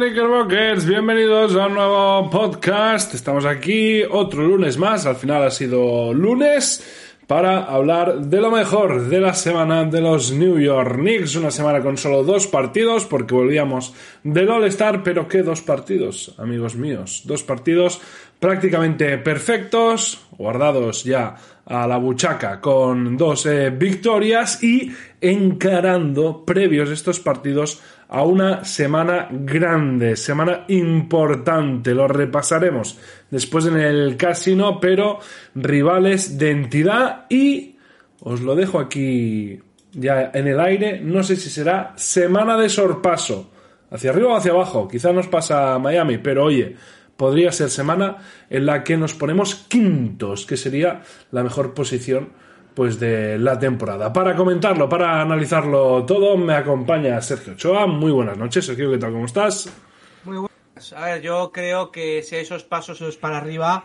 Knickerbockers, bienvenidos a un nuevo podcast. Estamos aquí otro lunes más, al final ha sido lunes, para hablar de lo mejor de la semana de los New York Knicks. Una semana con solo dos partidos, porque volvíamos del All-Star, pero ¿qué dos partidos, amigos míos? Dos partidos prácticamente perfectos, guardados ya a la buchaca con dos victorias y encarando previos estos partidos a una semana grande, semana importante. Lo repasaremos después en el casino, pero rivales de entidad y os lo dejo aquí ya en el aire. No sé si será semana de sorpaso. Hacia arriba o hacia abajo. Quizá nos pasa a Miami, pero oye, podría ser semana en la que nos ponemos quintos, que sería la mejor posición pues de la temporada. Para comentarlo, para analizarlo todo, me acompaña Sergio Ochoa. Muy buenas noches, Sergio, ¿qué tal? ¿Cómo estás? Muy buenas. A ver, yo creo que si esos pasos es para arriba,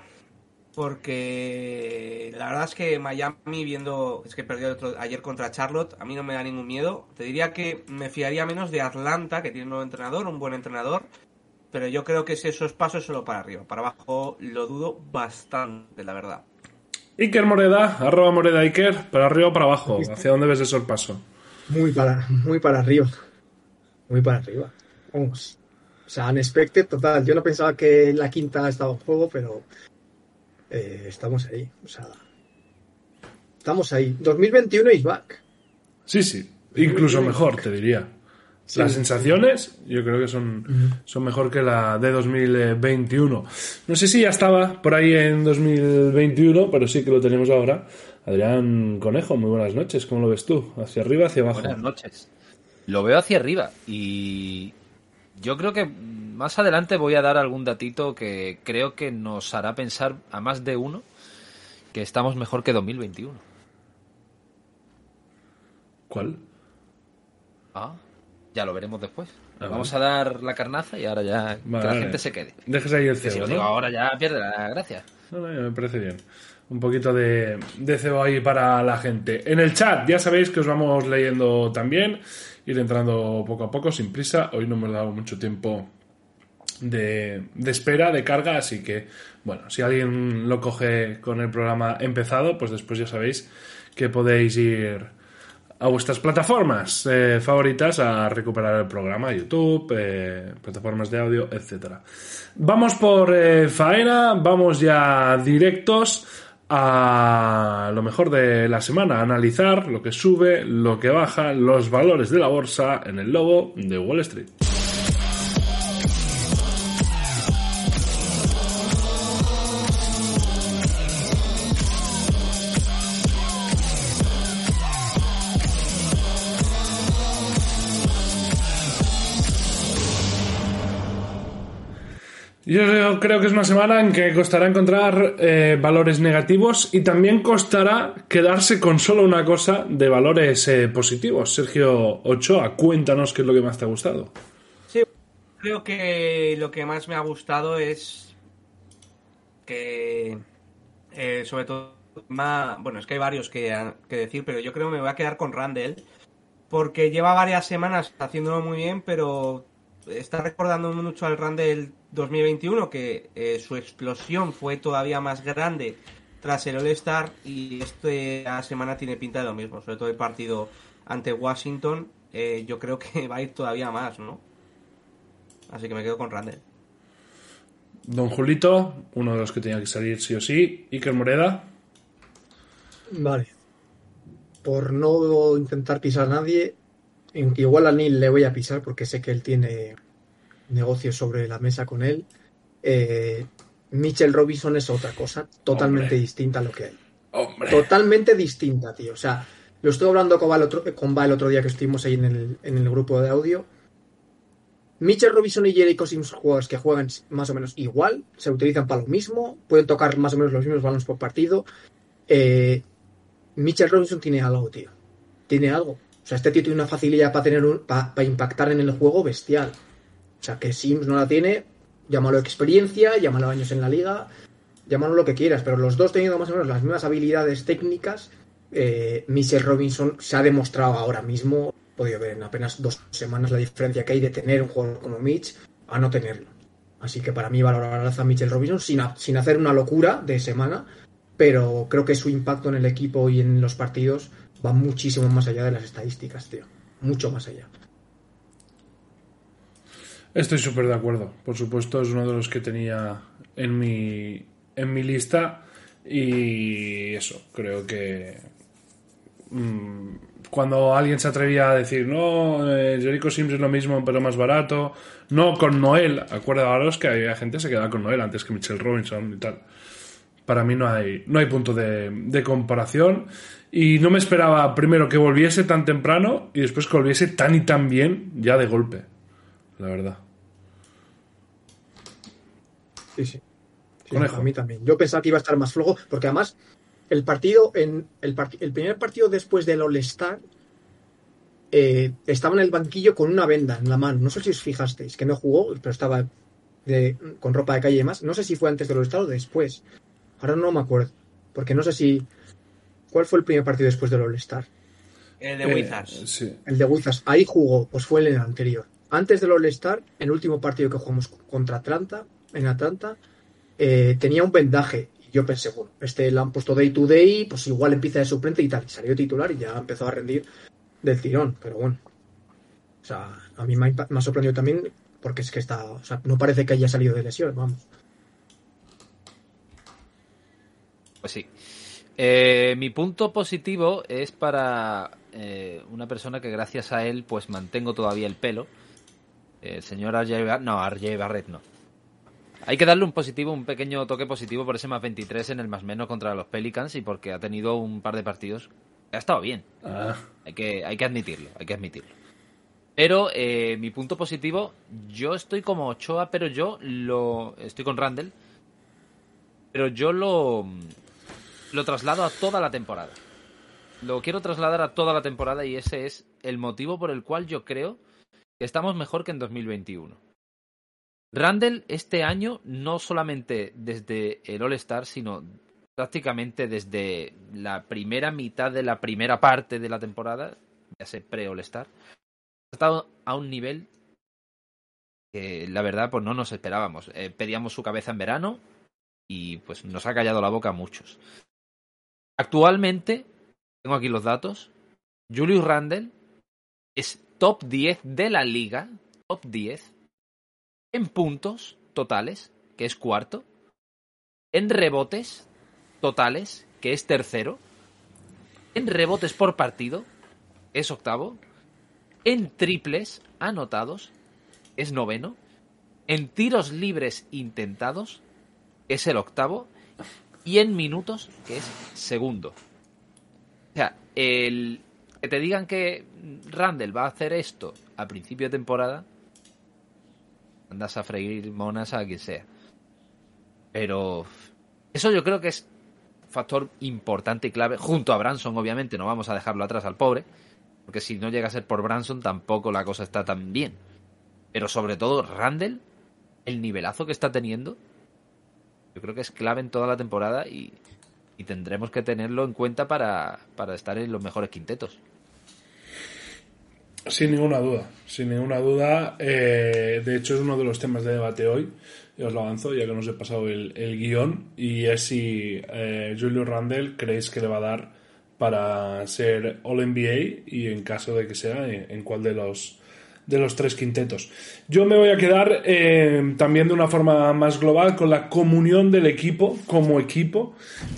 porque la verdad es que Miami, viendo, es que perdió otro, ayer contra Charlotte, a mí no me da ningún miedo. Te diría que me fiaría menos de Atlanta, que tiene un nuevo entrenador, un buen entrenador, pero yo creo que si esos pasos solo para arriba. Para abajo lo dudo bastante, la verdad. Iker Moreda, arroba Moreda Iker, para arriba o para abajo, ¿hacia dónde ves el paso? Muy para, muy para arriba. Muy para arriba. Vamos. O sea, unexpected total. Yo no pensaba que la quinta estaba en juego, pero eh, estamos ahí. O sea, estamos ahí. 2021 is back. Sí, sí. Incluso mejor, te diría. Sí, Las sí. sensaciones yo creo que son, son mejor que la de 2021. No sé si ya estaba por ahí en 2021, pero sí que lo tenemos ahora. Adrián Conejo, muy buenas noches. ¿Cómo lo ves tú? ¿Hacia arriba, hacia abajo? Buenas noches. Lo veo hacia arriba y yo creo que más adelante voy a dar algún datito que creo que nos hará pensar a más de uno que estamos mejor que 2021. ¿Cuál? Ah, ya lo veremos después. Ah, Vamos a dar la carnaza y ahora ya que la gente se quede. Dejes ahí el Que si cebo, lo digo ¿no? ahora ya pierde la gracia. No, no, me parece bien. Un poquito de, de cebo ahí para la gente. En el chat, ya sabéis que os vamos leyendo también, ir entrando poco a poco, sin prisa. Hoy no hemos dado mucho tiempo de, de espera, de carga, así que, bueno, si alguien lo coge con el programa empezado, pues después ya sabéis que podéis ir a vuestras plataformas eh, favoritas a recuperar el programa, YouTube, eh, plataformas de audio, etcétera. Vamos por eh, faena, vamos ya directos a lo mejor de la semana, a analizar lo que sube, lo que baja, los valores de la bolsa en el lobo de Wall Street. Yo creo que es una semana en que costará encontrar eh, valores negativos y también costará quedarse con solo una cosa de valores eh, positivos. Sergio Ochoa, cuéntanos qué es lo que más te ha gustado. Sí, creo que lo que más me ha gustado es que, eh, sobre todo, más, bueno, es que hay varios que, que decir, pero yo creo que me voy a quedar con Randall, porque lleva varias semanas haciéndolo muy bien, pero está recordando mucho al Randall 2021, que eh, su explosión fue todavía más grande tras el All-Star y esta semana tiene pinta de lo mismo, sobre todo el partido ante Washington, eh, yo creo que va a ir todavía más, ¿no? Así que me quedo con Randall. Don Julito, uno de los que tenía que salir sí o sí. Iker Moreda. Vale. Por no intentar pisar a nadie, igual a Neil le voy a pisar porque sé que él tiene negocios sobre la mesa con él. Eh, Mitchell Robinson es otra cosa, totalmente Hombre. distinta a lo que hay. Hombre. Totalmente distinta, tío. O sea, Lo estuve hablando con Val otro, con Val otro día que estuvimos ahí en el, en el grupo de audio. Mitchell Robinson y Jericho Sims jugadores que juegan más o menos igual, se utilizan para lo mismo, pueden tocar más o menos los mismos balones por partido. Eh, Mitchell Robinson tiene algo, tío. Tiene algo. O sea, este tío tiene una facilidad para tener un, para, para impactar en el juego bestial. O sea, que Sims no la tiene, llámalo experiencia, llámalo años en la liga, llámalo lo que quieras, pero los dos teniendo más o menos las mismas habilidades técnicas, eh, Mitchell Robinson se ha demostrado ahora mismo, he podido ver en apenas dos semanas la diferencia que hay de tener un jugador como Mitch a no tenerlo. Así que para mí valorar a Mitchell Robinson sin, sin hacer una locura de semana, pero creo que su impacto en el equipo y en los partidos va muchísimo más allá de las estadísticas, tío. Mucho más allá. Estoy súper de acuerdo. Por supuesto, es uno de los que tenía en mi, en mi lista. Y eso, creo que mm, cuando alguien se atrevía a decir, no, eh, Jericho Sims es lo mismo, pero más barato. No, con Noel. Acuérdaos que había gente que se quedaba con Noel antes que Mitchell Robinson y tal. Para mí no hay, no hay punto de comparación. Y no me esperaba primero que volviese tan temprano y después que volviese tan y tan bien ya de golpe. La verdad. Sí, sí. Sí, Conejo. A mí también. Yo pensaba que iba a estar más flojo, porque además el partido, en el, part- el primer partido después del All-Star, eh, estaba en el banquillo con una venda en la mano. No sé si os fijasteis, que no jugó, pero estaba de- con ropa de calle y demás. No sé si fue antes del All-Star o después. Ahora no me acuerdo. Porque no sé si. ¿Cuál fue el primer partido después del All-Star? El de Eh, Wizards. sí. El de Wizards. Ahí jugó, pues fue en el anterior. Antes del All-Star, el último partido que jugamos contra Atlanta, en Atlanta, eh, tenía un vendaje. Y yo pensé, bueno, este le han puesto day to day, pues igual empieza de suplente y tal. Y salió titular y ya empezó a rendir del tirón. Pero bueno. O sea, a mí me ha, me ha sorprendido también porque es que está. O sea, no parece que haya salido de lesión, vamos. Pues sí. Eh, mi punto positivo es para eh, una persona que gracias a él pues mantengo todavía el pelo. El señor RJ Barrett, no, RJ Barrett no. Hay que darle un positivo, un pequeño toque positivo por ese más 23 en el más menos contra los Pelicans y porque ha tenido un par de partidos ha estado bien. Ah, Hay que, hay que admitirlo, hay que admitirlo. Pero eh, mi punto positivo, yo estoy como Ochoa, pero yo lo. Estoy con Randall. Pero yo lo. Lo traslado a toda la temporada. Lo quiero trasladar a toda la temporada y ese es el motivo por el cual yo creo que estamos mejor que en 2021. Randall este año, no solamente desde el All-Star, sino prácticamente desde la primera mitad de la primera parte de la temporada, ya sé, pre-All-Star, ha estado a un nivel que la verdad pues no nos esperábamos. Eh, pedíamos su cabeza en verano y pues nos ha callado la boca a muchos. Actualmente, tengo aquí los datos, Julius Randle es top 10 de la liga, top 10, en puntos totales, que es cuarto, en rebotes totales, que es tercero, en rebotes por partido, es octavo, en triples anotados, es noveno, en tiros libres intentados, es el octavo, y en minutos, que es segundo. O sea, el que te digan que Randall va a hacer esto a principio de temporada, andas a freír monas a quien sea. Pero eso yo creo que es factor importante y clave, junto a Branson, obviamente, no vamos a dejarlo atrás al pobre, porque si no llega a ser por Branson tampoco la cosa está tan bien. Pero sobre todo Randall, el nivelazo que está teniendo, yo creo que es clave en toda la temporada y, y tendremos que tenerlo en cuenta para, para estar en los mejores quintetos. Sin ninguna duda, sin ninguna duda. Eh, de hecho, es uno de los temas de debate hoy. Y os lo avanzo, ya que nos he pasado el, el guion. Y es si eh, Julio Randle creéis que le va a dar para ser All NBA y en caso de que sea, en cuál de los de los tres quintetos. Yo me voy a quedar eh, también de una forma más global con la comunión del equipo como equipo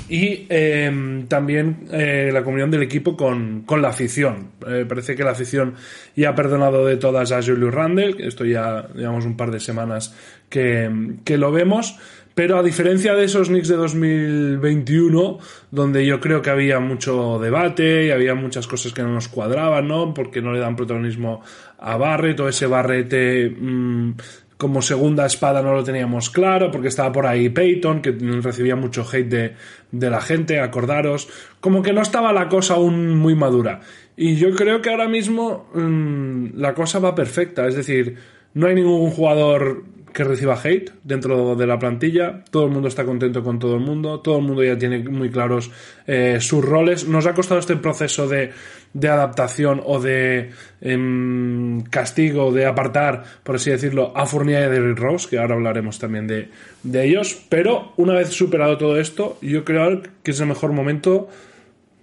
y eh, también eh, la comunión del equipo con, con la afición. Parece que la afición ya ha perdonado de todas a Julius Randle, esto ya llevamos un par de semanas que, que lo vemos, Pero a diferencia de esos Knicks de 2021, donde yo creo que había mucho debate y había muchas cosas que no nos cuadraban, ¿no? Porque no le dan protagonismo a Barrett o ese Barrete mm, como segunda espada no lo teníamos claro, porque estaba por ahí Peyton, que recibía mucho hate de, de la gente, acordaros. Como que no estaba la cosa aún muy madura. Y yo creo que ahora mismo mm, la cosa va perfecta. Es decir, no hay ningún jugador que reciba hate dentro de la plantilla. Todo el mundo está contento con todo el mundo. Todo el mundo ya tiene muy claros eh, sus roles. Nos ha costado este proceso de, de adaptación o de em, castigo, de apartar, por así decirlo, a Fournier y a Derrick Rose, que ahora hablaremos también de, de ellos. Pero una vez superado todo esto, yo creo que es el mejor momento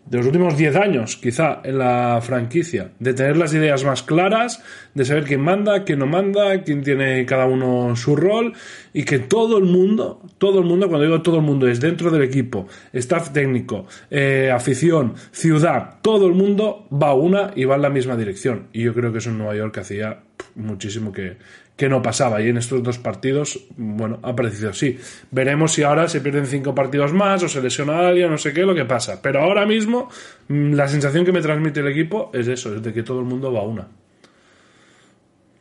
de los últimos 10 años, quizá, en la franquicia, de tener las ideas más claras, de saber quién manda, quién no manda, quién tiene cada uno su rol, y que todo el mundo, todo el mundo, cuando digo todo el mundo, es dentro del equipo, staff técnico, eh, afición, ciudad, todo el mundo va una y va en la misma dirección. Y yo creo que eso en Nueva York hacía muchísimo que, que no pasaba. Y en estos dos partidos, bueno, ha parecido así. Veremos si ahora se pierden cinco partidos más o se lesiona a alguien, no sé qué, lo que pasa. Pero ahora mismo, mm, la sensación que me transmite el equipo es eso, es de que todo el mundo va a una.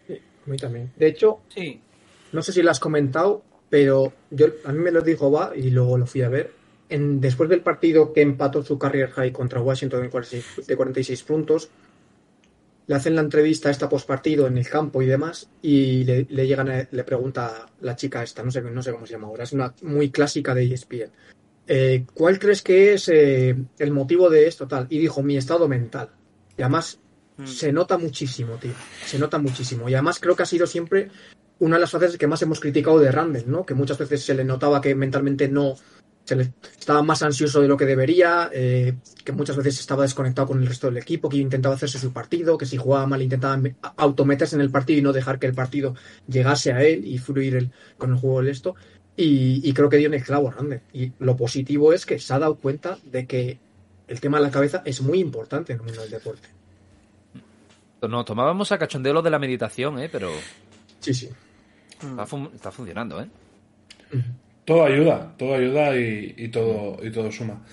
Sí, a mí también. De hecho, Sí. no sé si lo has comentado, pero yo, a mí me lo dijo Va y luego lo fui a ver. En, después del partido que empató su career high contra Washington en 46 de 46 puntos, le hacen la entrevista esta postpartido en el campo y demás, y le, le llegan a- le pregunta la chica esta, no sé, no sé cómo se llama ahora, es una muy clásica de ESPN. eh, ¿Cuál crees que es eh, el motivo de esto tal? Y dijo, mi estado mental. Y además Mm. se nota muchísimo, tío. Se nota muchísimo. Y además creo que ha sido siempre una de las facetas que más hemos criticado de Randall, ¿no? Que muchas veces se le notaba que mentalmente no se le estaba más ansioso de lo que debería, eh, que muchas veces estaba desconectado con el resto del equipo, que intentaba hacerse su partido, que si jugaba mal intentaba me- autometerse en el partido y no dejar que el partido llegase a él y fluir el- con el juego del esto. Y, y creo que dio en el clavo Randall. Y lo positivo es que se ha dado cuenta de que el tema de la cabeza es muy importante en el mundo del deporte. Nos tomábamos a cachondeo lo de la meditación, ¿eh? Pero Sí, sí. está, fun- está funcionando, ¿eh? Todo ayuda, todo ayuda y, todo, y todo suma.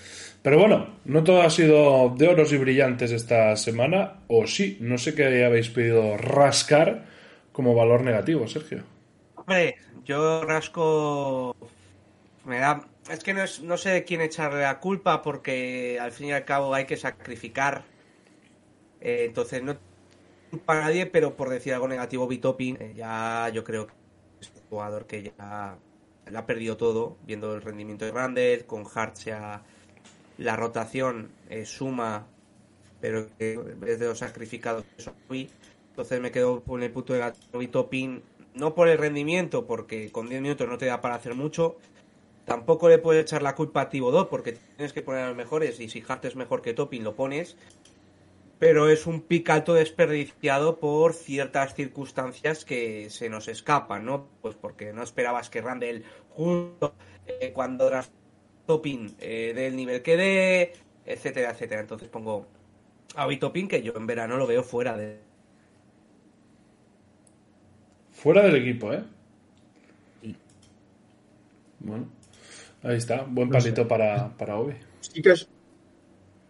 Pero bueno, no todo ha sido de oros y brillantes esta semana, o sí, no sé qué habéis pedido rascar como valor negativo, Sergio. Hombre, yo rasco. Me da. Es que no, es- no sé de quién echarle la culpa porque al fin y al cabo hay que sacrificar. Eh, entonces no culpa a nadie, pero por decir algo negativo, Bitopin, eh, ya yo creo que es un jugador que ya le ha perdido todo, viendo el rendimiento de Randall, con Hart la rotación eh, suma, pero que vez de los sacrificados fui. Entonces me quedo con el punto de Bitopin, no por el rendimiento, porque con 10 minutos no te da para hacer mucho. Tampoco le puedes echar la culpa a Tibodó, porque tienes que poner a los mejores, y si Hart es mejor que Topin, lo pones. Pero es un pick alto desperdiciado por ciertas circunstancias que se nos escapan, ¿no? Pues porque no esperabas que Randall, justo eh, cuando draft Topin eh, dé el nivel que dé, etcétera, etcétera. Entonces pongo a Bitopin, que yo en verano lo veo fuera de, Fuera del equipo, ¿eh? Bueno, ahí está, buen No sé. para, para Obi. sí que es,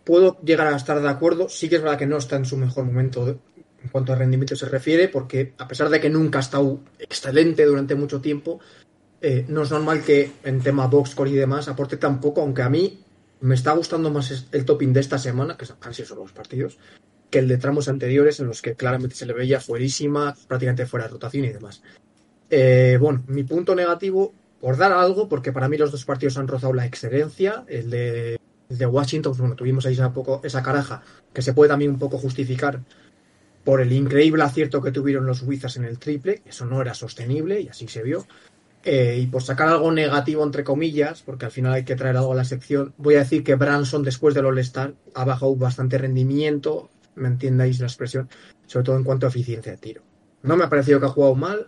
puedo llegar a estar de acuerdo. Sí que es verdad que no está en su mejor momento en cuanto a rendimiento se refiere, porque a pesar de que nunca ha estado excelente durante mucho tiempo, eh, no es normal que en tema box score y demás aporte tan poco, aunque a mí me está gustando más el topping de esta semana, que han sido solo los partidos, que el de tramos anteriores en los que claramente se le veía fuerísima, prácticamente fuera de rotación y demás. Eh, bueno, mi punto negativo, por dar algo, porque para mí los dos partidos han rozado la excelencia, el de, de Washington, bueno, tuvimos ahí esa, poco, esa caraja, que se puede también un poco justificar por el increíble acierto que tuvieron los Wizards en el triple, eso no era sostenible y así se vio. Eh, y por sacar algo negativo, entre comillas, porque al final hay que traer algo a la sección, voy a decir que Branson, después del All-Star, ha bajado bastante rendimiento, me entiendáis la expresión, sobre todo en cuanto a eficiencia de tiro. No me ha parecido que ha jugado mal,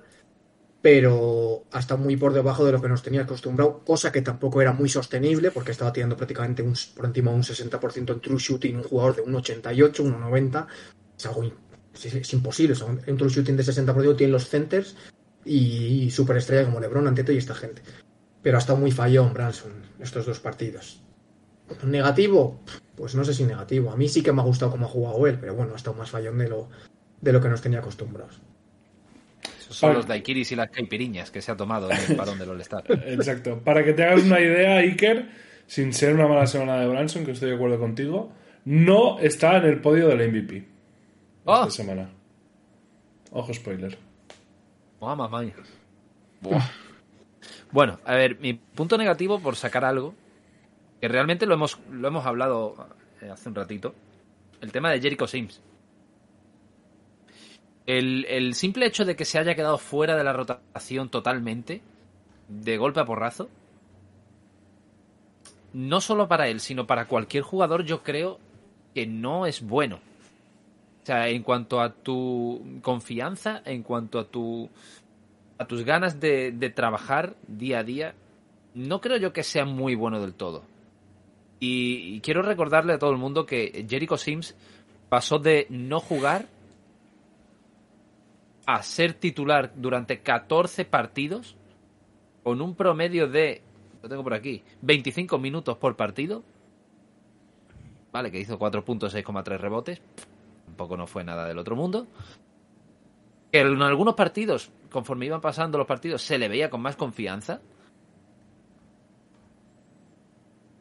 pero hasta muy por debajo de lo que nos tenía acostumbrado, cosa que tampoco era muy sostenible, porque estaba tirando prácticamente un, por encima de un 60% en true shooting, un jugador de un 88, un 90, es algo es, es imposible, un true shooting de 60% tienen los centers y, superestrella como LeBron, Anteto y esta gente. pero ha estado muy fallón Branson estos dos partidos. Negativo, pues no sé si negativo. A mí sí que me ha gustado cómo ha jugado él, pero bueno, ha estado más fallón de lo, de lo que nos tenía acostumbrados. Esos son los daiquiris y las caipiriñas que se ha tomado en el parón del All-Star. Exacto. Para que te hagas una idea, Iker, sin ser una mala semana de Branson, que estoy de acuerdo contigo, no está en el podio del MVP ¡Oh! esta semana. Ojo, spoiler. Buah. Bueno, a ver, mi punto negativo por sacar algo, que realmente lo hemos, lo hemos hablado eh, hace un ratito, el tema de Jericho Sims. El, el simple hecho de que se haya quedado fuera de la rotación totalmente, de golpe a porrazo, no solo para él, sino para cualquier jugador, yo creo que no es bueno. O sea, en cuanto a tu confianza, en cuanto a tu a tus ganas de, de trabajar día a día, no creo yo que sea muy bueno del todo. Y, y quiero recordarle a todo el mundo que Jericho Sims pasó de no jugar a ser titular durante 14 partidos con un promedio de, lo tengo por aquí, 25 minutos por partido. Vale, que hizo 4 puntos, 6,3 rebotes. Tampoco no fue nada del otro mundo. Que en algunos partidos, conforme iban pasando los partidos, se le veía con más confianza.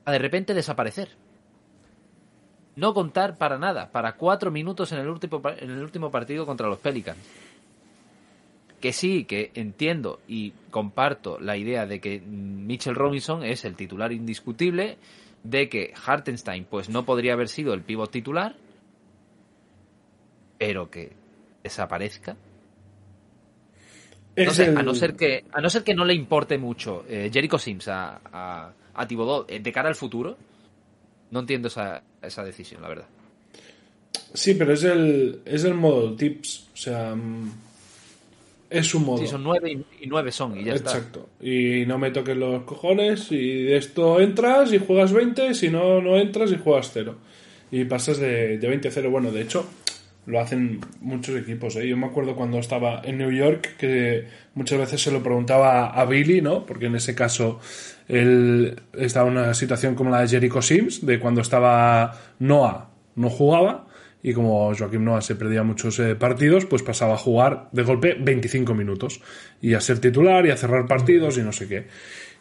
A de repente desaparecer. No contar para nada, para 4 minutos en el último, en el último partido contra los Pelicans que sí, que entiendo y comparto la idea de que Mitchell Robinson es el titular indiscutible, de que Hartenstein pues no podría haber sido el pivot titular, pero que desaparezca. No Es sé, el- a, no ser que, a no ser que no le importe mucho eh, Jericho Sims a, a, a Thibodeau, eh, de cara al futuro, no entiendo esa, esa decisión, la verdad. Sí, pero es el, es el modo tips. O sea, mm, es un modo. Sí, son nueve y, y nueve son, y ya está. Exacto. Y no me toques los cojones. Y de esto entras y juegas 20. Si no, no entras y juegas 0. Y pasas de, de 20 a 0. Bueno, de hecho, lo hacen muchos equipos. ¿eh? Yo me acuerdo cuando estaba en New York que muchas veces se lo preguntaba a Billy, ¿no? Porque en ese caso él estaba en una situación como la de Jericho Sims, de cuando estaba Noah, no jugaba. Y como Joaquim Noah se perdía muchos eh, partidos, pues pasaba a jugar de golpe 25 minutos. Y a ser titular y a cerrar partidos y no sé qué.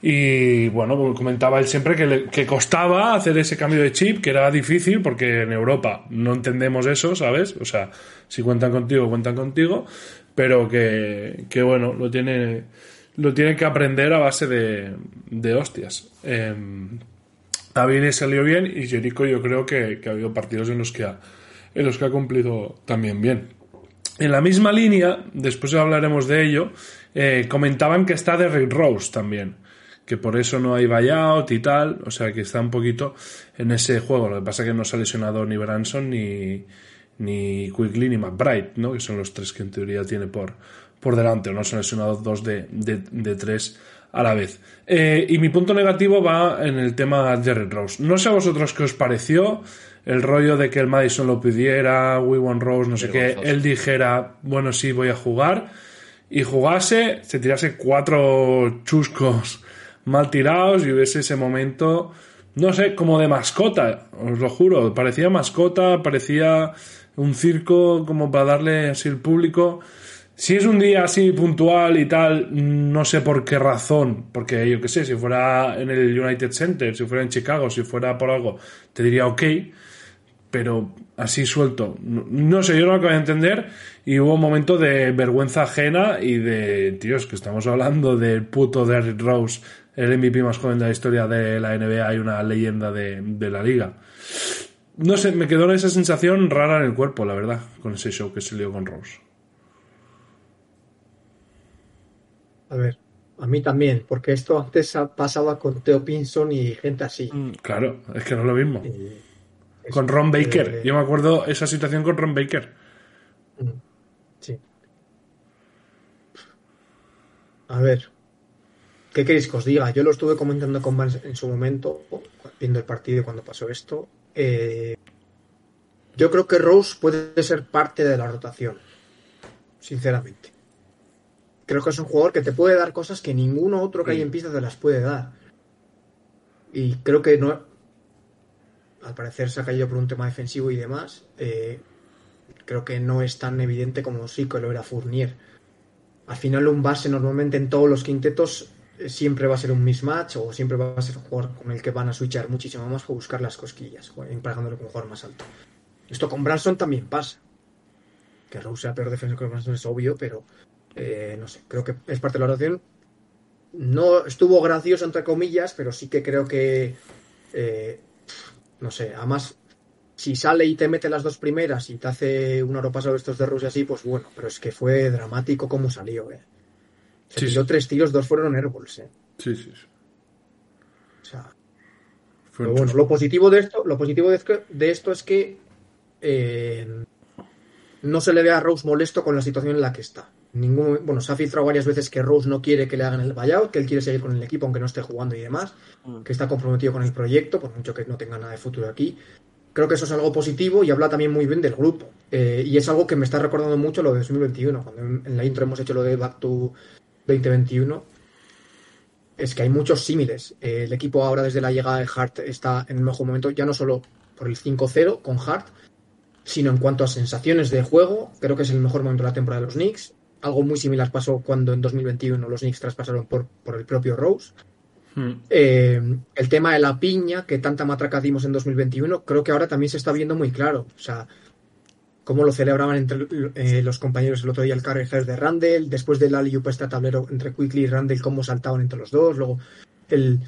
Y bueno, comentaba él siempre que, le- que costaba hacer ese cambio de chip, que era difícil porque en Europa no entendemos eso, ¿sabes? O sea, si cuentan contigo, cuentan contigo, pero que, que bueno, lo tiene, lo tiene que aprender a base de, de hostias. Eh, Vini salió bien y Jericho yo creo que, que ha habido partidos en los que ha, en los que ha cumplido también bien. En la misma línea, después hablaremos de ello, eh, comentaban que está Derrick Rose también, que por eso no hay buyout y tal, o sea que está un poquito en ese juego. Lo que pasa es que no se ha lesionado ni Branson ni, ni Quigley ni McBride, ¿no? que son los tres que en teoría tiene por, por delante, o no se han lesionado dos de, de, de tres a la vez. Eh, y mi punto negativo va en el tema Derrick Rose. No sé a vosotros qué os pareció el rollo de que el Madison lo pidiera, We Want Rose, no sé qué, él dijera, bueno, sí, voy a jugar, y jugase, se tirase cuatro chuscos mal tirados y hubiese ese momento, no sé, como de mascota, os lo juro, parecía mascota, parecía un circo como para darle así el público. Si es un día así puntual y tal, no sé por qué razón, porque yo qué sé, si fuera en el United Center, si fuera en Chicago, si fuera por algo, te diría ok, pero así suelto. No, no sé, yo no lo acabo de entender y hubo un momento de vergüenza ajena y de, tíos, que estamos hablando del puto Derrick Rose, el MVP más joven de la historia de la NBA y una leyenda de, de la liga. No sé, me quedó esa sensación rara en el cuerpo, la verdad, con ese show que se lió con Rose. A ver, a mí también, porque esto antes pasaba con Theo Pinson y gente así. Claro, es que no es lo mismo. Y eso, Con Ron Baker. Yo me acuerdo esa situación con Ron Baker. Sí. A ver, ¿qué queréis que os diga? Yo lo estuve comentando con Vance en su momento, viendo el partido cuando pasó esto. Eh, yo creo que Rose puede ser parte de la rotación, sinceramente. creo que es un jugador que te puede dar cosas que ninguno otro que hay en pista te las puede dar. Y creo que no. Al parecer se ha caído por un tema defensivo y demás. Eh, creo que no es tan evidente como sí que lo era Fournier. Al final, un base normalmente en todos los quintetos eh, siempre va a ser un mismatch o siempre va a ser un jugador con el que van a switchar muchísimo más para buscar las cosquillas, emparejándolo con un jugador más alto. Esto con Branson también pasa. Que Rose sea peor defensor que Branson es obvio, pero eh, no sé, creo que es parte de la oración. No estuvo gracioso, entre comillas, pero sí que creo que. No sé, además, si sale y te mete las dos primeras y te hace un oro sobre estos de Rusia así, pues bueno, pero es que fue dramático como salió, ¿eh? Se tiró tres tiros, dos fueron airballs, ¿eh? Sí, sí. sí. O sea. Pero bueno, lo positivo de esto, lo positivo de, de esto es que eh, no se le ve a Rose molesto con la situación en la que está. Ningún, bueno, se ha filtrado varias veces que Rose no quiere que le hagan el buyout, que él quiere seguir con el equipo aunque no esté jugando y demás, mm. que está comprometido con el proyecto, por mucho que no tenga nada de futuro aquí. Creo que eso es algo positivo y habla también muy bien del grupo. Eh, y es algo que me está recordando mucho lo de 2021, cuando en la intro hemos hecho lo de Back to 2021. Es que hay muchos símiles. Eh, el equipo ahora desde la llegada de Hart está en el mejor momento, ya no solo por el 5-0 con Hart, sino en cuanto a sensaciones de juego, creo que es el mejor momento de la temporada de los Knicks. Algo muy similar pasó cuando en 2021 los Knicks traspasaron por, por el propio Rose. Hmm. Eh, el tema de la piña, que tanta matraca dimos en 2021, creo que ahora también se está viendo muy claro. O sea, cómo lo celebraban entre eh, los compañeros el otro día el carry de Randall, después del alley este tablero entre Quickly y Randall, cómo saltaban entre los dos, luego el,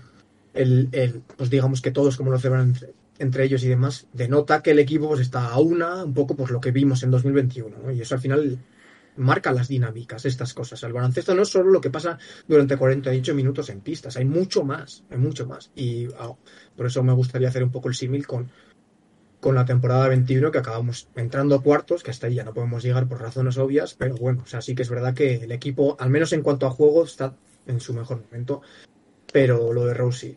el, el pues digamos que todos como lo celebran entre, entre ellos y demás, denota que el equipo pues, está a una, un poco por lo que vimos en 2021, y eso al final marca las dinámicas, estas cosas. El baloncesto no es solo lo que pasa durante 48 minutos en pistas, hay mucho más, hay mucho más. Y ah, por eso me gustaría hacer un poco el símil con, con la temporada 21 que acabamos entrando a cuartos, que hasta ahí ya no podemos llegar por razones obvias, pero bueno, o sea, sí que es verdad que el equipo, al menos en cuanto a juego, está en su mejor momento. Pero lo de Rossi,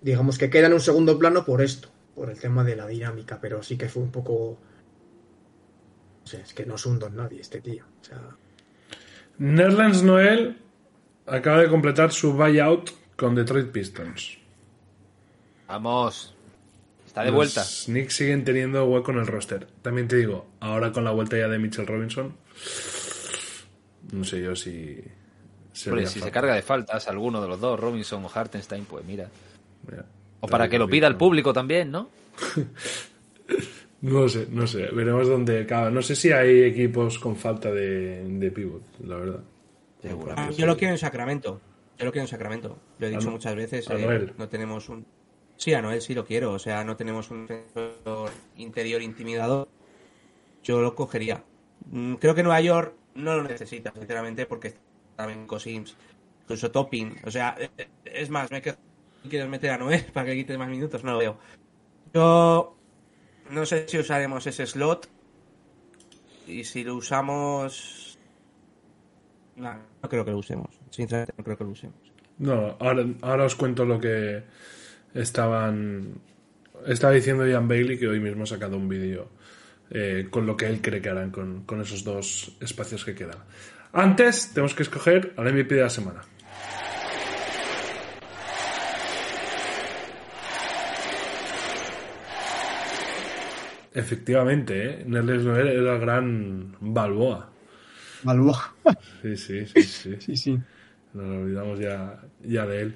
digamos que queda en un segundo plano por esto, por el tema de la dinámica, pero sí que fue un poco... Sé, es que no es un don nadie este tío. O sea... Nerlens Noel acaba de completar su buyout con Detroit Pistons. Vamos. Está de vuelta. Knicks siguen teniendo hueco en el roster. También te digo, ahora con la vuelta ya de Mitchell Robinson, no sé yo si... si se carga de faltas alguno de los dos, Robinson o Hartenstein, pues mira. O para que lo pida el público también, ¿no? no sé, no sé. Veremos dónde acaba. No sé si hay equipos con falta de, de pivot, la verdad. Ah, yo lo quiero en Sacramento. Yo lo quiero en Sacramento. Lo he dicho muchas veces. Eh, no tenemos un. Sí, a Noel sí lo quiero. O sea, no tenemos un interior intimidador. Yo lo cogería. Mm, creo que Nueva York no lo necesita, sinceramente, porque también Cosims, incluso Topping. O sea, eh, es más, me quedo quieres meter a Noé para que quite más minutos, no lo veo. Yo no sé si usaremos ese slot. Y si lo usamos. No, no creo que lo usemos. Sinceramente, no creo que lo usemos. No, ahora, os cuento lo que estaban. Estaba diciendo Ian Bailey que hoy mismo ha sacado un vídeo eh, con lo que él cree que harán con, con esos dos espacios que quedan. Antes, tenemos que escoger al MVP de la semana. Efectivamente, ¿eh? Nerles Noel era el gran Balboa. Balboa. Sí, sí, sí. Sí, sí. sí. Nos olvidamos ya, ya de él.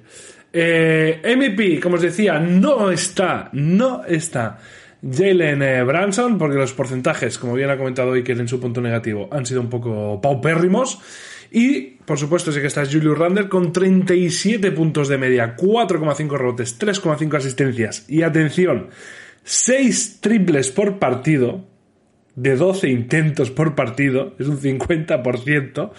Eh, MVP, como os decía, no está, no está Jalen eh, Branson, porque los porcentajes, como bien ha comentado hoy, que en su punto negativo, han sido un poco paupérrimos. Y, por supuesto, sí que está Julius Randle con 37 puntos de media, 4,5 rebotes, 3,5 asistencias. Y atención, 6 triples por partido, de 12 intentos por partido, es un 50%,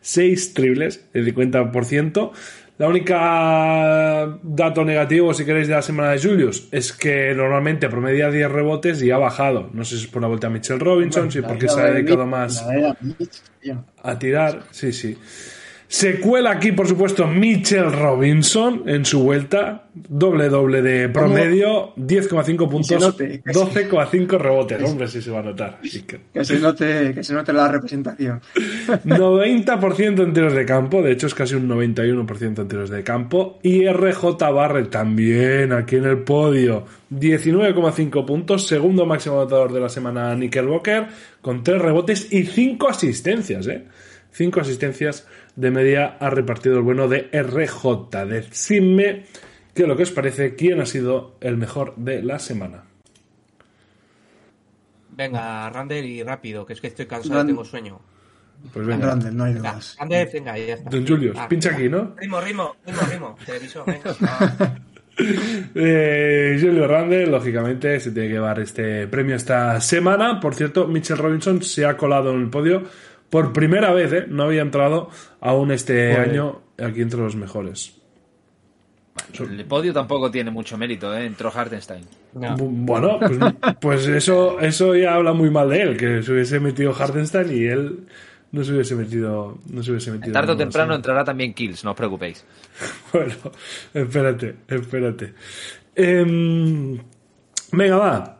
6 triples, el 50%. La única dato negativo, si queréis, de la semana de Julius es que normalmente promedia 10 rebotes y ha bajado. No sé si es por la vuelta a Mitchell Robinson, si porque se ha dedicado más a tirar. Sí, sí. Se cuela aquí, por supuesto, Mitchell Robinson en su vuelta. Doble doble de promedio, 10,5 puntos, note, que se- 12,5 rebotes. Hombre, sí se va a notar. Que- Que se note, que se note la representación. 90% en tiros de campo, de hecho es casi un 91% en tiros de campo. Y RJ Barrett también aquí en el podio, 19,5 puntos, segundo máximo anotador de la semana Nickelbocker, con 3 rebotes y 5 asistencias, ¿eh? 5 asistencias de media ha repartido el bueno de RJ. Decidme qué es lo que os parece, quién ha sido el mejor de la semana. Venga, Randall y rápido, que es que estoy cansado tengo sueño. Pues venga, Randall, no hay Venga, dudas. Randall, venga, ya está. Don Julius, Ah, pincha venga. aquí, ¿no? Ritmo, ritmo, ritmo, ritmo. Televisor, venga. Ah, Eh, Julio Randle, lógicamente, se tiene que llevar este premio esta semana. Por cierto, Mitchell Robinson se ha colado en el podio por primera vez, ¿eh? No había entrado aún este año aquí entre los mejores. El podio tampoco tiene mucho mérito, ¿eh? Entró Hartenstein. no. Bu- Bueno, pues, pues eso, eso ya habla muy mal de él, que se hubiese metido Hardenstein y él no se hubiese metido. No se hubiese metido Tarde o temprano entrará también Kills, no os preocupéis. Bueno, espérate, espérate. Em, venga, va.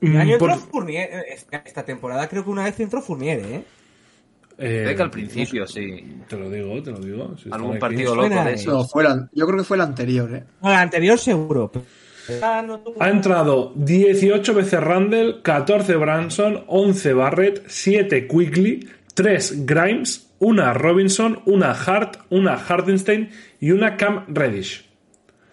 El Mm, año por- entró Fournier, eh, esta- esta temporada creo que una vez entró Fournier, ¿eh? Eh, Ve que al principio, sí. Te lo digo, te lo digo. si Algún aquí. partido suena, loco de eso. No, fue la- yo creo que fue el anterior, ¿eh? No, el anterior seguro. Ha entrado 18 veces Randall, 14 Branson, 11 Barrett, 7 Quickly, 3 Grimes, una Robinson, una Hart, una Hardenstein y una Cam Reddish.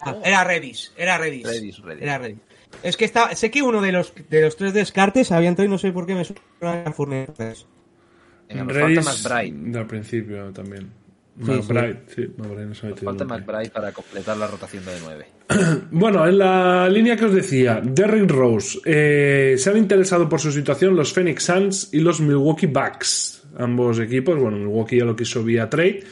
Ah, era Redis, era Redis. Redis, Redis. Era Redis. Es que está, sé que uno de los, de los tres descartes había entrado y no sé por qué me suena a Fournier. Venga, nos Reddish falta McBride. de al principio también. Sí, McBride, sí, McBride no se ha Nos metido falta. McBride para completar la rotación de 9. Bueno, en la línea que os decía, Derrick Rose, eh, se han interesado por su situación los Phoenix Suns y los Milwaukee Bucks. Ambos equipos, bueno, Milwaukee ya lo quiso vía trade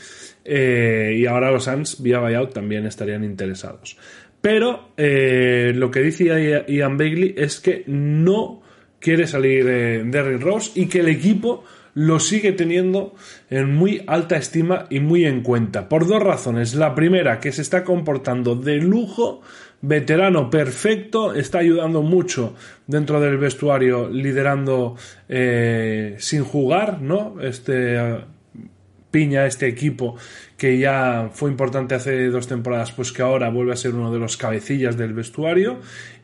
eh, y ahora los Suns vía buyout también estarían interesados. Pero eh, lo que dice Ian Bailey es que no quiere salir eh, Derrick Rose y que el equipo lo sigue teniendo en muy alta estima y muy en cuenta. Por dos razones. La primera, que se está comportando de lujo, veterano perfecto, está ayudando mucho dentro del vestuario, liderando eh, sin jugar, ¿no? Este piña este equipo que ya fue importante hace dos temporadas, pues que ahora vuelve a ser uno de los cabecillas del vestuario.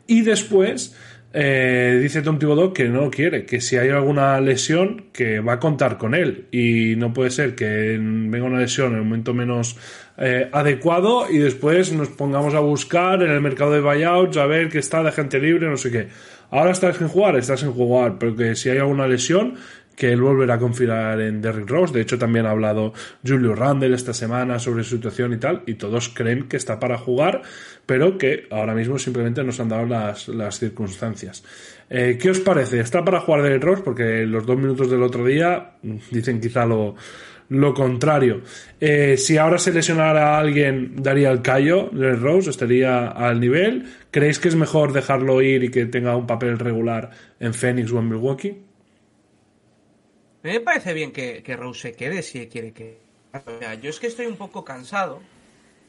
Y después eh, dice Tom Thibodeau que no quiere, que si hay alguna lesión, que va a contar con él. Y no puede ser que venga una lesión en el momento menos eh, adecuado y después nos pongamos a buscar en el mercado de buyouts a ver que está de gente libre, no sé qué. Ahora estás sin jugar, estás sin jugar, pero que si hay alguna lesión, que él volverá a confiar en Derrick Rose. De hecho, también ha hablado Julio Randle esta semana sobre su situación y tal, y todos creen que está para jugar, pero que ahora mismo simplemente nos han dado las, las circunstancias. Eh, ¿Qué os parece? ¿Está para jugar Derrick Rose? Porque los dos minutos del otro día mm, dicen quizá lo, lo contrario. Eh, si ahora se lesionara a alguien, daría el callo, Derrick Rose, estaría al nivel. ¿Creéis que es mejor dejarlo ir y que tenga un papel regular en Phoenix o en Milwaukee? A mí me parece bien que, que Rose se quede si quiere que. O sea, yo es que estoy un poco cansado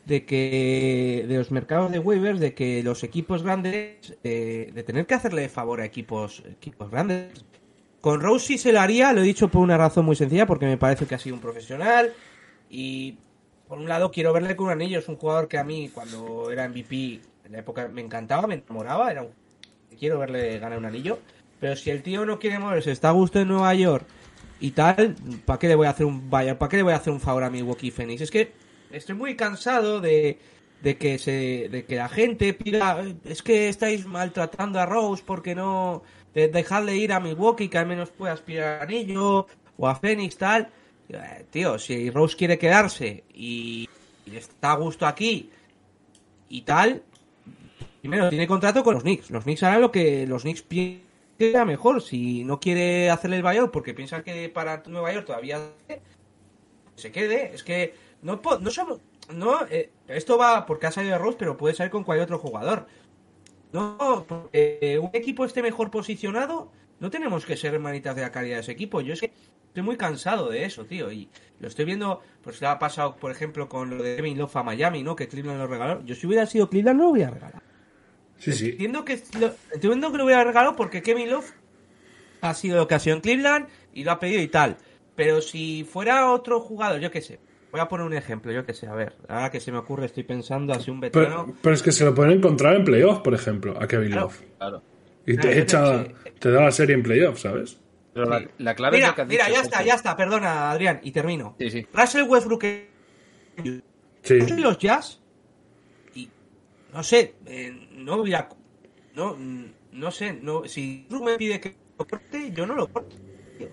de que de los mercados de waivers, de que los equipos grandes, eh, de tener que hacerle favor a equipos, equipos grandes. Con Rose sí se lo haría, lo he dicho por una razón muy sencilla, porque me parece que ha sido un profesional y por un lado quiero verle con un anillo, es un jugador que a mí cuando era MVP en la época me encantaba, me enamoraba, era un... quiero verle ganar un anillo, pero si el tío no quiere moverse, está a gusto en Nueva York y tal, ¿para qué le voy a hacer un vaya, para qué le voy a hacer un favor a Milwaukee Phoenix? Es que estoy muy cansado de, de que se de que la gente pida es que estáis maltratando a Rose porque no de, ir a Milwaukee que al menos pueda aspirar a anillo o a Phoenix tal. Eh, Tío, si Rose quiere quedarse y, y está a gusto aquí y tal, primero tiene contrato con los Knicks. Los Knicks harán lo que los Knicks piensan mejor. Si no quiere hacerle el buyout porque piensa que para Nueva York todavía se quede, es que no no somos no eh, esto va porque ha salido de Rose, pero puede salir con cualquier otro jugador. No, porque un equipo esté mejor posicionado, no tenemos que ser hermanitas de la calidad de ese equipo. Yo es que estoy muy cansado de eso, tío. Y lo estoy viendo, pues ha pasado, por ejemplo, con lo de Kevin Love a Miami, ¿no? Que Cleveland lo regaló. Yo si hubiera sido Cleveland no lo hubiera regalado. Sí, sí. Entiendo que lo, entiendo que lo hubiera regalado porque Kevin Love ha sido lo que ha sido en Cleveland y lo ha pedido y tal. Pero si fuera otro jugador, yo qué sé. Voy a poner un ejemplo, yo qué sé, a ver. Ahora que se me ocurre, estoy pensando así un veterano. Pero, pero es que se lo pueden encontrar en playoff, por ejemplo, a Kevin Claro. Love. Claro. Y Claro, te yo echa, que- te da la serie en playoff, ¿sabes? Pero la, Sí. la clave es Mira, lo que has mira, dicho, ya está, ya está, perdona, Adrián, y termino. Sí, sí. Russell Westbrook Sí. los Jazz y no sé, eh, no hubiera no no sé, no si tú me pide que lo corte, yo no lo corto. tío.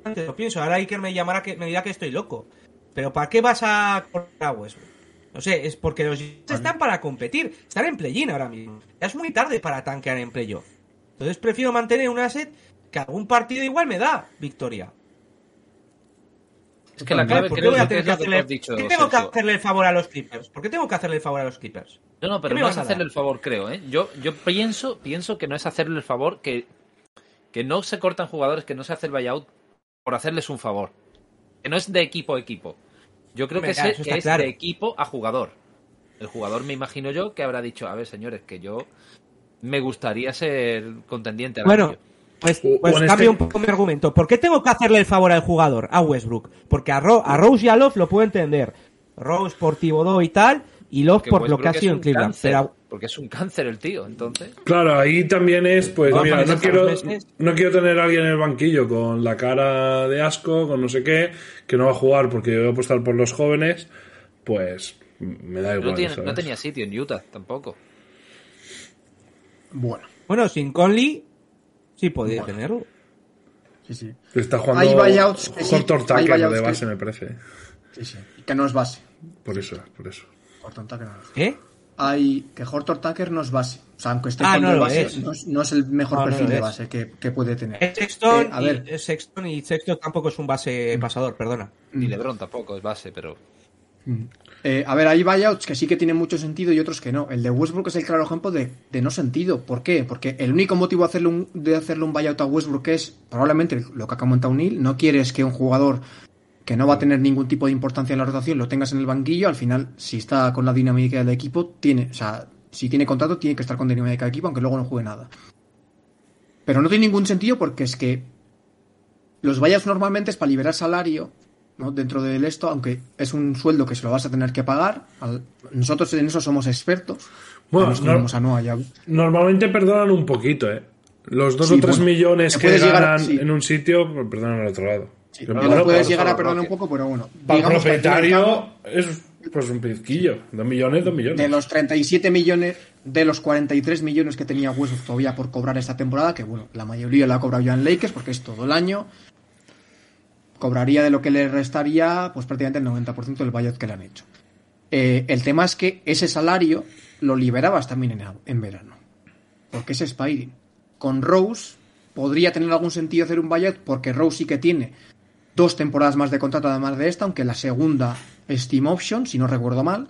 Sinceramente lo pienso, ahora Iker me llamará que me dirá que estoy loco. Pero ¿para qué vas a cortar a Westbrook? No sé, es porque los Jazz están para competir, están en play-in ahora mismo. Ya es muy tarde para tanquear en playoff. Entonces prefiero mantener un asset que algún partido igual me da victoria. Es que la clave ¿por qué creo voy a que tener es que lo que has dicho, ¿por qué tengo que hacerle el favor a los Clippers? ¿Por qué tengo que hacerle el favor a los Clippers? No, no, ¿Qué pero no vas es a hacerle el favor, creo, ¿eh? Yo, yo pienso, pienso que no es hacerle el favor, que, que no se cortan jugadores, que no se hace el buyout por hacerles un favor. Que no es de equipo a equipo. Yo creo Hombre, que, es claro. de equipo a jugador. El jugador, me imagino yo, que habrá dicho, a ver, señores, que yo me gustaría ser contendiente al Bueno, anillo". pues, pues en cambio este- un poco mi argumento. ¿Por qué tengo que hacerle el favor al jugador, a Westbrook? Porque a, Ro- a Rose y a Love lo puedo entender. Rose por Thibodeau y tal, y Love por lo que ha sido en Cleveland. cáncer, Pero Porque es un cáncer el tío, entonces. Claro, ahí también es, pues, mira, no quiero, no tener a alguien en el banquillo con la cara de asco, con no sé qué, que no va a jugar porque yo voy a apostar por los jóvenes, pues me da igual. No, no tenía sitio en Utah tampoco. Bueno, bueno, sin Conley sí podía tenerlo. sí, sí. Está Hay jugando buyouts que sí, hay buyouts de que- base, me parece. sí, sí. Que no es base. Por eso, por eso. Horton Tucker. ¿Qué? Hay que Horton Tucker no es base. O sea, aunque esté Ah, con no de lo base, es. no es, no es el mejor No, no perfil de base que, que puede tener. Es Sexton, Eh, a y, ver. Sexton y Sexton tampoco es un base pasador, perdona. Ni Mm. LeBron tampoco es base, pero. Eh, a ver, hay buyouts que sí que tienen mucho sentido y otros que no. El de Westbrook es el claro ejemplo de, de no sentido. ¿Por qué? Porque el único motivo de hacerle, un, de hacerle un buyout a Westbrook es probablemente lo que ha comentado Neil. No quieres que un jugador que no va a tener ningún tipo de importancia en la rotación lo tengas en el banquillo. Al final, si está con la dinámica del equipo, tiene, o sea, si tiene contrato, tiene que estar con dinámica del equipo, aunque luego no juegue nada. Pero no tiene ningún sentido porque es que los buyouts normalmente es para liberar salario ¿no? dentro del esto, aunque es un sueldo que se lo vas a tener que pagar. Nosotros en eso somos expertos. Bueno, no- tenemos a Noah ya. Normalmente perdonan un poquito, ¿eh? Los dos Sí, o tres bueno, millones que llegar ganan sí. en un sitio, perdonan al otro lado. Sí, lo bueno, puedes llegar a perdonar un poco, pero bueno. Para el propietario es pues un pizquillo. Dos millones, dos millones. de los 37 millones, de los 43 millones que tenía Westbrook todavía por cobrar esta temporada, que bueno, la mayoría la ha cobrado ya en Lakers porque es todo el año, cobraría de lo que le restaría, pues prácticamente el 90% del buyout que le han hecho. Eh, el tema es que ese salario lo liberabas también en, en verano, porque es expiring. Con Rose podría tener algún sentido hacer un buyout porque Rose sí que tiene dos temporadas más de contrato además de esta, aunque la segunda es Team Option, si no recuerdo mal.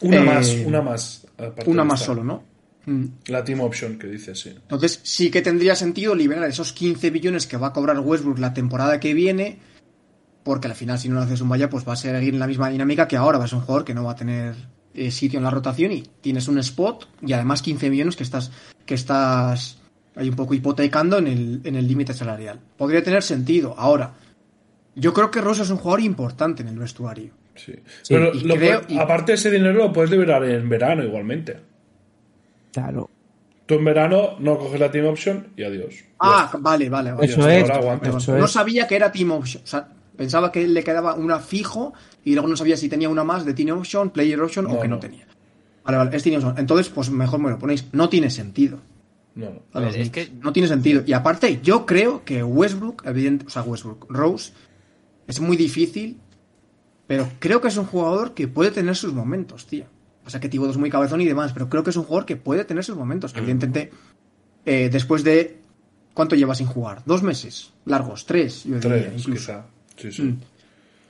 Una Eh, más, una más. Una más solo, ¿no? Mm. La team option que dice, sí. Entonces sí que tendría sentido liberar esos 15 billones que va a cobrar Westbrook la temporada que viene, porque al final si no le haces un vaya, pues va a seguir en la misma dinámica que ahora, va a ser un jugador que no va a tener eh, sitio en la rotación y tienes un spot y además 15 millones que estás que estás ahí un poco hipotecando en el en el límite salarial. Podría tener sentido. Ahora, yo creo que Ross es un jugador importante en el vestuario. sí. Sí, Pero lo creo- puede- y- aparte ese dinero lo puedes liberar en verano igualmente. Claro. Tú en verano no coges la team option y adiós. Ah, vale, vale, vale. Eso es, eso no es. sabía que era Team Option. O sea, pensaba que le quedaba una fijo y luego no sabía si tenía una más de Team Option, Player Option o que no, no. tenía. Vale, vale, es Team Option. Entonces, pues mejor me lo ponéis. No tiene sentido. No, no. Ver, es que- No tiene sentido. Y aparte, yo creo que Westbrook, evidente, o sea, Westbrook, Rose, es muy difícil, pero creo que es un jugador que puede tener sus momentos, tío. O sea, que Thibodeau es muy cabezón y demás, pero creo que es un jugador que puede tener sus momentos. Que evidentemente, eh, después de... ¿Cuánto lleva sin jugar? ¿Dos meses? ¿Largos? ¿Tres? Yo diría, Tres, incluso. quizá. Sí, sí. Mm.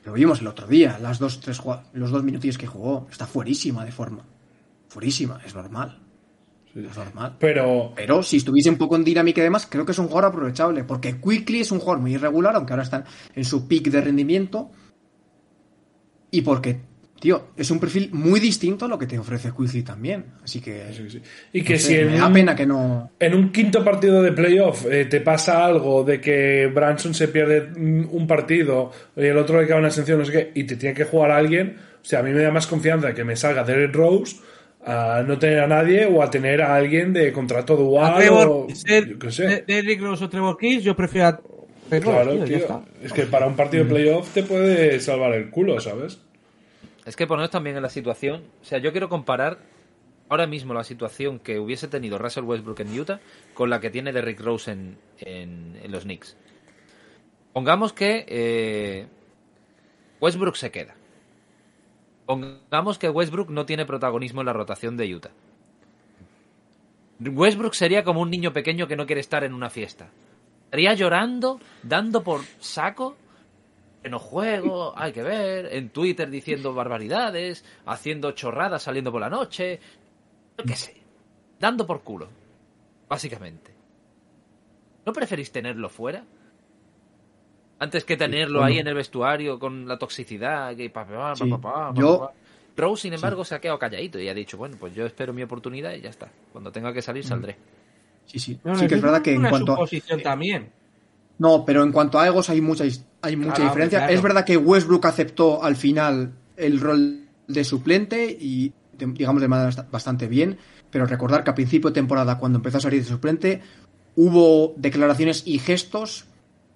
Lo vimos el otro día, las dos, tres, los dos minutillos que jugó. Está fuerísima de forma. Fuerísima, es normal. Es normal. Pero Pero si estuviese un poco en dinámica y demás, creo que es un jugador aprovechable. Porque Quickly es un jugador muy irregular, aunque ahora está en su pick de rendimiento. Y porque, tío, es un perfil muy distinto a lo que te ofrece Quickly también. Así que. Sí, sí. Y que no sé, si en me da un, pena que no. en un quinto partido de playoff eh, te pasa algo de que Branson se pierde mm, un partido y el otro le cae una sanción, no sé qué, y te tiene que jugar a alguien, o sea, a mí me da más confianza que me salga Derek Rose a no tener a nadie o a tener a alguien de contrato A dual Trevor, o ser yo qué sé. de- Derrick Rose o Trevor Kills, yo prefiero a Trevor, Claro, tío. Es que para un partido de playoff te puede salvar el culo, ¿sabes? Es que poneros también en la situación. O sea, yo quiero comparar ahora mismo la situación que hubiese tenido Russell Westbrook en Utah con la que tiene Derrick Rose en, en- en los Knicks. Pongamos que eh, Westbrook se queda. Pongamos que Westbrook no tiene protagonismo en la rotación de Utah. Westbrook sería como un niño pequeño que no quiere estar en una fiesta. Estaría llorando, dando por saco que no juego, hay que ver, en Twitter diciendo barbaridades, haciendo chorradas saliendo por la noche, yo qué sé, dando por culo, básicamente. ¿No preferís tenerlo fuera? Antes que tenerlo ahí en el vestuario con la toxicidad, que pa, pa, pa, Sí, pa, pa, pa, yo- pa. Rose, sin embargo, se ha quedado calladito y ha dicho, bueno, pues yo espero mi oportunidad y ya está. Cuando tenga que salir, saldré. Sí, sí. No, no, sí que es verdad que en cuanto a. suposición también. No, pero en cuanto a egos hay mucha, hay mucha Claro, diferencia. claro. Es verdad que Westbrook aceptó al final el rol de suplente y de- digamos de manera bast- bastante bien, pero recordar que a principio de temporada cuando empezó a salir de suplente hubo declaraciones y gestos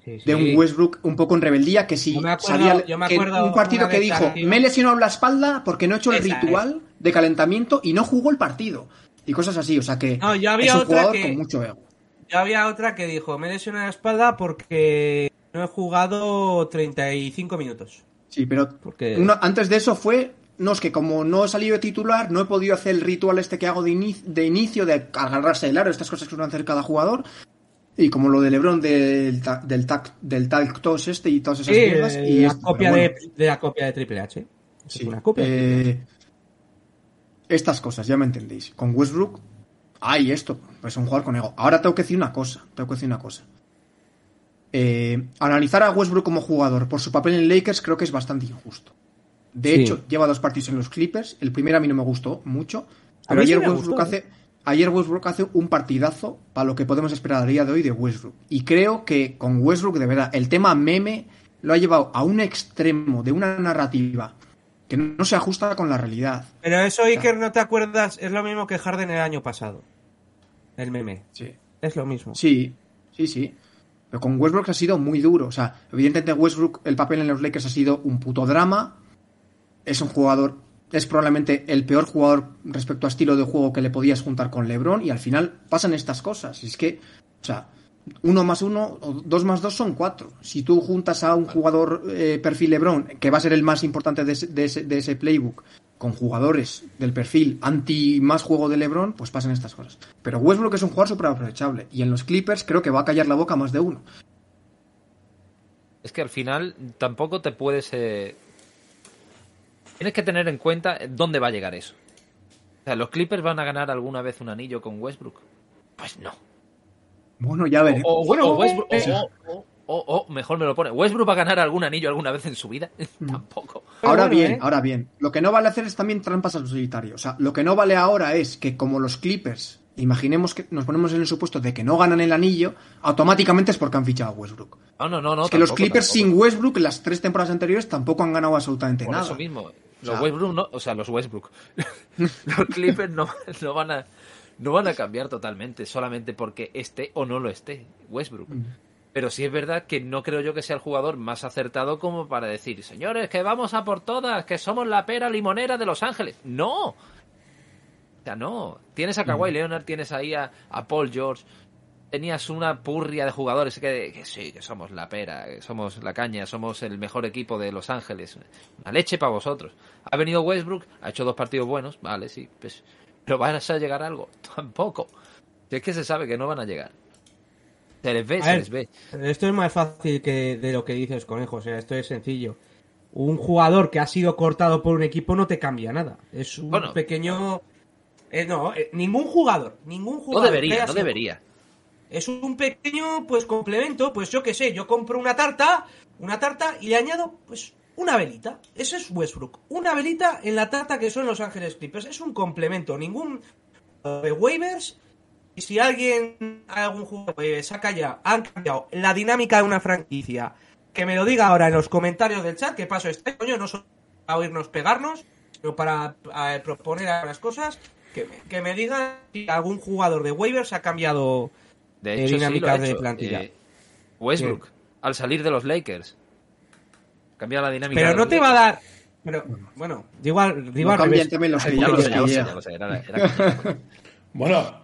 Sí, de un Westbrook un poco en rebeldía que si Yo acuerdo- yo que acuerdo un partido que dijo me he lesionado la espalda porque no he hecho el Esa ritual de calentamiento y no jugó el partido y cosas así, o sea que No, yo había es un otra jugador que- con mucho ego. Ya había otra que dijo, me lesioné la espalda porque no he jugado 35 minutos. Sí, pero Porque- antes de eso fue, no, es que como no he salido de titular, no he podido hacer el ritual este que hago de, ini- de inicio, de agarrarse el aro, estas cosas que suelen hacer cada jugador, y como lo de Lebron del, ta- del, tac, del talk toss este y todas esas Sí, mierdas. eh, y la, esto, copia de, la copia de Triple H. Es sí, una copia. eh, estas cosas, ya me entendéis. Con Westbrook, hay esto, pues un jugador con ego. Ahora tengo que decir una cosa, tengo que decir una cosa. Eh, analizar a Westbrook como jugador por su papel en Lakers creo que es bastante injusto. De Sí. hecho, lleva dos partidos en los Clippers. El primero a mí no me gustó mucho. Pero ayer Westbrook, gustó, hace, ayer Westbrook hace un partidazo para lo que podemos esperar a día de hoy de Westbrook. Y creo que con Westbrook, de verdad, el tema meme lo ha llevado a un extremo de una narrativa que no se ajusta con la realidad. Pero eso, Iker, no te acuerdas, es lo mismo que Harden el año pasado. El meme. Sí. Es lo mismo. Sí, sí, sí. Pero con Westbrook ha sido muy duro. O sea, evidentemente Westbrook, el papel en los Lakers ha sido un puto drama. Es un jugador, es probablemente el peor jugador respecto a estilo de juego que le podías juntar con LeBron y al final pasan estas cosas. Es que, o sea, uno más uno o dos más dos son cuatro. Si tú juntas a un jugador eh, perfil LeBron, que va a ser el más importante de ese, de ese- playbook, con jugadores del perfil anti más juego de LeBron, pues pasan estas cosas. Pero Westbrook es un jugador súper aprovechable. Y en los Clippers creo que va a callar la boca más de uno. Es que al final tampoco te puedes... eh, Tienes que tener en cuenta dónde va a llegar eso. O sea, ¿los Clippers van a ganar alguna vez un anillo con Westbrook? Pues no. Bueno, ya veremos. O, bueno, o Westbrook, o sea- o- o- o- o, mejor me lo pone. ¿Westbrook va a ganar algún anillo alguna vez en su vida? Tampoco. Ahora bueno, bien, ¿eh? ahora bien, lo que no vale hacer es también trampas al solitario. O sea, lo que no vale ahora es que como los Clippers, imaginemos que nos ponemos en el supuesto de que no ganan el anillo, automáticamente es porque han fichado a Westbrook. No, no, no. no es que los Clippers tampoco. sin Westbrook, las tres temporadas anteriores, tampoco han ganado absolutamente Por nada. eso mismo. Los sea- Westbrook no, o sea, los Westbrook. los Clippers no, no van a no van a cambiar totalmente solamente porque esté o no lo esté Westbrook. Mm. Pero sí es verdad que no creo yo que sea el jugador más acertado como para decir, señores, que vamos a por todas, que somos la pera limonera de Los Ángeles. No. O sea, no. Tienes a Kawhi Leonard, tienes ahí a, a Paul George, tenías una purria de jugadores que, que sí, que somos la pera, que somos la caña, somos el mejor equipo de Los Ángeles. Una leche para vosotros. Ha venido Westbrook, ha hecho dos partidos buenos, vale, sí, pues, pero ¿van a llegar a algo? Tampoco. Si es que se sabe que no van a llegar. Se les ve, A se ver, les ve. Esto es más fácil que de lo que dices, conejo. O sea, esto es sencillo. Un jugador que ha sido cortado por un equipo no te cambia nada. Es un Bueno. pequeño. Eh, no, eh, ningún jugador, ningún No jugador. que debería, no debería. Es un pequeño, pues, complemento, pues yo qué sé, yo compro una tarta, una tarta y le añado, pues, una velita. Ese es Westbrook. Una velita en la tarta que son Los Ángeles Clippers. Es un complemento, ningún de waivers. Y si alguien, algún jugador eh, saca ya, han cambiado la dinámica de una franquicia, que me lo diga ahora en los comentarios del chat, que paso este coño, no solo para oírnos pegarnos, sino para proponer algunas cosas, que me, que me digan si algún jugador de waivers ha cambiado De Eh, hecho, sí, lo dinámicas ha de hecho. plantilla. Eh, Westbrook, al salir de los Lakers. Cambia la dinámica. Pero de no te va a Lakers. dar. Pero, bueno, digo al, digo No revés. también los Bueno,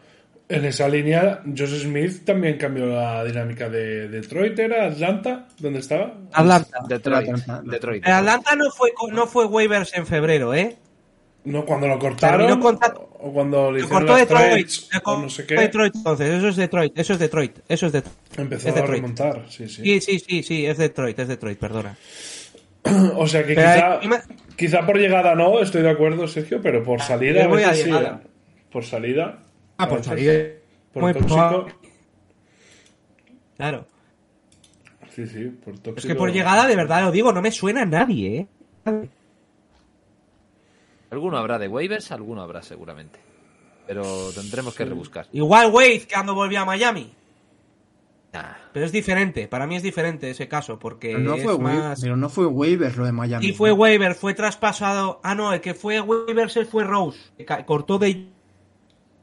en esa línea, Joseph Smith también cambió la dinámica de Detroit, ¿era Atlanta? ¿Dónde estaba? Atlanta. Detroit. Atlanta. Detroit. El Atlanta no fue, no fue waivers en febrero, ¿eh? No, cuando lo cortaron. O cuando le Lo hicieron cortó Detroit. o no sé qué. Detroit, entonces. Eso es Detroit. Eso es Detroit. Eso es Detroit. Empezó Es a Detroit. remontar, sí, sí. Sí, sí, sí, sí. Es Detroit. Es Detroit, perdona. O sea que quizá, encima- quizá por llegada no, estoy de acuerdo, Sergio, pero por salida. yo voy a veces sí. ¿eh? Por salida. Ah, por salir. Por Muy tóxico. Claro. Sí, sí, por tóxico. Es que por llegada, de verdad lo digo, no me suena a nadie, ¿eh? Alguno habrá de waivers, alguno habrá seguramente. Pero tendremos que rebuscar. Igual Wade que cuando volvió a Miami. Nah. Pero es diferente. Para mí es diferente ese caso. Porque Pero no, es fue más. pero no fue waivers lo de Miami. Y fue waiver, fue traspasado. Ah, no, el que fue waivers él fue Rose. que cortó de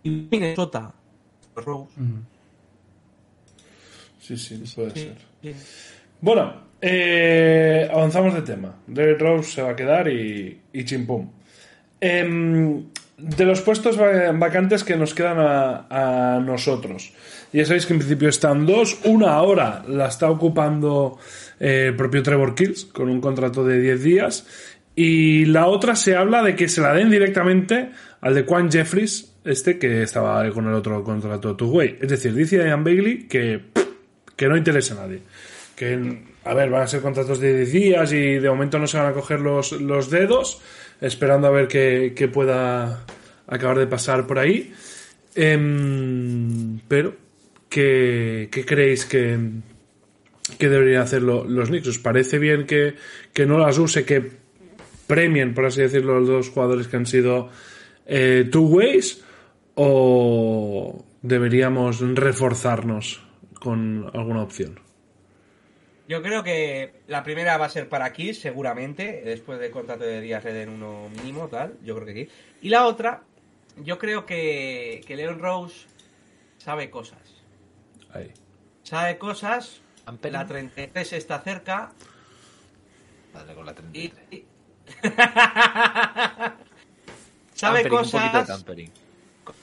Minnesota. Rose. Mm. Sí, sí, puede Sí, ser. sí. Bueno, eh, avanzamos de tema. Derrick Rose se va a quedar y, y chimpum. Em, de los puestos va- vacantes que nos quedan a, nosotros. Ya sabéis que en principio están dos. Una ahora la está ocupando eh, el propio Trevor Kills con un contrato de 10 días. Y la otra se habla de que se la den directamente al de Quan Jeffries, este que estaba con el otro contrato two-way. Es decir, dice Ian Bailey que, que no interesa a nadie. Que, a ver, van a ser contratos de 10 días y de momento no se van a coger los, los dedos, esperando a ver qué, qué pueda acabar de pasar por ahí. Em, pero, ¿qué, qué creéis que, que deberían hacer lo- los Knicks? ¿Os parece bien que, que no las use, que premien, por así decirlo, los dos jugadores que han sido eh, two ways? ¿O deberíamos reforzarnos con alguna opción? Yo creo que la primera va a ser para Kiss, seguramente. Después del contrato de días le den uno mínimo, tal. Yo creo que sí. Y la otra, yo creo que, que Leon Rose sabe cosas. Ahí. Sabe cosas. La 33 está cerca. Dale con la Y. 33. y- sabe Tampering, un cosas. tampering.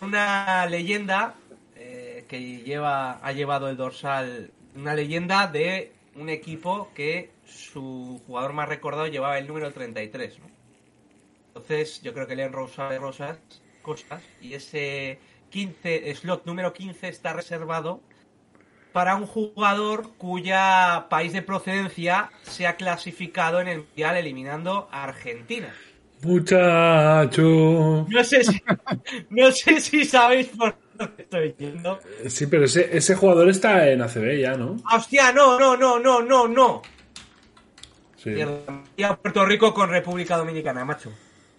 una leyenda eh, que lleva ha llevado el dorsal una leyenda de un equipo que su jugador más recordado llevaba el número 33 ¿no? entonces yo creo que Leon Rose sabe rosas, cosas y ese 15 slot número 15 está reservado para un jugador cuya país de procedencia se ha clasificado en el mundial eliminando a Argentina Muchacho. no sé si, no sé si sabéis por estoy yendo. Sí, pero ese, ese jugador está en ACB ya, ¿no? Ah, Hostia, no, no, no, no, no, no. Sí. He liado Puerto Rico con República Dominicana, macho.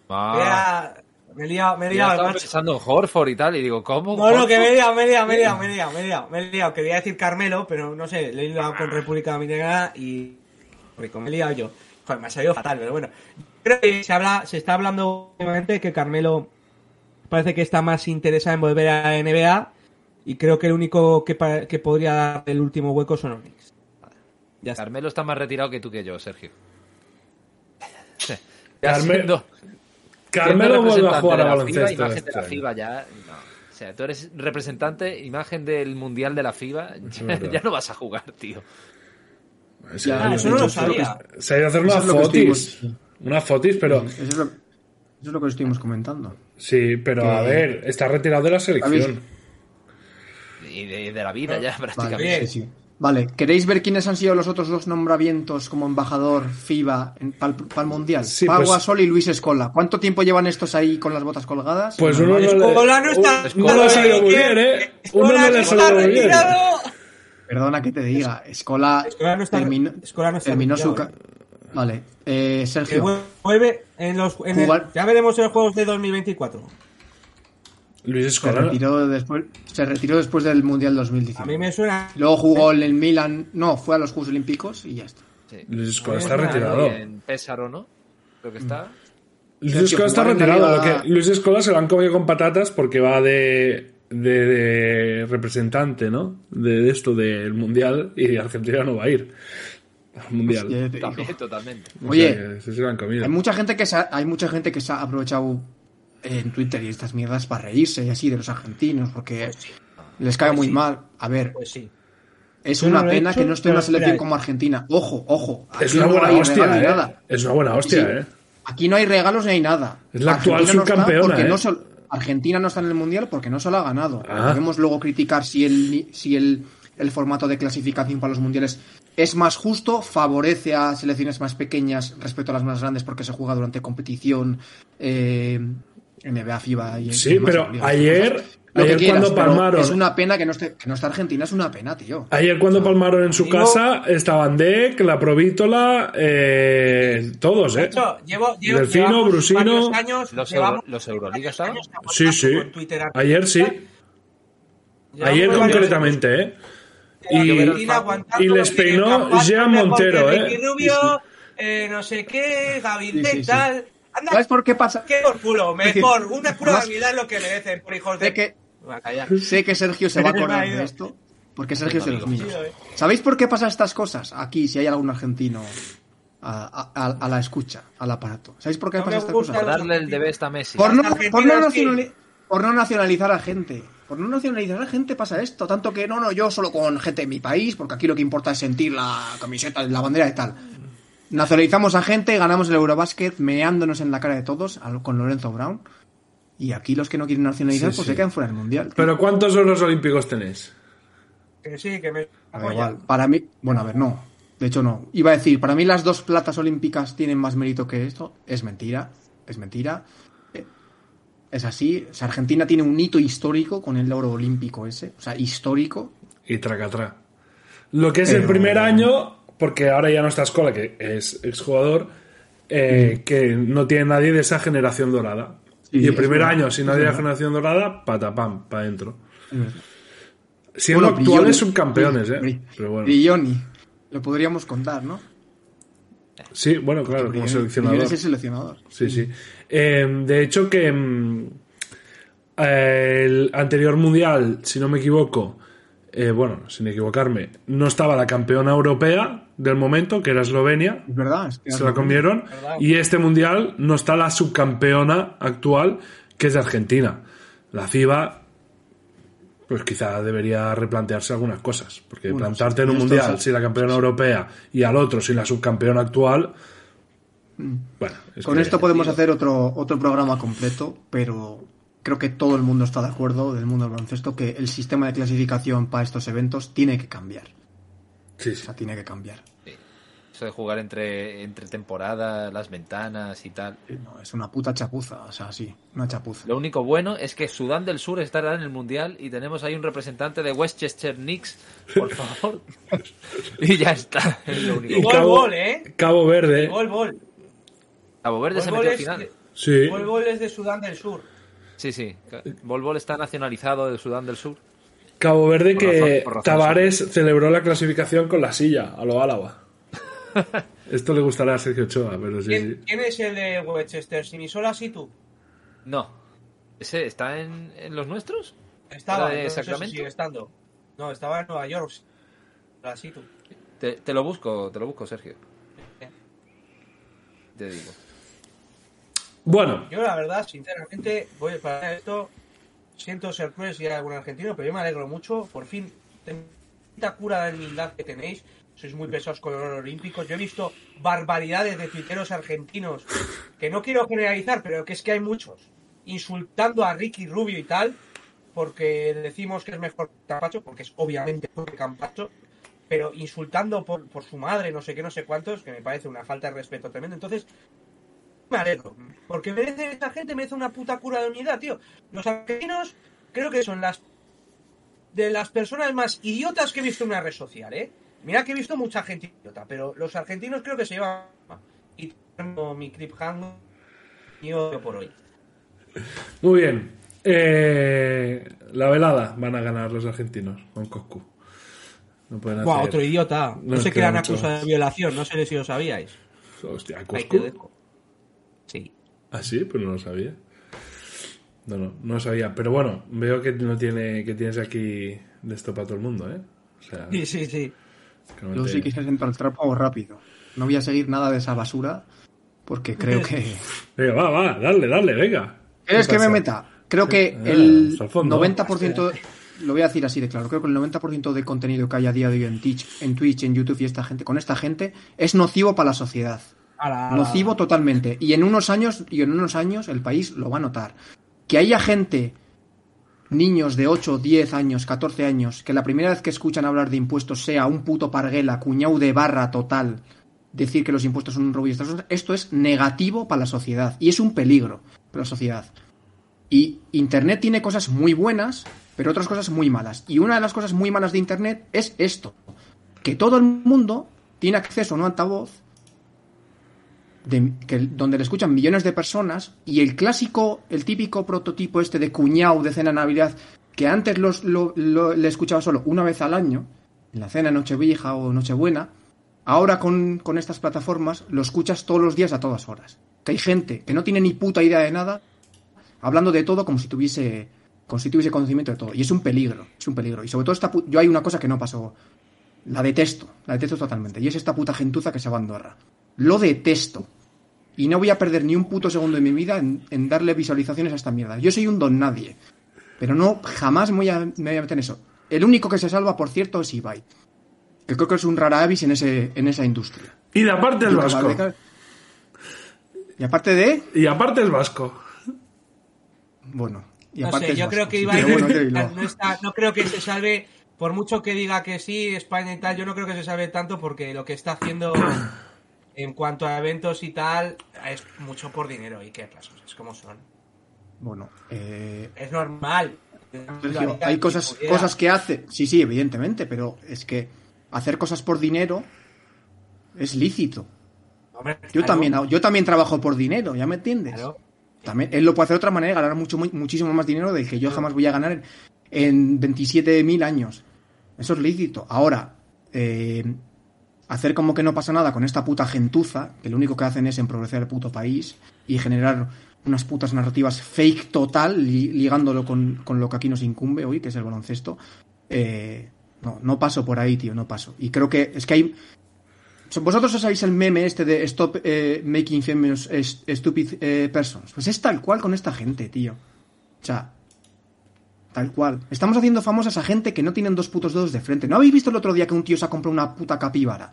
Ah, Me he liado, me he liado, estaba macho. pensando en Horford y tal, y digo, ¿cómo? No, no, que me he liado, me he liado, me he liado, me he liado, me he liado, me he liado. Quería decir Carmelo, pero no sé, le he liado con República Dominicana y... Rico, me he liado yo. Joder, me ha salido fatal, pero bueno. Creo que se habla, se está hablando últimamente que Carmelo parece que está más interesado en volver a la NBA y creo que el único que, que podría dar el último hueco son Knicks. Ya está. Carmelo está más retirado que tú que yo, Sergio. Ya Carme- siendo- Carmelo siendo vuelve a jugar a la baloncesto. FIBA, imagen este de la año. FIBA ya. no. O sea, tú eres representante, imagen del mundial de la FIBA. Ya, no vas a jugar, tío. Ya, eso no lo que-. Se ha ido a hacer Eso una es lo que fotis. estuvimos- Una fotis, pero. Eso es, lo, eso es lo que estuvimos comentando. Sí, pero a Que- ver, está retirado de la selección. Y de, de la vida ya, Vale, prácticamente. sí, sí. Vale, ¿queréis ver quiénes han sido los otros dos nombramientos como embajador FIBA para el Mundial? Sí, Pau pues- Gasol y Luis Escola. ¿Cuánto tiempo llevan estos ahí con las botas colgadas? Pues uno no, Escola no está- no le ha salido muy bien, ¿eh? Uno no le ha está salido muy bien. retirado. Perdona que te diga, Escola, Escola no está- terminó, Escola no está terminó su... retirado, ca- Vale, eh, Que Sergio, vuelve en los. en el- Jugar- ya veremos en los juegos de 2024. Luis se Escola. retiró, después, se retiró después del Mundial A 2019. mí me suena. Luego jugó en el Milan, no, fue a los Juegos Olímpicos y ya está. Sí. Luis Escola Pues está retirado. En Pésaro, ¿no? Creo que está. Luis Sergio, Escola está retirado. Lo que Luis Escola se lo han comido con patatas porque va de, de, de representante, ¿no? De, de esto del Mundial y Argentina no va a ir Mundial. También, totalmente. O Oye, sea que ese se. Hay mucha gente que se ha, hay mucha gente que se ha aprovechado en Twitter y estas mierdas para reírse y así de los argentinos porque les cae Pues muy sí. mal. A ver, Pues sí. es Yo una no lo he pena hecho, que no esté en una selección como Argentina. Ojo, ojo. Es aquí una no hostia, ¿eh? nada. Es una buena hostia, Sí. ¿eh? Aquí no hay regalos ni hay nada. Es la actual Argentina no está subcampeona, porque ¿eh? no Argentina no está en el mundial porque no se lo ha ganado. Ah. Podemos luego criticar si el si el, el formato de clasificación para los mundiales es más justo, favorece a selecciones más pequeñas respecto a las más grandes porque se juega durante competición eh, NBA, FIBA y Sí, pero ligas, ayer, ayer quieras, cuando palmaron, Es una pena que no esté que no esté Argentina, es una pena, tío. ayer cuando palmaron en su Digo- casa estaban Deck, la Provítola, eh, todos, De ¿eh? hecho, llevo, llevo, Delfino, llevamos Brusino. años, Los, Euro- los Euroliga estaban. años en Sí, sí. Ayer sí. Ayer concretamente, ¿eh? Y, les que peinó Jean Montero, que ¿eh? Ricky Rubio, eh, no sé qué, Gavindet, Sí, sí, sí. tal. Anda, ¿Sabes por qué pasa? qué por culo, mejor. Una Navidad es lo que merecen, por hijos Sé de... que, a callar. sé que Sergio se va a acordar de esto. Porque Sergio es de los míos. ¿Sabéis por qué pasan estas cosas? Aquí, si hay algún argentino a, a- a- a la escucha, al aparato. ¿Sabéis por qué No me estas cosas? Por darle el de a Messi. Por no, Argentina por, no sí. nacionali- por no nacionalizar a gente. Por no nacionalizar a gente pasa esto. Tanto que no, no, yo solo con gente de mi país, porque aquí lo que importa es sentir la camiseta, la bandera y tal. Nacionalizamos a gente, ganamos el Eurobasket meándonos en la cara de todos con Lorenzo Brown. Y aquí los que no quieren nacionalizar, Sí, pues sí. se quedan fuera del mundial. tío. Pero ¿cuántos oros olímpicos tenéis? Que sí, que me... A ver, igual, para mí, bueno, a ver, no. De hecho, no. Iba a decir, para mí las dos platas olímpicas tienen más mérito que esto. Es mentira. Es mentira. Eh, Es así. O sea, Argentina tiene un hito histórico con el oro olímpico ese. O sea, histórico. Y tracatrá. Lo que es el Pero- primer año, porque ahora ya no está Escola, que es exjugador, eh, que no tiene nadie de esa generación dorada. Sí, y el primer año, es nadie de la generación dorada, patapam, para adentro. Siendo Bueno, actuales subcampeones, ¿eh? Bri- Pero bueno. Brilloni. Lo podríamos contar, ¿no? Sí, bueno, claro, como seleccionador. Brilloni es el seleccionador. Sí, sí. Eh, de hecho, que eh, el anterior mundial, si no me equivoco, eh, bueno, sin equivocarme, no estaba la campeona europea del momento, que era Eslovenia, Es verdad. es que se la comieron, y este mundial no está la subcampeona actual, que es de Argentina. La FIBA, pues quizá debería replantearse algunas cosas, porque Bueno, plantarte en un mundial sin la campeona europea y al otro sin la subcampeona actual, bueno, es Mm. Con que- esto podemos hacer otro, otro programa completo, pero creo que todo el mundo está de acuerdo, del mundo del baloncesto, que el sistema de clasificación para estos eventos tiene que cambiar. Sí, O sí. sea, tiene que cambiar. Eso de jugar entre, entre temporadas, las ventanas y tal. No, es una puta chapuza, o sea, sí, una chapuza. Lo único bueno es que Sudán del Sur estará en el Mundial y tenemos ahí un representante de Westchester Knicks, por favor. y ya está. Es lo único. Y Cabo, gol, ¿eh? Cabo Verde. Gol. Cabo Verde se Gol, metió al final. Sí. Gol, gol es de Sudán del Sur. Sí, sí. Bol Bol está nacionalizado de Sudán del Sur. Cabo Verde Por que Tavares celebró la clasificación con la silla, a lo Álava. Esto le gustará a Sergio Ochoa, pero sí, ¿Quién, sí. quién es el de Westchester? ¿Simisola y tú? No. ¿Ese está en, en los nuestros? Estaba, ¿Era de no sé si Sacramento? sigue estando. No, estaba en Nueva York. Así tú. Te, te lo busco, te lo busco, Sergio. Te digo. Bueno, Yo, la verdad, sinceramente, voy para esto. Siento ser cruel si hay algún argentino, pero yo me alegro mucho. Por fin, tanta cura de humildad que tenéis. Sois muy pesados con el oro olímpico. Yo he visto barbaridades de tuiteros argentinos que no quiero generalizar, pero que es que hay muchos insultando a Ricky Rubio y tal, porque decimos que es mejor Campacho, porque es obviamente mejor Campacho. pero insultando por, por su madre, no sé qué, no sé cuántos, que me parece una falta de respeto tremendo. Entonces, me alegro, porque merece esta gente, merece una puta cura de unidad, tío. Los argentinos creo que son las de las personas más idiotas que he visto en una red social, ¿eh? Mira que he visto mucha gente idiota, pero los argentinos creo que se llevan... Y tengo mi clip hang yo por hoy. Muy bien. Eh, la velada van a ganar los argentinos con Coscu. No pueden Buah, hacer- otro idiota. No, No eran mucho. acusados de violación, no sé si lo sabíais. Hostia, Coscu. Sí. Ah, sí, pues no lo sabía. No, no, no lo sabía. Pero bueno, veo que no tiene, que tienes aquí de esto para todo el mundo, ¿eh? O sea, Sí, sí, sí. No Yo sí quise entrar al trapo rápido. No voy a seguir nada de esa basura porque creo que... Venga, va, va, dale, dale, venga. ¿Quieres ¿Qué que me meta? Creo que Ah, el hasta el fondo. 90%, lo voy a decir así de claro, creo que el 90% de contenido que hay a día de hoy en Twitch, en Twitch, en YouTube y esta gente, con esta gente, es nocivo para la sociedad. Ala, ala. Nocivo totalmente. Y en unos años, y en unos años el país lo va a notar. Que haya gente, niños de 8, 10 años, 14 años, que la primera vez que escuchan hablar de impuestos sea un puto parguela, cuñado de barra total, decir que los impuestos son un robo y estas esto es negativo para la sociedad. Y es un peligro para la sociedad. Y Internet tiene cosas muy buenas, pero otras cosas muy malas. Y una de las cosas muy malas de Internet es esto. Que todo el mundo tiene acceso a un altavoz que, donde le escuchan millones de personas y el clásico, el típico prototipo este de cuñado de cena de Navidad, que antes los, lo, lo- le escuchaba solo una vez al año, en la cena Nochevieja o Nochebuena, ahora con, con estas plataformas lo escuchas todos los días a todas horas. Que hay gente que no tiene ni puta idea de nada, hablando de todo como si tuviese, como si tuviese conocimiento de todo. Y es un peligro, es un peligro. Y sobre todo esta yo hay una cosa que no pasó. La detesto, la detesto totalmente. Y es esta puta gentuza que se va a Andorra. Lo detesto. Y no voy a perder ni un puto segundo de mi vida en, en darle visualizaciones a esta mierda. Yo soy un don nadie. Pero no, jamás me voy, a, me voy a meter en eso. El único que se salva, por cierto, es Ibai. Que creo que es un rara avis en, ese, en esa industria. Y de aparte Y vasco. Y aparte de... Y aparte es vasco. Bueno. Y No aparte sé, es yo vasco, creo que Ibai bueno, no, está- no creo que se salve, por mucho que diga que sí, España y tal, yo no creo que se salve tanto porque lo que está haciendo en cuanto a eventos y tal es mucho por dinero y qué las cosas como son. Bueno, eh, Es normal. Sergio, hay cosas, cosas que hace. Sí, sí, evidentemente, pero es que hacer cosas por dinero es lícito. Hombre, Yo claro, también, yo también trabajo por dinero, ¿ya me entiendes? claro. También, él lo puede hacer de otra manera y ganar mucho, muy- muchísimo más dinero del que yo jamás voy a ganar en, en 27.000 años. Eso es lícito. Ahora, eh, hacer como que no pasa nada con esta puta gentuza, que lo único que hacen es empobrecer el puto país y generar unas putas narrativas fake total, li- ligándolo con, con lo que aquí nos incumbe hoy, que es el baloncesto. eh, no, no paso por ahí, tío, no paso. Y creo que es que hay ¿Vosotros sabéis el meme este de Stop eh, Making Famous eh, Stupid eh, Persons? Pues es tal cual con esta gente, tío. O sea, tal cual. Estamos haciendo famosas a gente que no tienen dos putos dedos de frente. ¿No habéis visto el otro día que un tío se ha comprado una puta capíbara?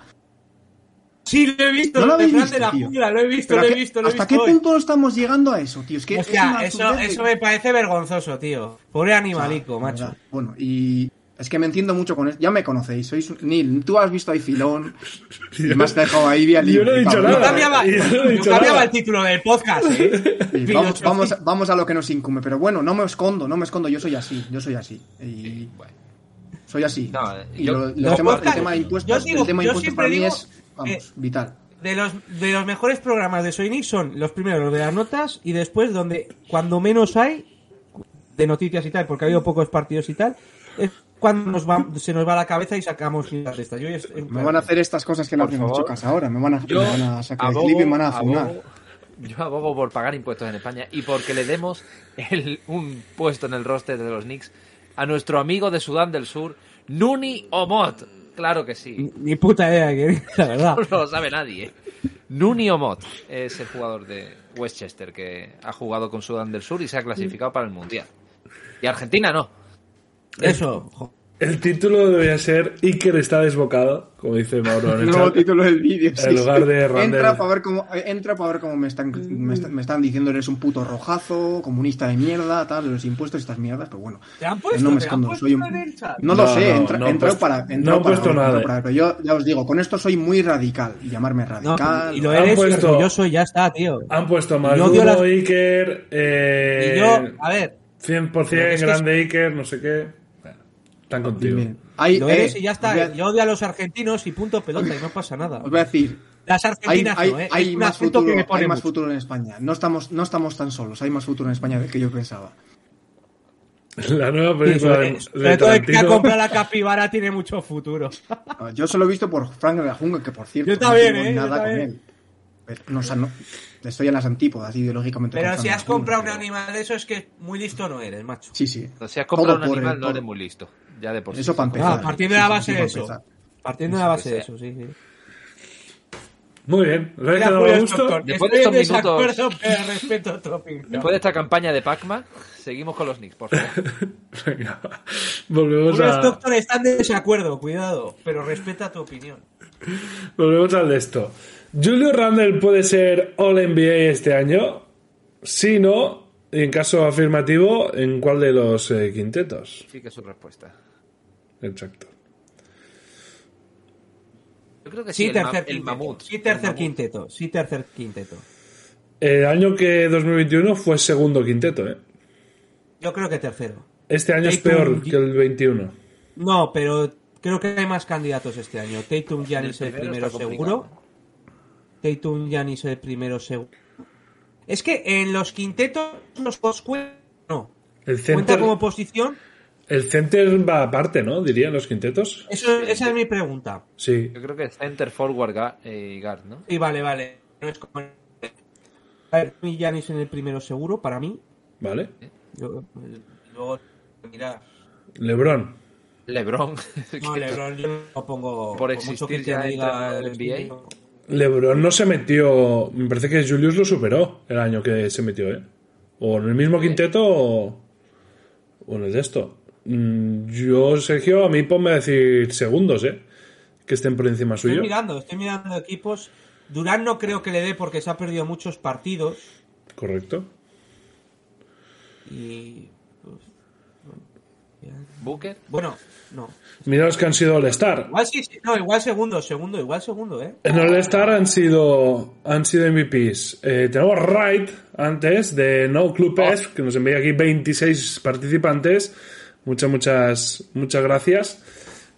Sí, lo he visto, No lo visto, de la tío. jungla, lo he visto, Pero lo ¿a he qué- visto, lo he ¿Hasta qué hoy. punto estamos llegando a eso, tío? Es que es Hostia, una eso, eso me parece vergonzoso, tío. Pobre animalico, O sea, macho. ¿verdad? Bueno, y es que me entiendo mucho con esto. Ya me conocéis, sois Neil, tú has visto ahí filón y me has dejado ahí vía Yo no he libre, dicho. Yo cambiaba, no he dicho cambiaba nada. el título del podcast, ¿eh? Y vamos, vamos, vamos a lo que nos incumbe. Pero bueno, no me escondo, no me escondo. Yo soy así, yo soy así. Y soy así. No, y yo- lo- lo los tema- el tema de impuestos, digo- el tema de yo impuestos siempre para mí es, vamos, eh, vital. De los, de los mejores programas de Soinic son los primeros, los de las notas, y después donde cuando menos hay de noticias y tal, porque ha habido pocos partidos y tal, es cuando nos va, se nos va la cabeza y sacamos las de estas. Yo es- Me van a hacer estas cosas que Por hacen favor. chocas ahora. Me van a, Yo me van a sacar el abogo- clip y me van a abogo- yo abogo por pagar impuestos en España y porque le demos el- un puesto en el roster de los Knicks a nuestro amigo de Sudán del Sur, Nuni Omot. Claro que sí. Ni puta idea, que la verdad. No lo sabe nadie. Nuni Omot es el jugador de Westchester que ha jugado con Sudán del Sur y se ha clasificado para el Mundial. Y Argentina no. Eso. jo. El título debería ser Iker está desbocado, como dice Mauro en El nuevo título del vídeo. sí, En lugar sí. de Randall. Entra para ver cómo, eh, entra para ver cómo me, están, me, están, me están diciendo eres un puto rojazo, comunista de mierda, tal, los impuestos y estas mierdas, pero bueno. ¿Te han puesto? no me ¿Te han escondo, soy un... No lo No, sé, no, entra, no para, no han para puesto nada. para ver, pero yo ya os digo, con esto soy muy radical y llamarme No, radical. y lo Han eres puesto- y orgulloso y ya está, tío. Han puesto más Yo odio duro las- Iker, eh, Y yo, a ver, 100% Pero es que grande Iker, no sé qué. Están contigo. Hay- lo eh, eres y ya está. a- Yo odio a los argentinos y punto pelota y no pasa nada. Os voy a decir, Las hay, argentinas hay- no, ¿eh? hay un más futuro, que me pone hay más mucho. futuro en España. No estamos, no estamos tan solos, hay más futuro en España del que yo pensaba. La nueva Sí, película sobre, de, de todo el que ha Tarantino. comprado la capibara tiene mucho futuro. Yo solo he visto por Frank de la Jungla, que por cierto Yo también, no tengo ¿eh? Yo nada con también. él. Pero, no, o sea, no, estoy en las antípodas ideológicamente. Pero si has de comprado un pero- animal de eso es que muy listo no eres, macho. Sí, sí. Si has comprado Todo un animal, el no eres muy listo. Ya de por sí. Eso para empezar. Ah, partiendo de la base sí, de eso. Partiendo de la base de eso, sí, sí. Muy bien. Stockton, Después de Estoy en estos minutos- desacuerdo, pero respeto tu opinión. Después de esta campaña de Pac-Man, seguimos con los Knicks, por favor. Venga, volvemos, Julio a, Stockton está en desacuerdo, cuidado, pero respeta tu opinión. volvemos al de esto. ¿Julio Randle puede ser All NBA este año? Si no, y en caso afirmativo, ¿en cuál de los eh, quintetos? Sí que es su respuesta. Exacto. Yo creo que Sí, sí, el, ma- tercer el quinteto. mamut. Sí, El tercer mamut. quinteto. Sí, tercer quinteto. El año que 2021 fue segundo quinteto, ¿eh? Yo creo que tercero. Este año es Tatum, peor que el 21. No, pero creo que hay más candidatos este año. Tatum Yanis el El primero seguro. Tatum Yanis el primero seguro. Es que en los quintetos los dos cuentan. No. El Cuenta como posición. el center va aparte, ¿no? Diría en los quintetos. Eso, esa es mi pregunta. Sí. Yo creo que center, forward eh, y guard, ¿no? Sí, vale, vale. No es como. A ver, y Yanis en el primero seguro, para mí. ¿Vale? Yo- luego, mira. LeBron. LeBron. No, Lebron, yo lo pongo. Por mucho existir que te ya diga el NBA. LeBron no se metió. Me parece que Julius lo superó el año que se metió, ¿eh? O en el mismo quinteto o, o en el de esto. Mm, Yo, Sergio, a mí ponme a decir segundos, ¿eh? Que estén por encima Estoy suyo. mirando, estoy mirando equipos. Durán no creo que le dé porque se ha perdido muchos partidos. Correcto. Y. Booker. bueno, no. Mira los que han sido All-Star. Igual sí, sí, no, igual segundo, segundo, igual segundo, ¿eh? En All-Star han sido, han sido MVPs. Eh, tenemos Wright antes de No Club Oh. F, que nos envía aquí 26 participantes. Muchas, muchas, muchas gracias.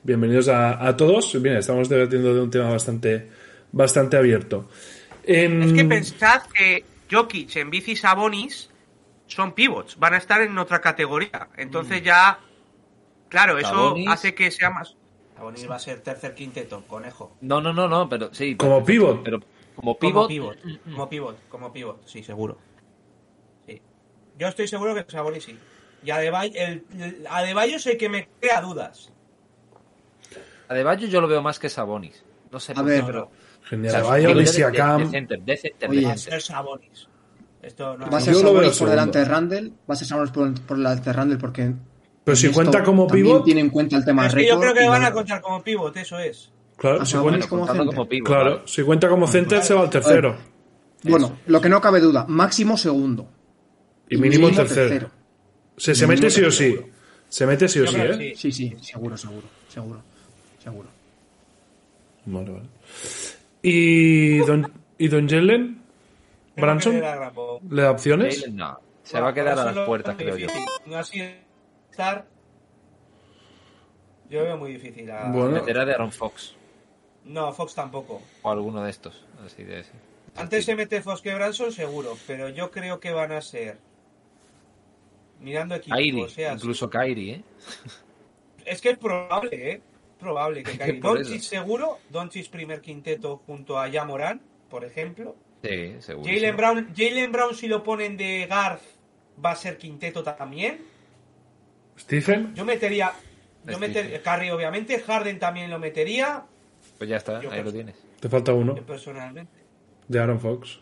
Bienvenidos a, a todos. Bien, estamos debatiendo de un tema bastante, bastante abierto. En- Es que pensad que Jokic, en bici Sabonis son pivots, van a estar en otra categoría. Entonces ya, claro, eso Sabonis. hace que sea más. Sabonis va a ser tercer quinteto, conejo. No, no, no, no, pero sí. Como pivot. Pero como Como pivot. pivot, como pivot, como pivot, sí, seguro. Sí. Yo estoy seguro que Sabonis sí. Y Adebayo, el, el- Adebayo es el que me crea dudas. Adebayo yo lo veo más que Sabonis. No sé A por ver, qué, pero. Genial. Adebayo, de- Siakam. Sabonis. Esto no Va a ser Sabonis por delante de Randall. Va a ser Sabonis por, por delante de Randall porque. Pero si cuenta como también pivot, Tiene en cuenta el tema Es que yo creo que van a contar como pivot, eso es. claro, a si cuenta, como pivot. claro, si cuenta como center se va al tercero. Bueno, lo que no cabe duda, máximo segundo. Y mínimo tercero. Se, se mete sí o sí. Se mete sí o sí, ¿eh? sí. Sí, sí, seguro, seguro, seguro, seguro. Vale, vale. ¿Y Don, ¿y Don Jalen? ¿Branson? Le da Rambo. ¿Le da opciones? Jalen, no. Se va a quedar a las puertas, creo yo. Estar. Yo veo muy difícil a. Bueno. Meterá de Aaron Fox. No, Fox tampoco. O alguno de estos. Así de ese. Antes se mete Fox que Branson, seguro. Pero yo creo que van a ser. Mirando equipos. Kyrie. o sea, Incluso Kyrie, ¿eh? Es que es probable, ¿eh? Probable que Doncic seguro. Doncic primer quinteto junto a Yamoran, por ejemplo. Sí, seguro. Jalen Brown, Jalen Brown, si lo ponen de Garth, va a ser quinteto también. ¿Stephen? Yo metería. Yo metería. Curry, obviamente. Harden también lo metería. Pues ya está, Yo ahí creo- lo tienes. Te falta uno. Yo personalmente. De Aaron Fox.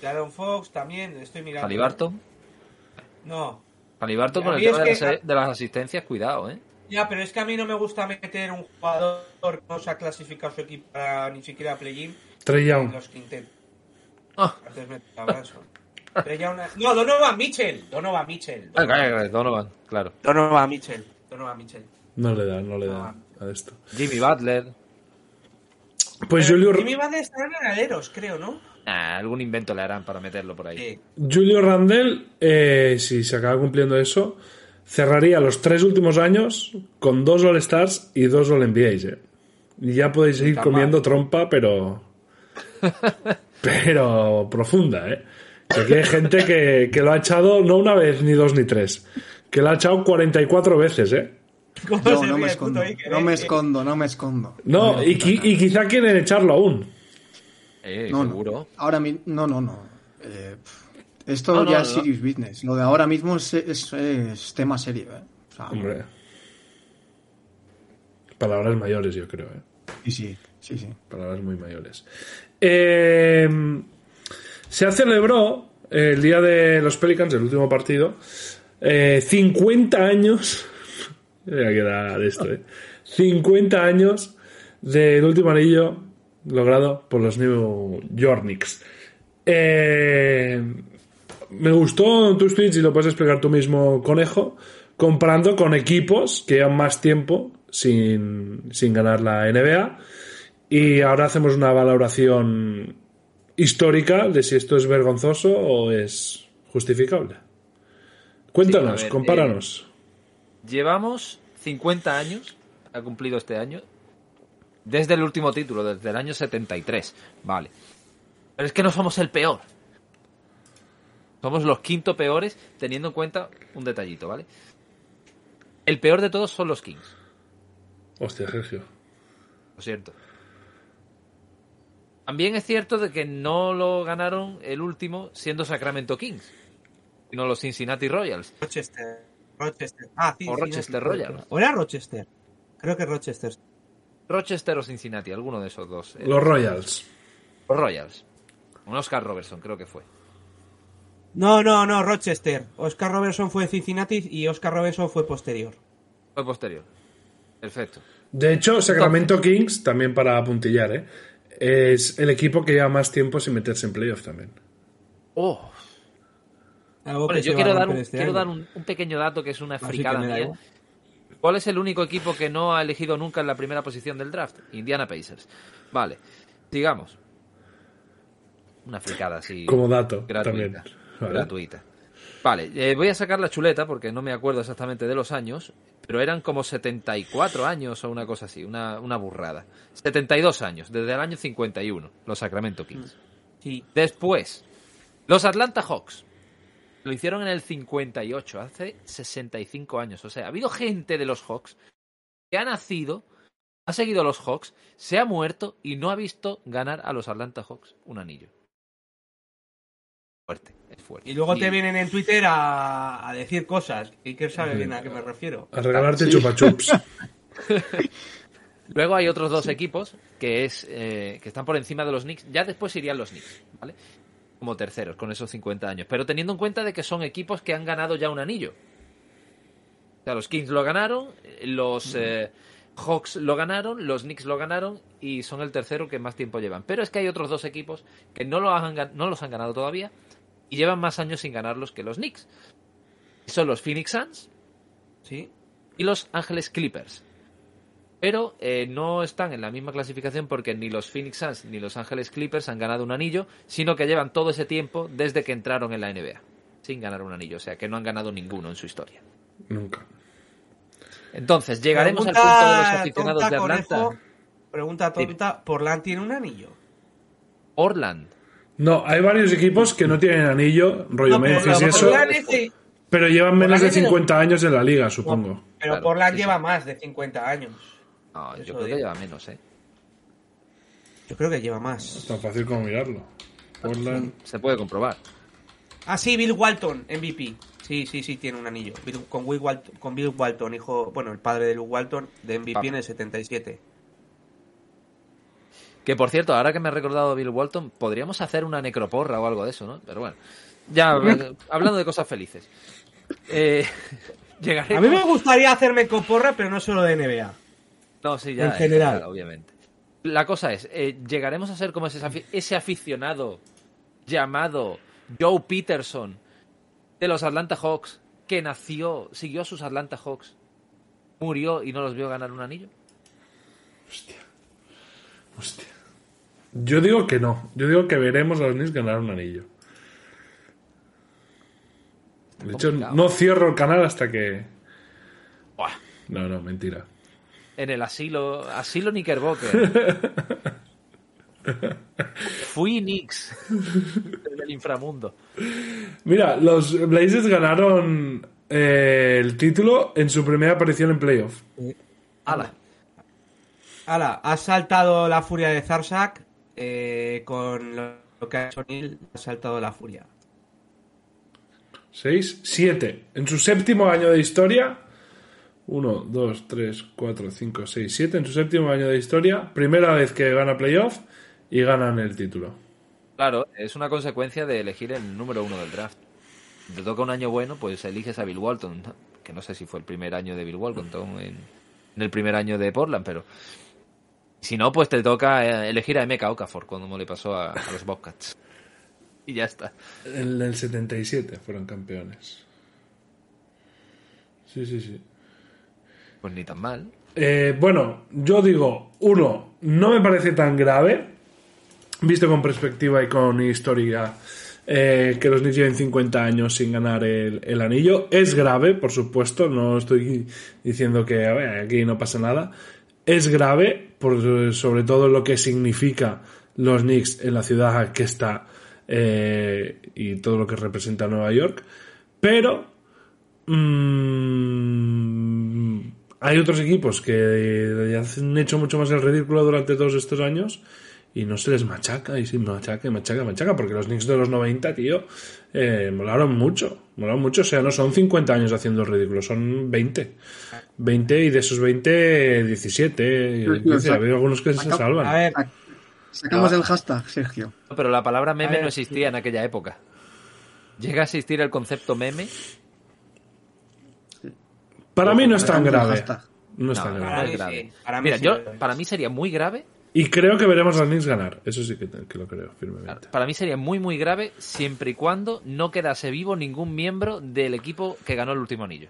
De Aaron Fox también. Estoy mirando. Halliburton. No. Halliburton A con el tema de, que- las, de las asistencias, cuidado, ¿eh? Ya, pero es que a mí no me gusta meter un jugador que no se ha clasificado su equipo para ni siquiera play-in Trey en Young. los quintetos. Ah. Antes me. Pero ya una- No, Donovan Mitchell. Donovan Mitchell. Ah, Donovan, claro. Donovan Mitchell. Donovan Mitchell. No le da, no le da a esto. Jimmy Butler. Pues Pero Julio, Jimmy Butler está en aleros, creo, ¿no? Algún invento le harán para meterlo por ahí. Sí. Julio Randell, eh, si se acaba cumpliendo eso, cerraría los tres últimos años con dos All-Stars y dos All-NBAs. eh. Y ya podéis ir comiendo trompa, pero. pero profunda, ¿eh? Que aquí hay gente que, que lo ha echado no una vez, ni dos, ni tres. Que lo ha echado 44 veces, ¿eh? ¿Cómo Yo se no ríe me puto escondo, Iker, no eh? me escondo, no me escondo. No, y, gusta qui- nada. y quizá quieren echarlo aún. Eh, No, no. seguro. Ahora mismo, no, no, no. Eh, esto No, no, ya no. es serious business. Lo de ahora mismo es, es- es tema serio, ¿eh? O sea, Hombre. Palabras mayores, yo creo, ¿eh? sí, sí, sí, sí. palabras muy mayores. Eh, se celebró el día de los Pelicans, el último partido, eh, 50 años. Era de esto, ¿eh? 50 años del último anillo logrado por los New York Knicks. Eh, me gustó tus tweets y lo puedes explicar tú mismo, Conejo, comparando con equipos que llevan más tiempo sin, sin ganar la NBA. Y ahora hacemos una valoración histórica de si esto es vergonzoso o es justificable. Cuéntanos, Sí, a ver, compáranos. Llevamos 50 años, ha cumplido este año, desde el último título, desde el año 73. Vale. Pero es que no somos el peor. Somos los quinto peores, teniendo en cuenta un detallito, ¿vale? El peor de todos son los Kings, Hostia, Sergio. lo cierto. También es cierto de que no lo ganaron el último siendo Sacramento Kings, sino los Cincinnati Royals. Rochester. Rochester. Ah, sí, O sí, Rochester sí, Royals. ¿O era Rochester? Creo que Rochester. Rochester o Cincinnati, alguno de esos dos. eh. Los Royals. Los Royals. Un Oscar Robertson, creo que fue. No, no, no, Rochester. Oscar Robertson fue Cincinnati y Oscar Robertson fue posterior. Fue posterior. Perfecto. De hecho, Sacramento Kings, también para apuntillar, ¿eh? Es el equipo que lleva más tiempo sin meterse en playoff también. Oh, que yo quiero a dar, un, este quiero dar un, un pequeño dato que es una fricada mía. ¿Cuál es el único equipo que no ha elegido nunca en la primera posición del draft? Indiana Pacers. Vale, sigamos. Una fricada así. Como dato gratuita. también. Vale. Gratuita. Vale, eh, voy a sacar la chuleta porque no me acuerdo exactamente de los años, pero eran como 74 años o una cosa así, una, una burrada. 72 años, desde el año 51, los Sacramento Kings. Sí. Después, los Atlanta Hawks. Lo hicieron en el 58, hace 65 años. O sea, ha habido gente de los Hawks que ha nacido, ha seguido a los Hawks, se ha muerto y no ha visto ganar a los Atlanta Hawks un anillo. Fuerte, es fuerte. Y luego te vienen en Twitter a, a decir cosas. Y que sabe bien a qué me refiero. A regalarte Sí. chupachups. Luego hay otros dos equipos que es eh, que están por encima de los Knicks. Ya después irían los Knicks, ¿vale? Como terceros, con esos 50 años. Pero teniendo en cuenta de que son equipos que han ganado ya un anillo. O sea, los Kings lo ganaron, los eh, Hawks lo ganaron, los Knicks lo ganaron y son el tercero que más tiempo llevan. Pero es que hay otros dos equipos que no, lo han, no los han ganado todavía y llevan más años sin ganarlos que los Knicks. Son los Phoenix Suns Sí. y los Ángeles Clippers. Pero eh, no están en la misma clasificación porque ni los Phoenix Suns ni los Ángeles Clippers han ganado un anillo, sino que llevan todo ese tiempo desde que entraron en la NBA, sin ganar un anillo, o sea que no han ganado ninguno en su historia. Nunca. Entonces, llegaremos al punto de los aficionados tonta, de Atlanta. conejo. pregunta tonta. ¿Portland tiene un anillo? Orland. No, hay varios equipos que no tienen anillo, rollo No, Memphis y eso, es pero llevan menos de Portland es de- 50 años en la liga, supongo. Pero Claro, Portland sí, sí. lleva más de 50 años. No, yo creo que lleva menos, ¿eh? Yo creo que lleva más. Tan fácil como mirarlo. Portland. Se puede comprobar. Ah, sí, Bill Walton, MVP. Sí, sí, sí, tiene un anillo. Bill- con, Bill Walton, con Bill Walton, hijo, bueno, el padre de Luke Walton, de MVP Papá. en el 77. Que por cierto, ahora que me he recordado Bill Walton, podríamos hacer una necroporra o algo de eso, ¿no? Pero bueno, ya eh, hablando de cosas felices. Eh, Llegaremos... A mí me gustaría hacerme coporra, pero no solo de NBA. No, sí, ya. En general. obviamente. La cosa es, eh, ¿llegaremos a ser como ese, ese aficionado llamado Joe Peterson de los Atlanta Hawks que nació, siguió a sus Atlanta Hawks, murió y no los vio ganar un anillo? Hostia. Yo digo que no. Yo digo que veremos a los Knicks ganar un anillo. De hecho, complicado. no cierro el canal hasta que. Buah. No, no, mentira. En el asilo, asilo Knickerbocker. Fui Knicks el inframundo. Mira, los Blazers ganaron eh, el título en su primera aparición en playoff. Ala. Ahora, ha saltado la furia de Zarsak eh, con lo que ha hecho Neil, ha saltado la furia. 6, 7. En su séptimo año de historia. 1, 2, 3, 4, 5, 6, 7. En su séptimo año de historia. Primera vez que gana playoff y ganan el título. Claro, es una consecuencia de elegir el número uno del draft. Te toca un año bueno, pues eliges a Bill Walton, que no sé si fue el primer año de Bill Walton en, en el primer año de Portland, pero si no, pues te toca eh, elegir a M.K. Okafor, como le pasó a, a los Bobcats. Y ya está. En el 77 fueron campeones. Sí, sí, sí. Pues ni tan mal. Eh, bueno, yo digo, uno, no me parece tan grave, visto con perspectiva y con historia, eh, que los Knicks lleven 50 años sin ganar el, el anillo. Es grave, por supuesto, no estoy diciendo que a ver, aquí no pasa nada. Es grave, por, sobre todo lo que significa los Knicks en la ciudad que está eh, y todo lo que representa Nueva York. Pero mm, hay otros equipos que han hecho mucho más el ridículo durante todos estos años y no se les machaca y se machaca y machaca machaca porque los Knicks de los 90, tío, eh, molaron mucho, molaron mucho, o sea, no son 50 años haciendo el ridículo, son 20. 20 y de esos 20, 17, Sí, sí, 15, o sea, ha habido algunos que se salvan. A ver, Sacamos el hashtag, Sergio. Pero la palabra meme ver, no existía en aquella época. Llega a existir el concepto meme. Para mí no es tan grave. hashtag. No es tan grave. Para mí Mira, yo, para mí sería muy grave Y creo que veremos a los Knicks ganar. Eso sí que, que lo creo firmemente. Para mí sería muy, muy grave siempre y cuando no quedase vivo ningún miembro del equipo que ganó el último anillo.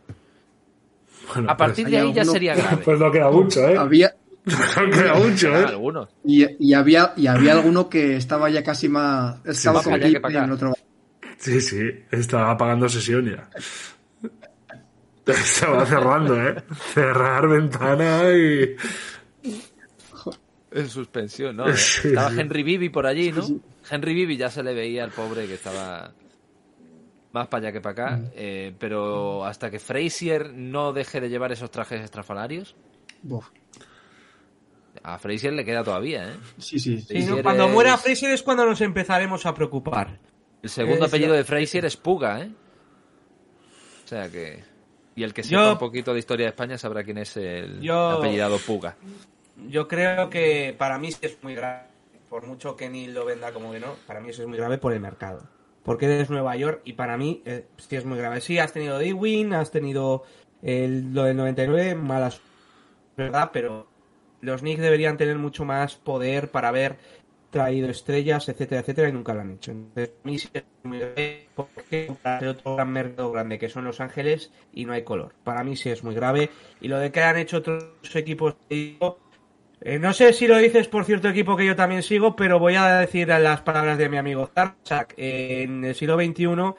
Bueno, A partir pues, de ahí ya sería grave. pues no queda mucho, ¿eh? Había, No queda mucho, ¿eh? Algunos. y, y había, y había alguno que estaba ya casi más. Estaba con que Clip para en otro. Sí, sí, estaba pagando sesión ya. Estaba cerrando, ¿eh? Cerrar ventana y... En suspensión, ¿no? Sí, estaba. Henry Bibi por allí, ¿no? Henry Bibi ya se le veía al pobre que estaba más para allá que para acá. eh, pero hasta que Frazier no deje de llevar esos trajes estrafalarios, Buf. a Frazier le queda todavía, ¿eh? Sí, sí. Sí, ¿no? Frazier Cuando es- muera Fraser es cuando nos empezaremos a preocupar. El segundo Es- apellido de Frazier es Puga, ¿eh? O sea que... Y el que sepa Yo- un poquito de historia de España sabrá quién es el Yo- apellidado Puga. Yo creo que para mí sí es muy grave. Por mucho que Neil lo venda como que no, para mí eso es muy grave por el mercado. Porque eres Nueva York y para mí eh, sí es muy grave. Sí, has tenido Dewin, has tenido el, lo del 99, malas, ¿verdad? Pero los Knicks deberían tener mucho más poder para haber traído estrellas, etcétera, etcétera, y nunca lo han hecho. Entonces, para mí sí es muy grave porque ser otro gran mercado grande que son Los Ángeles y no hay color. Para mí sí es muy grave. Y lo de que han hecho otros equipos, eh, no sé si lo dices por cierto equipo que yo también sigo, pero voy a decir las palabras de mi amigo Zarzak. en el siglo XXI,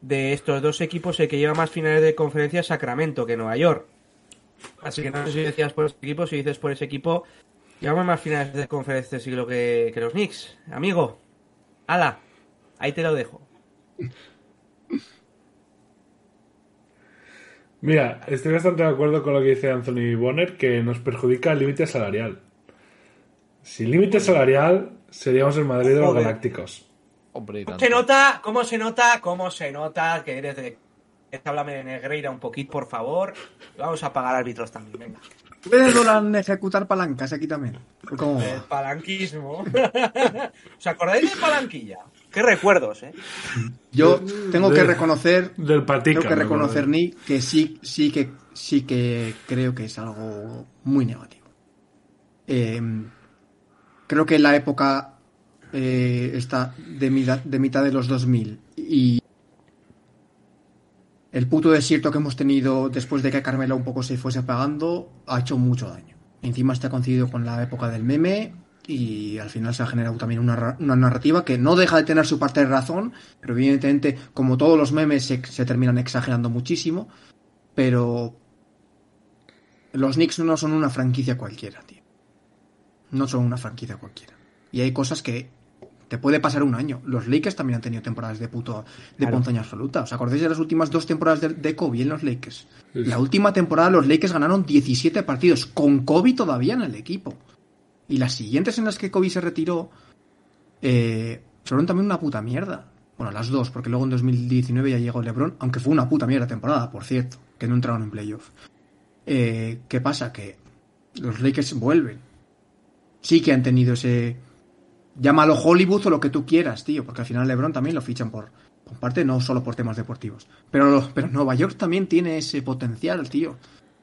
de estos dos equipos, el que lleva más finales de conferencia es Sacramento que Nueva York. Así que no sé si decías por ese equipo, si dices por ese equipo, llevamos más finales de conferencia este siglo que, que los Knicks. Amigo, ala, ahí te lo dejo. Mira, estoy bastante de acuerdo con lo que dice Anthony Bonner, que nos perjudica el límite salarial. Sin límite salarial, seríamos el Madrid de los Joder. Galácticos. Hombre, ¿Cómo se nota? ¿Cómo se nota? ¿Cómo se nota que eres de... Háblame de Negreira un poquito, por favor. Vamos a pagar árbitros también, venga. ¿Puedes Dolan ejecutar palancas aquí también? ¿Cómo? El palanquismo. ¿Os acordáis de palanquilla? Qué recuerdos, ¿eh? Yo tengo que reconocer, Del patica. tengo que reconocer. Nick, que sí, sí que sí que creo que es algo muy negativo. Eh, creo que la época eh, está de, mitad, de mitad de los 2000 y el puto desierto que hemos tenido después de que Carmela un poco se fuese apagando ha hecho mucho daño. Encima está coincidido con la época del meme y al final se ha generado también una, una narrativa que no deja de tener su parte de razón, pero evidentemente como todos los memes se, se terminan exagerando muchísimo, pero los Knicks no son una franquicia cualquiera, tío. No son una franquicia cualquiera. Y hay cosas que te puede pasar un año. Los Lakers también han tenido temporadas de puto de Claro. ponzoña absoluta. ¿Os acordáis de las últimas dos temporadas de, de Kobe en los Lakers? Sí, La última temporada los Lakers ganaron 17 partidos con Kobe todavía en el equipo. Y las siguientes en las que Kobe se retiró eh, fueron también una puta mierda. Bueno, las dos, porque luego en 2019 ya llegó LeBron, aunque fue una puta mierda temporada, por cierto, que no entraron en playoff. Eh, ¿Qué pasa? Que los Lakers vuelven. Sí que han tenido ese... Llámalo Hollywood o lo que tú quieras, tío, porque al final LeBron también lo fichan por, por parte, no solo por temas deportivos. Pero, pero Nueva York también tiene ese potencial, tío.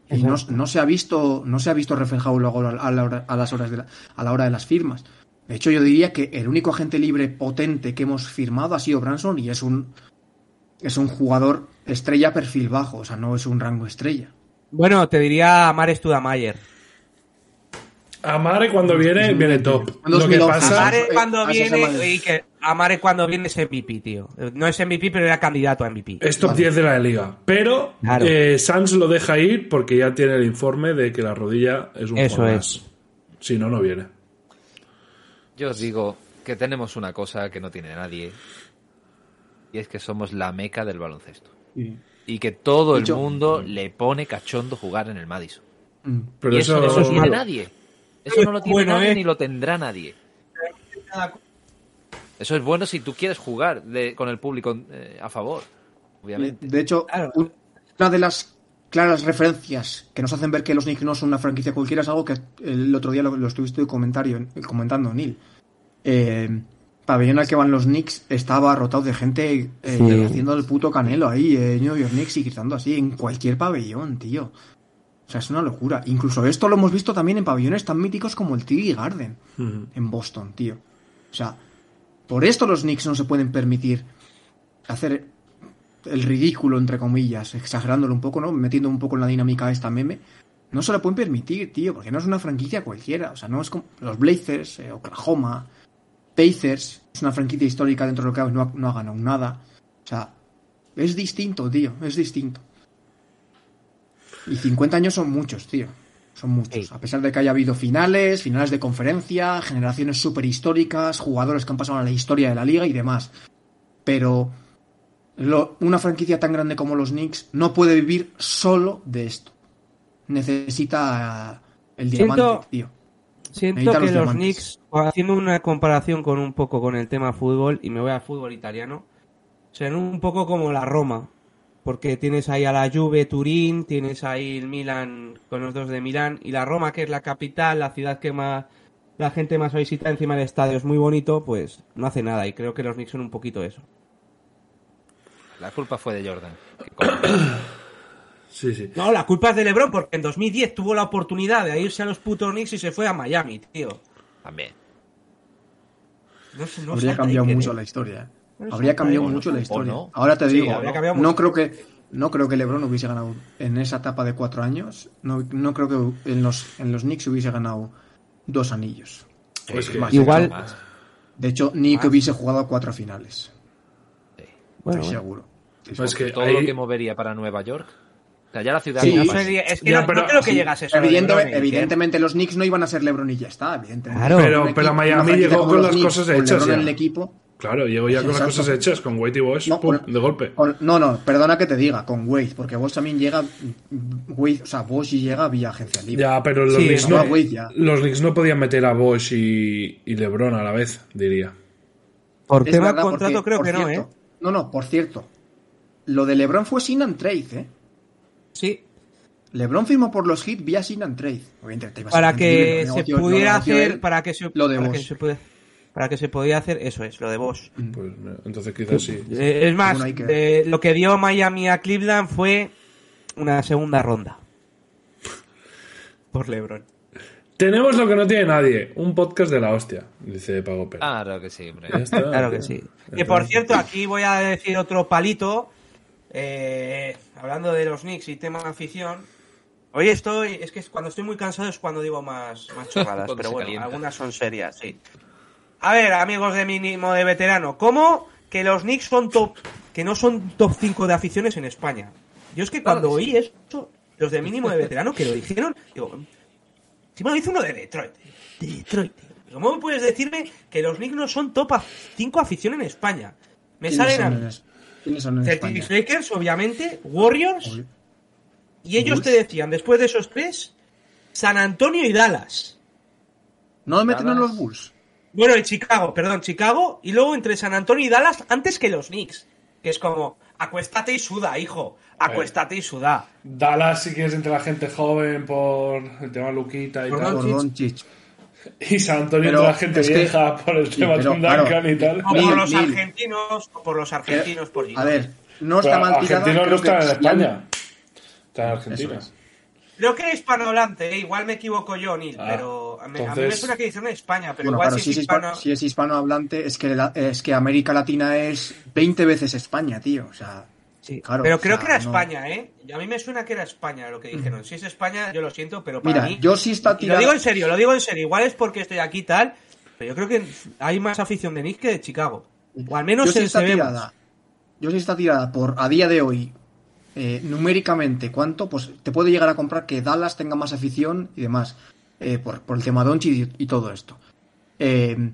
Y no, no se ha visto, no se ha visto reflejado luego a, la hora- a las horas de la- a la hora de las firmas. De hecho, yo diría que el único agente libre potente que hemos firmado ha sido Branson y es un es un jugador estrella perfil bajo, o sea, no es un rango estrella. Bueno, te diría Amare Studamayer. Amare cuando viene, viene top. Lo que 2011. pasa. Amare cuando viene, que Amare cuando viene es MVP, tío. No es MVP, pero era candidato a MVP. Es top 10 de la liga. Pero Claro. eh, Sans lo deja ir porque ya tiene el informe de que la rodilla es un Eso juego es. más. Si no, no viene. Yo os digo que tenemos una cosa que no tiene nadie. Y es que somos la meca del baloncesto. Y que todo el mundo le pone cachondo jugar en el Madison. Mm. Pero y eso, eso, no lo es tiene malo. nadie. Eso no lo tiene Bueno, nadie eh. ni lo tendrá nadie. Eso es bueno si tú quieres jugar de- con el público eh, a favor, obviamente. De hecho, Claro. una de las claras referencias que nos hacen ver que los Knicks no son una franquicia cualquiera es algo que el otro día lo, lo estuviste comentario, comentando, Neil. Eh, pabellón al que van los Knicks estaba rotado de gente eh, Sí. haciendo el puto canelo ahí, eh, New York Knicks y gritando así en cualquier pabellón, tío. O sea, es una locura. Incluso esto lo hemos visto también en pabellones tan míticos como el TD Garden en Boston, tío. O sea, por esto los Knicks no se pueden permitir hacer el ridículo, entre comillas, exagerándolo un poco, ¿no? Metiendo un poco en la dinámica esta meme. No se lo pueden permitir, tío, porque no es una franquicia cualquiera. O sea, no es como los Blazers, eh, Oklahoma, Pacers. Es una franquicia histórica dentro de lo que no ha, no ha ganado nada. O sea, es distinto, tío, es distinto. Y 50 años son muchos, tío. Son muchos. Sí. A pesar de que haya habido finales, finales de conferencia, generaciones súper históricas, jugadores que han pasado a la historia de la liga y demás. Pero lo- una franquicia tan grande como los Knicks no puede vivir solo de esto. Necesita el Siento- diamante, tío. Siento Necesita que los los diamantes. Knicks, haciendo una comparación con un poco con el tema fútbol, y me voy al fútbol italiano, serán un poco como la Roma. Porque tienes ahí a la Juve, Turín, tienes ahí el Milan con los dos de Milán, y la Roma, que es la capital, la ciudad que más la gente más visita encima del estadio es muy bonito, pues no hace nada. Y creo que los Knicks son un poquito eso. La culpa fue de Jordan. Sí, sí. No, la culpa es de LeBron, porque en 2010 tuvo la oportunidad de irse a los putos Knicks y se fue a Miami, tío. También. No, habría cambiado mucho ¿eh? la historia. No Habría cambiado ahí, mucho no la historia. no. Ahora te Sí, digo, no mucho. creo que no creo que LeBron hubiese ganado en esa etapa de cuatro años. No, no creo que en los en los Knicks hubiese ganado dos anillos. Pues Más, Igual- de hecho. De hecho, ni que hubiese jugado cuatro finales. Bueno, estoy seguro. Estoy Pues seguro. que Todo ahí- lo que movería para Nueva York. O sea, ya la ciudad Sí, no No pasa. sería- es que Ya, no, pero- no creo que sí, llegase eso. Evidente- ¿eh? evidentemente los Knicks no iban a ser LeBron y ya está, evidentemente. Claro. Pero- pero Miami llegó con los las cosas hechas LeBron ya. en el equipo. Claro, llego ya con las Exacto. cosas hechas, con White y Bosch, No, pum, con- de golpe. Con- no, no, perdona que te diga, con Wade, porque Bosch también llega, Wade, o sea, Bosch y llega vía agencia libre. Ya, pero los, Sí, Knicks no, no, Wade ya. los Knicks no podían meter a Bosch y, y LeBron a la vez, diría. Por tema verdad, contrato porque, creo que no, ¿eh? No, no, por cierto. Lo de LeBron fue sin and trade, ¿eh? Sí, LeBron firmó por los Heat vía sin and trade. Obviamente, te ibas a para libre, que lo se negoció- lo pudiera hacer, él. para que se, lo de para que se pueda- para que se podía hacer, eso es, lo de Bosch. Pues mira, entonces quizás sí. Eh, es más, que- eh, lo que dio Miami a Cleveland fue una segunda ronda. Por LeBron. Tenemos lo que no tiene nadie, un podcast de la hostia, dice Pago Pérez. Claro que sí, hombre. Está, Claro que sí. Ya Que por cierto, aquí voy a decir otro palito. eh, hablando de los Knicks y tema afición. Hoy estoy, es que cuando estoy muy cansado es cuando digo más, más chorradas, pero bueno, calienta. algunas son serias, sí. A ver, amigos de mínimo de veterano, ¿cómo que los Knicks son top, que no son top 5 de aficiones en España? Yo es que cuando oí eso, los de mínimo de veterano que lo dijeron, digo, si me lo dice uno de Detroit, de Detroit. ¿Cómo me puedes decirme que los Knicks no son top 5 afición en España? Me ¿Quiénes salen a mí. ¿Quiénes son Lakers, obviamente, Warriors, Obvio. y ellos te decían, después de esos tres, San Antonio y Dallas. ¿No meten en Dallas. los Bulls? Bueno, y Chicago, perdón, Chicago, y luego entre San Antonio y Dallas antes que los Knicks. Que es como, acuéstate y suda, hijo. Acuéstate y suda. Dallas si quieres entre la gente joven por el tema Luquita y Por tal. Doncic. Y San Antonio Pero entre la gente es que- vieja por el Sí, tema pero, Duncan claro. y tal. O Mil, por los mil. argentinos, o por los argentinos, por A ver, no está Pero mal tirada. argentinos no están en España. Están en Argentina. Es. Creo que hispanohablante, ¿eh? igual me equivoco yo, Neil, Ah, pero a mí, a mí me suena que dijeron España, pero Bueno, igual claro, si es hispano, si es hispanohablante, es que, la- es que América Latina es 20 veces España, tío. O sea, Sí, Claro, pero o creo sea, que era no- España, ¿eh? Y A mí me suena que era España lo que dijeron. Si es España, yo lo siento, pero para mira, mí... yo sí está Y lo digo en serio, lo digo en serio. Igual es porque estoy aquí y tal, pero yo creo que hay más afición de Nick que de Chicago. O al menos yo sí se, está tirada. Yo sí está tirada por a día de hoy. eh, numéricamente, ¿cuánto? Pues te puede llegar a comprar que Dallas tenga más afición y demás. Eh, por, por el tema Doncic y, y todo esto. Eh,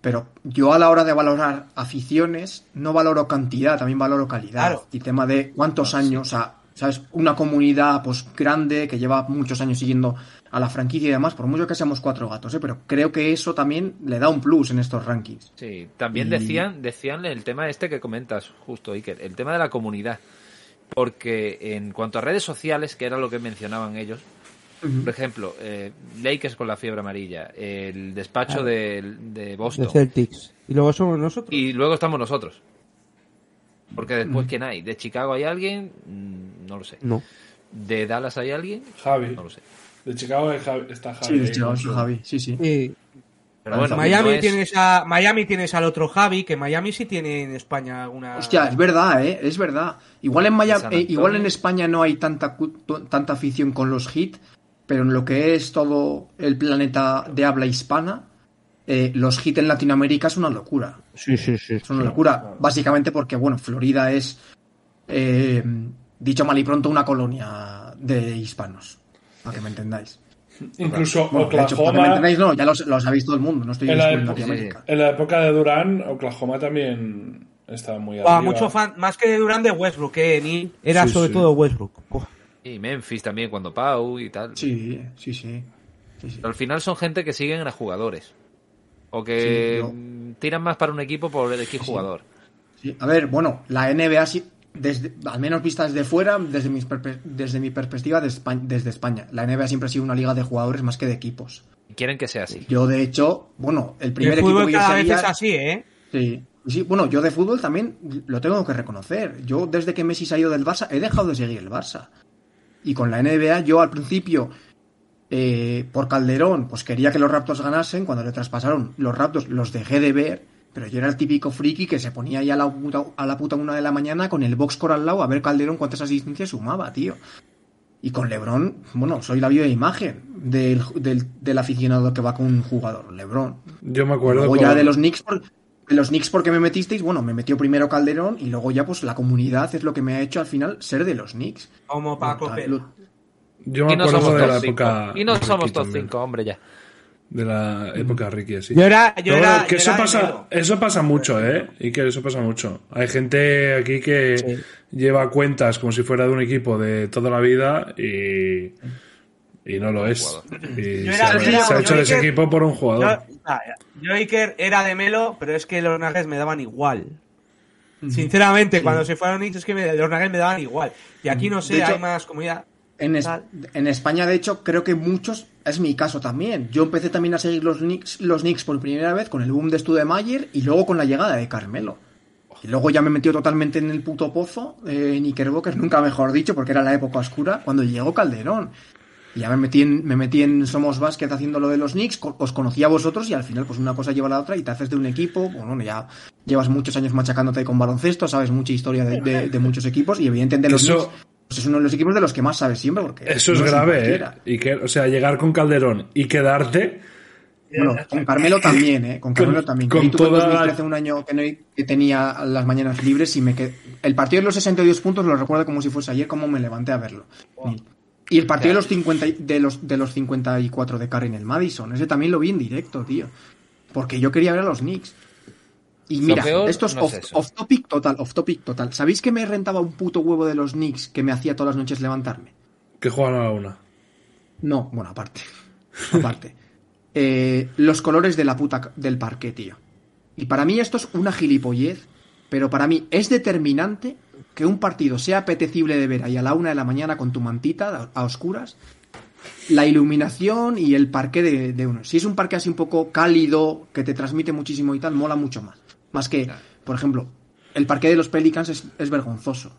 pero yo a la hora de valorar aficiones, no valoro cantidad, también valoro calidad. Claro. Y tema de cuántos años, o sea, ¿sabes? Una comunidad pues grande que lleva muchos años siguiendo a la franquicia y demás, por mucho que seamos cuatro gatos, ¿eh? pero creo que eso también le da un plus en estos rankings. Sí, también Y- decían, decían el tema este que comentas, justo, Iker, el tema de la comunidad. Porque en cuanto a redes sociales, que era lo que mencionaban ellos, por ejemplo, eh, Lakers con la fiebre amarilla, el despacho de, de Boston, Celtics. Y luego somos nosotros. y luego estamos nosotros. Porque después, ¿quién hay? ¿De Chicago hay alguien? Mm, No lo sé. No. ¿De Dallas hay alguien? Javi. No lo sé. De Chicago hay Javi- está Javi. Sí, de Chicago, su- Javi, sí, sí. Sí. Pero bueno, Miami, no es- tienes a, Miami tienes al otro Javi, que Miami sí tiene en España alguna... Hostia, es verdad, ¿eh? Es verdad. Igual en, Miami, eh, igual en España no hay tanta, tanta afición con los hits, pero en lo que es todo el planeta de habla hispana, eh, los hits en Latinoamérica es una locura. Sí, sí, sí. Es una locura. Básicamente porque, bueno, Florida es, eh, dicho mal y pronto, una colonia de hispanos. Para que me entendáis. Incluso Bueno, de hecho, para que me Oklahoma. entendáis, no, ya lo, lo sabéis todo el mundo. No estoy En la, descubriendo época, aquí América. en la época de Durán, Oklahoma también estaba muy Ah, arriba. mucho fan, más que de Durán de Westbrook, eh. Era Sí, sobre sí. todo Westbrook. Y Memphis también, cuando Pau y tal. Sí, sí, sí. sí, al final son gente que siguen a jugadores. O que Sí, tiran más para un equipo por el X jugador. Sí, a ver, bueno, la NBA sí, desde, al menos vista desde fuera, desde, mis perpe- desde mi perspectiva de Espa- desde España, la NBA siempre ha sido una liga de jugadores más que de equipos. Y quieren que sea así. Yo, de hecho, bueno, el primer el equipo fútbol que yo cada vez es así, ¿eh? Sí, sí, bueno, yo de fútbol también lo tengo que reconocer. Yo, desde que Messi se ha ido del Barça, he dejado de seguir el Barça. Y con la NBA, yo al principio, eh, por Calderón, pues quería que los Raptors ganasen. Cuando le traspasaron los Raptors, los dejé de ver. Pero yo era el típico friki que se ponía ahí a la puta, a la puta una de la mañana con el box al lado a ver Calderón cuántas asistencias sumaba, tío. Y con Lebron, bueno, soy la viva imagen del, del, del aficionado que va con un jugador, Lebron. Yo me acuerdo. Luego ya con- de los Knicks, por- los Knicks porque me metisteis, bueno, me metió primero Calderón y luego ya pues la comunidad es lo que me ha hecho al final ser de los Knicks. Como Paco lo- Yo me Y no acuerdo somos de la 5. época. Y no somos también. 5, hombre, ya. De la época Ricky, sí. Yo era, yo Pero era, bueno, que yo eso era pasa, enero. eso pasa mucho, ¿eh? Y que eso pasa mucho. Hay gente aquí que Sí. lleva cuentas como si fuera de un equipo de toda la vida y, y no lo es. Y Yo se, era- ha- yo era- se ha hecho ese equipo por un Yo, jugador. ah, yo Iker era de Melo, pero es que los Nuggets me daban igual. Sinceramente, cuando se fueron Knicks es que me- los Nuggets me daban igual. Y aquí no sé, hecho, hay más comunidad. En, es- en España, de hecho, creo que muchos, es mi caso también. Yo empecé también a seguir los Knicks, los Knicks por primera vez con el boom de Studemayer y luego con la llegada de Carmelo. Y luego ya me metió totalmente en el puto pozo, eh, Knickerbockers, nunca mejor dicho, porque era la época oscura, cuando llegó Calderón. Y ya me metí en, me metí en Somos Basket haciendo lo de los Knicks, os conocí a vosotros y al final pues una cosa lleva a la otra y te haces de un equipo, bueno, ya llevas muchos años machacándote con baloncesto, sabes mucha historia de, de- de muchos equipos y evidentemente los Eso- Knicks pues, es uno de los equipos de los que más sabes siempre porque Eso es no grave. ¿eh? Y que, o sea, llegar con Calderón y quedarte. Bueno, con Carmelo también, ¿eh? Con Carmelo Con- también. con en toda la- 2013 un año que, no- que tenía las mañanas libres y me quedé... El partido de los 62 puntos lo recuerdo como si fuese ayer, como me levanté a verlo. Y el partido de los, 50, y- de, los, de los 54 de Curry en el Madison, ese también lo vi en directo, tío. Porque yo quería ver a los Knicks. Y mira, peor esto es no off topic total, off topic total. ¿Sabéis que me rentaba un puto huevo de los Knicks que me hacía todas las noches levantarme? Que juegan a la una. No, bueno, aparte. Aparte. Eh, los colores de la puta del parque, tío. Y para mí esto es una gilipollez, pero para mí es determinante que un partido sea apetecible de ver ahí a la una de la mañana con tu mantita a, oscuras. La iluminación y el parque de, de uno. Si es un parque así un poco cálido, que te transmite muchísimo y tal, mola mucho más. Más que, por ejemplo, el parque de los Pelicans es, es vergonzoso.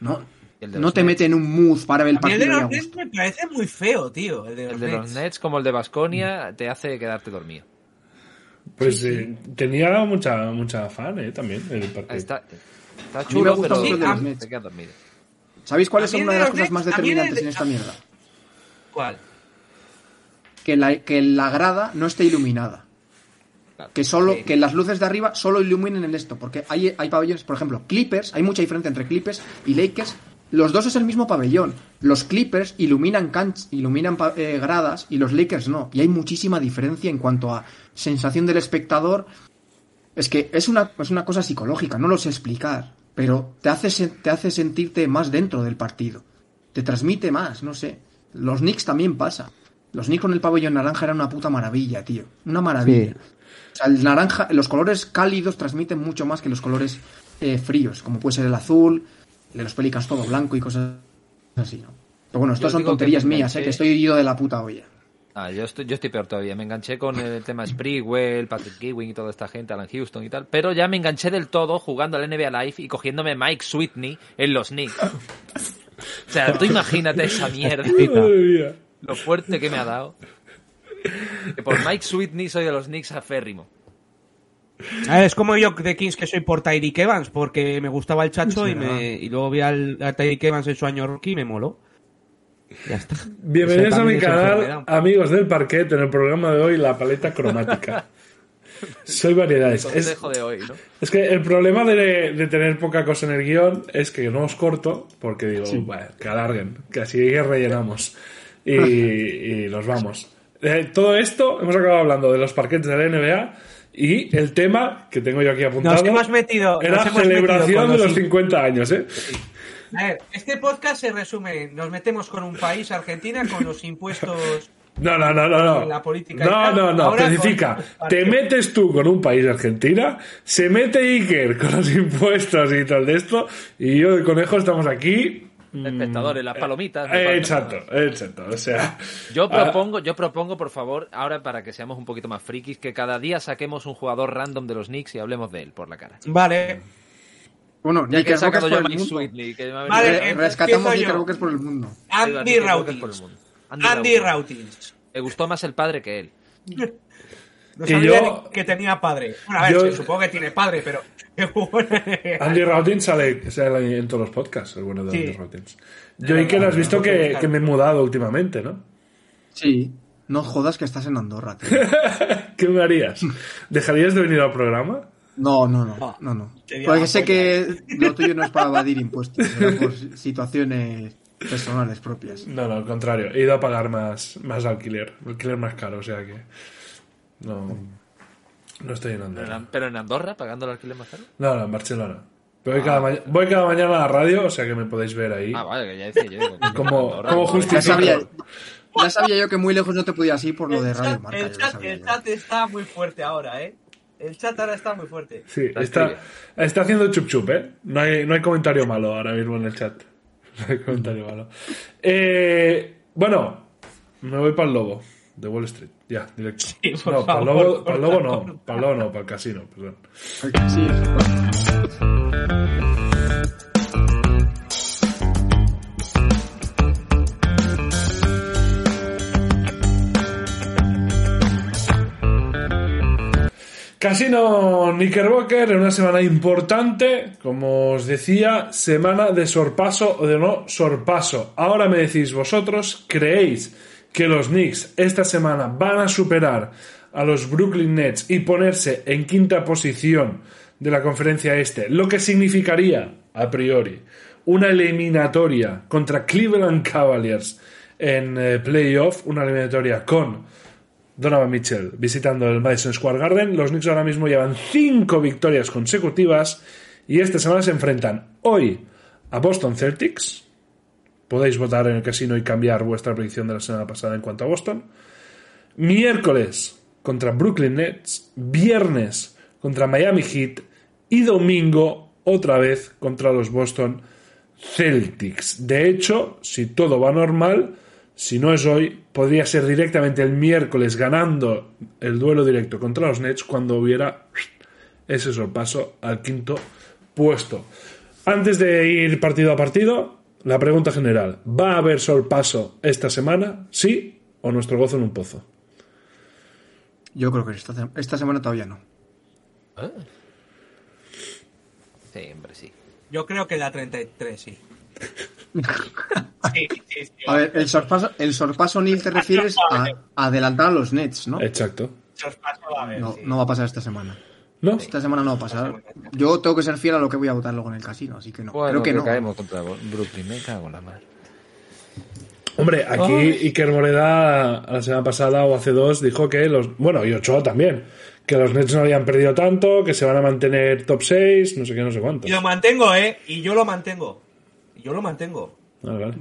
¿No? No te mete en un mood para ver el mí el de partido los Nets me parece muy feo, tío. El de los, El de los Nets. Nets, como el de Basconia, te hace quedarte dormido. Pues eh, tenía mucha, mucha fan, ¿eh? También, el parque. Está, está me chulo, pero mucho de los te Nets. quedas dormido. ¿Sabéis cuáles son una de las cosas más determinantes de- en esta mierda? ¿Cuál? Que la, que la grada no esté iluminada. Que solo, Sí. que las luces de arriba solo iluminen el esto. Porque hay, hay pabellones, por ejemplo, Clippers, hay mucha diferencia entre Clippers y Lakers. Los dos es el mismo pabellón. Los Clippers iluminan canch, iluminan eh, gradas y los Lakers no. Y hay muchísima diferencia en cuanto a sensación del espectador. Es que es una, es una cosa psicológica, no lo sé explicar. Pero te hace, te hace sentirte más dentro del partido. Te transmite más, no sé. Los Knicks también pasa. Los Knicks con el pabellón naranja era una puta maravilla, tío. Una maravilla. O sea, el naranja, los colores cálidos transmiten mucho más que los colores eh, fríos, como puede ser el azul, el de los Pelicans todo blanco y cosas así, ¿no? Pero bueno, estas son que tonterías mías, ¿eh? enganché- que estoy ido de la puta olla. Ah, yo estoy, yo estoy peor todavía. Me enganché con el tema Sprigwell, Patrick Ewing y toda esta gente, Alan Houston y tal. Pero ya me enganché del todo jugando al NBA Live y cogiéndome Mike Sweetney en los Knicks. O sea, tú imagínate esa mierda. Lo fuerte que me ha dado. Que por Mike Sweetney soy de los Knicks aférrimo. Ah, Es como yo de Kings que soy por Tyreek Evans, porque me gustaba el chacho y, me, y luego vi al, a Tyreek Evans en su año rookie y me moló. Ya está. Bienvenidos a mi es canal, amigos del parquet, en el programa de hoy, la paleta cromática. Soy variedades. Es, Consejo de hoy, ¿no? es que el problema de, de tener poca cosa en el guion es que no os corto, porque digo, "Bueno, que alarguen, que así rellenamos. Y, y nos vamos. Eh, todo esto, hemos acabado hablando de los parquetes de la NBA y el tema que tengo yo aquí apuntado Nos hemos metido. era nos hemos celebración metido de los los- 50 años, ¿eh? A ver, este podcast se resume. Nos metemos con un país, Argentina, con los impuestos. No, no, no, no, no. En la política No, tal. no, no. Especifica. Te metes tú con un país Argentina, se mete Iker con los impuestos y tal de esto, y yo de conejo estamos aquí. Espectadores, las palomitas. Eh, exacto, exacto. O sea. Yo ah, propongo, yo propongo, por favor, ahora para que seamos un poquito más frikis, que cada día saquemos un jugador random de los Knicks y hablemos de él por la cara. Vale. Bueno, Ya Knickerbockers por a el Mike mundo. Vale, eh, Rescatamos. Knickerbockers por el mundo. Andy por Rautins. mundo. Andy Rautins. Me gustó más el padre que él. No sabía yo- que tenía padre. Bueno, a ver, yo- sí, supongo que tiene padre, pero. Andy Rautins sale, sale en todos los podcasts, el bueno de Sí. Andy Rautins. Yo, Iker, has visto que, que me he mudado últimamente, ¿no? Sí. No jodas que estás en Andorra, tío. ¿Qué me harías? ¿Dejarías de venir al programa? No, no, no, no, no. Sería Porque sé que lo tuyo no es para evadir impuestos, será por situaciones personales propias. No, no, al contrario. He ido a pagar más, más alquiler. Alquiler más caro, o sea que. No. No estoy en Pero Andorra. en, pero en Andorra, pagando el alquiler más caro. No, no, en Barcelona. Pero voy, cada ma- voy cada mañana a la radio, o sea que me podéis ver ahí. Ah, vale, que ya decía yo. digo, Como- como no, justicia. Ya sabía, ya sabía yo que muy lejos no te podías ir por lo de Radio chat, Marca. el chat- sabía el chat está muy fuerte ahora, ¿eh? El chat ahora está muy fuerte. Sí, está, está haciendo chup chup, ¿eh? No hay, no hay comentario malo ahora mismo en el chat. Comentario malo. Eh, bueno, me voy para el lobo de Wall Street. Ya, directo. Sí, por no, para el lobo, para el lobo no. Para el lobo no, para el casino, perdón. Sí, Casino Knickerbocker en una semana importante, como os decía, semana de sorpaso o de no sorpaso. Ahora me decís vosotros, ¿creéis que los Knicks esta semana van a superar a los Brooklyn Nets y ponerse en quinta posición de la conferencia este? Lo que significaría, a priori, una eliminatoria contra Cleveland Cavaliers en eh, playoff, una eliminatoria con Donovan Mitchell visitando el Madison Square Garden. Los Knicks ahora mismo llevan cinco victorias consecutivas y esta semana se enfrentan hoy a Boston Celtics. Podéis votar en el casino y cambiar vuestra predicción de la semana pasada en cuanto a Boston. Miércoles contra Brooklyn Nets. Viernes contra Miami Heat. Y domingo otra vez contra los Boston Celtics. De hecho, si todo va normal, si no es hoy, podría ser directamente el miércoles ganando el duelo directo contra los Nets cuando hubiera ese sorpaso al quinto puesto. Antes de ir partido a partido, la pregunta general, ¿va a haber sorpaso esta semana? ¿Sí o nuestro gozo en un pozo? Yo creo que esta, esta semana todavía no. ¿Eh? Sí, hombre, sí. Yo creo que la 33, sí. Sí, sí, sí. A ver, el sorpaso, el sorpaso Neil te refieres a, a adelantar a los Nets, ¿no? Exacto. A No, va a pasar esta semana. ¿No? Esta semana no va a pasar. Yo tengo que ser fiel a lo que voy a votar luego en el casino, así que no. Bueno, creo que no. caemos contra Brooklyn, me cago en la mar. Hombre, aquí Iker Moreda la semana pasada o hace dos dijo que los. Bueno, y Ochoa también. Que los Nets no habían perdido tanto, que se van a mantener top 6, no sé qué, no sé cuánto. Y lo mantengo, ¿eh? Y yo lo mantengo. Yo lo mantengo. Vale, vale.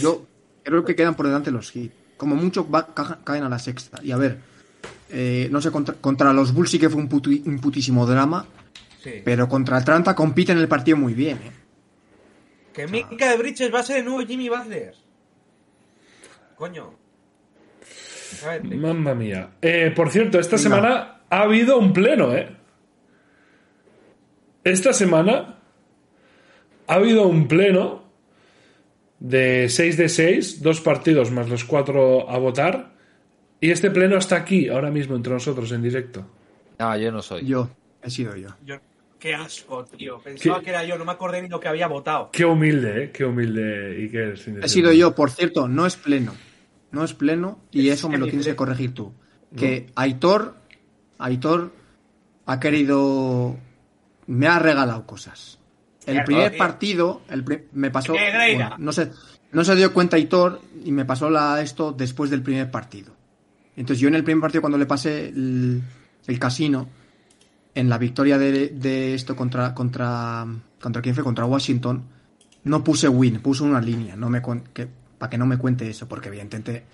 Yo creo que quedan por delante los Heat. Como mucho va- ca- caen a la sexta. Y a ver, eh, no sé, contra, contra los Bulls sí que fue un, putísimo drama, Sí. pero contra Atlanta compiten el partido muy bien. ¿eh? Que Mika de Bridges va a ser el nuevo Jimmy Butler. Coño. Mamma mía. Eh, por cierto, esta semana ha habido un pleno, ¿eh? Esta semana ha habido un pleno de 6 de 6, dos partidos más los cuatro a votar. Y este pleno está aquí, ahora mismo, entre nosotros, en directo. No, yo no soy. Yo, he sido yo. yo- qué asco, tío. Pensaba ¿Qué? que era yo, no me acordé ni lo que había votado. Qué humilde, ¿eh? Qué humilde. Y qué sin He sido yo, por cierto, no es pleno. No es pleno y eso me lo tienes que corregir tú. Que Aitor, Aitor ha querido... Me ha regalado cosas. El primer tío. partido el pri- me pasó... Bueno, no, sé, no se dio cuenta Aitor y me pasó la, esto después del primer partido. Entonces yo en el primer partido cuando le pasé el, el casino, en la victoria de, de esto contra, contra... ¿Contra quién fue? Contra Washington, no puse win, puse una línea, no me que, para que no me cuente eso, porque evidentemente,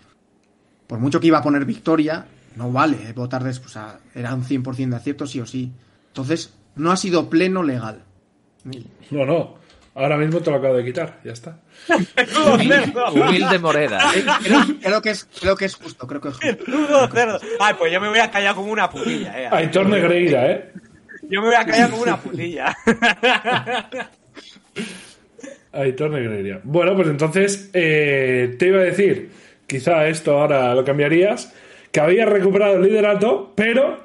por mucho que iba a poner victoria, no vale eh, votar después, o sea, era un 100% de acierto sí o sí. Entonces, no ha sido pleno legal. No, no. Ahora mismo te lo acabo de quitar, ya está. Humilde Moreda. Eh, Creo, creo que es, creo que es justo, creo que es justo. Ay, pues yo me voy a callar como una putilla, eh. Aitor Negreira, ¿eh? Yo me voy a callar como una putilla. Aitor Negreira. Bueno, pues entonces eh, te iba a decir, quizá esto ahora lo cambiarías, que habías recuperado el liderato, pero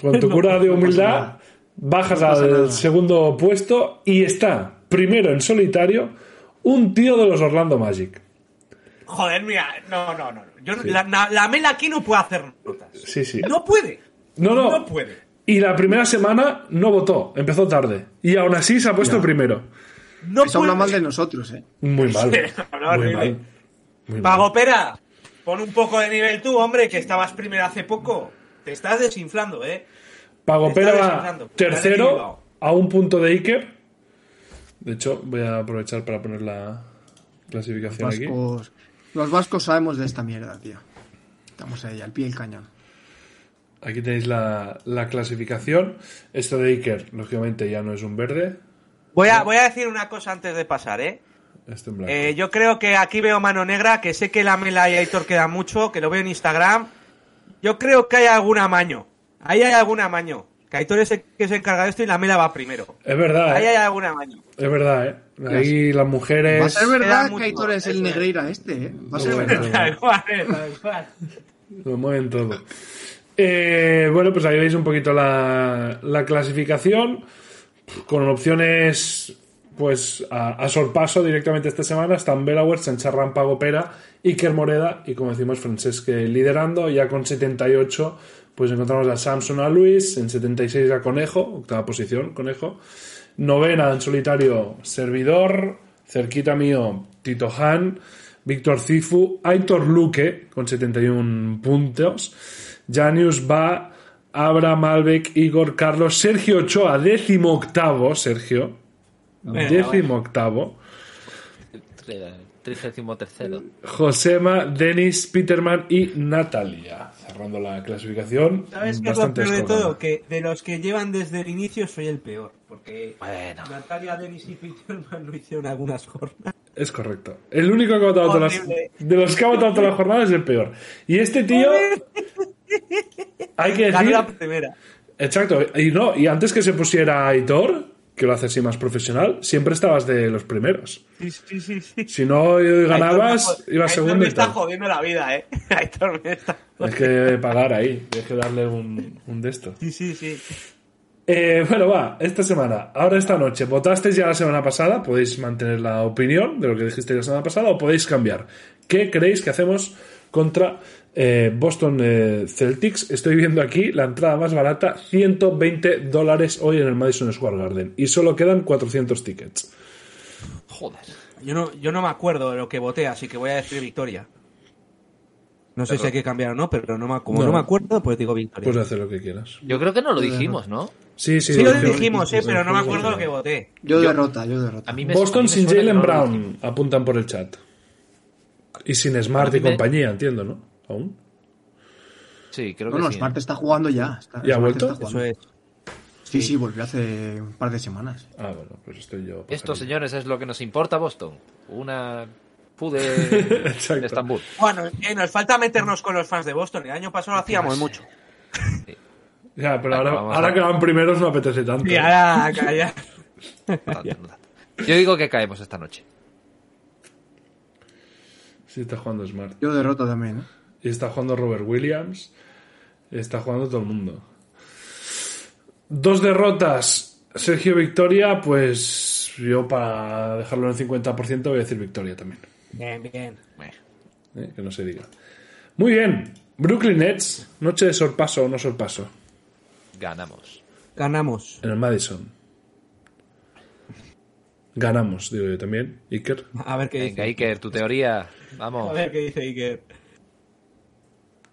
con tu cura de humildad bajas No al nada. segundo puesto y está primero en solitario un tío de los Orlando Magic. Joder, mira, no, no, no. Yo, la, la, la Mela aquí no puede hacer notas. Sí, sí. No puede. No, no. No puede. Y la primera semana no votó, empezó tarde. Y aún así se ha puesto primero. No Eso puede. habla mal de nosotros, ¿eh? Muy mal. No, Muy horrible. mal. Muy mal. Pagopera, pon un poco de nivel tú, hombre, que estabas primero hace poco. Te estás desinflando, eh. Pagopera va tercero a un punto de Iker. De hecho, voy a aprovechar para poner la clasificación aquí. Vascos, los vascos sabemos de esta mierda, tío. Estamos ahí, al pie del cañón. Aquí tenéis la, la clasificación. Esto de Iker, lógicamente, ya no es un verde. Voy a, voy a decir una cosa antes de pasar, ¿eh? Este en blanco. Eh, yo creo que aquí veo mano negra, que sé que la Mela y Aitor queda mucho, que lo veo en Instagram. Yo creo que hay algún amaño. Ahí hay algún amaño. Que Aitor es el que se encarga de esto y la Mela va primero. Es verdad, Ahí ¿eh? hay algún amaño. Es verdad, ¿eh? Ahí las mujeres... Va a ser verdad que Aitor es el es. Negreira este, ¿eh? Va a ser No, verdad. bueno. Tal cual, eh, tal cual. Lo mueven todo. Eh, bueno, pues ahí veis un poquito la, la clasificación con opciones pues a, a sorpaso directamente esta semana están Belauer, Sanchar Rampago Pera, Iker Moreda y como decimos Francesc liderando ya con 78 pues encontramos a Samson a Luis en 76 a Conejo, octava posición Conejo, novena en solitario Servidor, cerquita mío Tito Han, Víctor Cifu, Aitor Luque con 71 puntos, Janius Va, Abra Malbec, Igor Carlos, Sergio Ochoa, décimo octavo, Sergio, décimo octavo, Trigésimo tercero. Josema, Denis, Peterman y Natalia. Cerrando la clasificación. ¿Sabes qué es lo bastante peor de todo? Que de los que llevan desde el inicio soy el peor. Porque Bueno. Natalia, Denis y Peterman lo hicieron algunas jornadas. Es correcto. El único que ha votado todas las, de los que ha votado todas las jornadas es el peor. Y este tío, hay que decir, la primera. exacto, y no, y antes que se pusiera Aitor, que lo hace así más profesional, siempre estabas de los primeros. Sí, sí, sí. sí. Si no ganabas, Aitor me- ibas segundo me está jodiendo la vida, eh. Me está Hay que pagar ahí, hay que darle un, un de estos. Sí, sí, sí. Eh, bueno, va, esta semana, ahora esta noche, votasteis ya la semana pasada, podéis mantener la opinión de lo que dijisteis la semana pasada o podéis cambiar. ¿Qué creéis que hacemos contra eh, Boston eh, Celtics? Estoy viendo aquí la entrada más barata, 120 dólares hoy en el Madison Square Garden y solo quedan 400 tickets. Joder. Yo no, yo no me acuerdo de lo que voté, así que voy a decir victoria. No sé si hay que cambiar o no, pero no me, como No. no, me acuerdo, pues digo victoria. Puedes hacer lo que quieras. Yo creo que no lo dijimos, ¿no? Sí, sí, sí lo dijimos. dijimos, eh, pero no me acuerdo lo que voté. Yo derrota, yo derrota. A mí me a Boston mí me sin Jalen Brown, apuntan por el chat. Y sin Smart y compañía, entiendo, ¿no? ¿Aún? Sí, creo No, que no, sí. Smart está jugando ya. Está- ¿Ya ha vuelto? Eso es. Sí, sí, volvió hace un par de semanas. Ah, bueno, pues estoy yo. Esto, señores, es lo que nos importa Boston. Una pude de Estambul. Bueno, eh, nos falta meternos con los fans de Boston. El año pasado lo hacíamos mucho. Ya, pero ahora, ahora a- que van primeros no apetece tanto. Y ¿eh? ahora, calla. No tanto, no tanto. Yo digo que caemos esta noche. Sí, está jugando Smart. Yo derrota también, ¿eh? Y está jugando Robert Williams. Está jugando todo el mundo. Dos derrotas. Sergio Victoria, pues yo para dejarlo en el 50% voy a decir Victoria también. Bien, bien. ¿eh? Que no se diga. Muy bien. Brooklyn Nets. Noche de sorpaso o no sorpaso. Ganamos. Ganamos. En el Madison. Ganamos, digo yo también. Iker. A ver qué dice. Venga, Iker, tu teoría. A Vamos. ver qué dice Iker.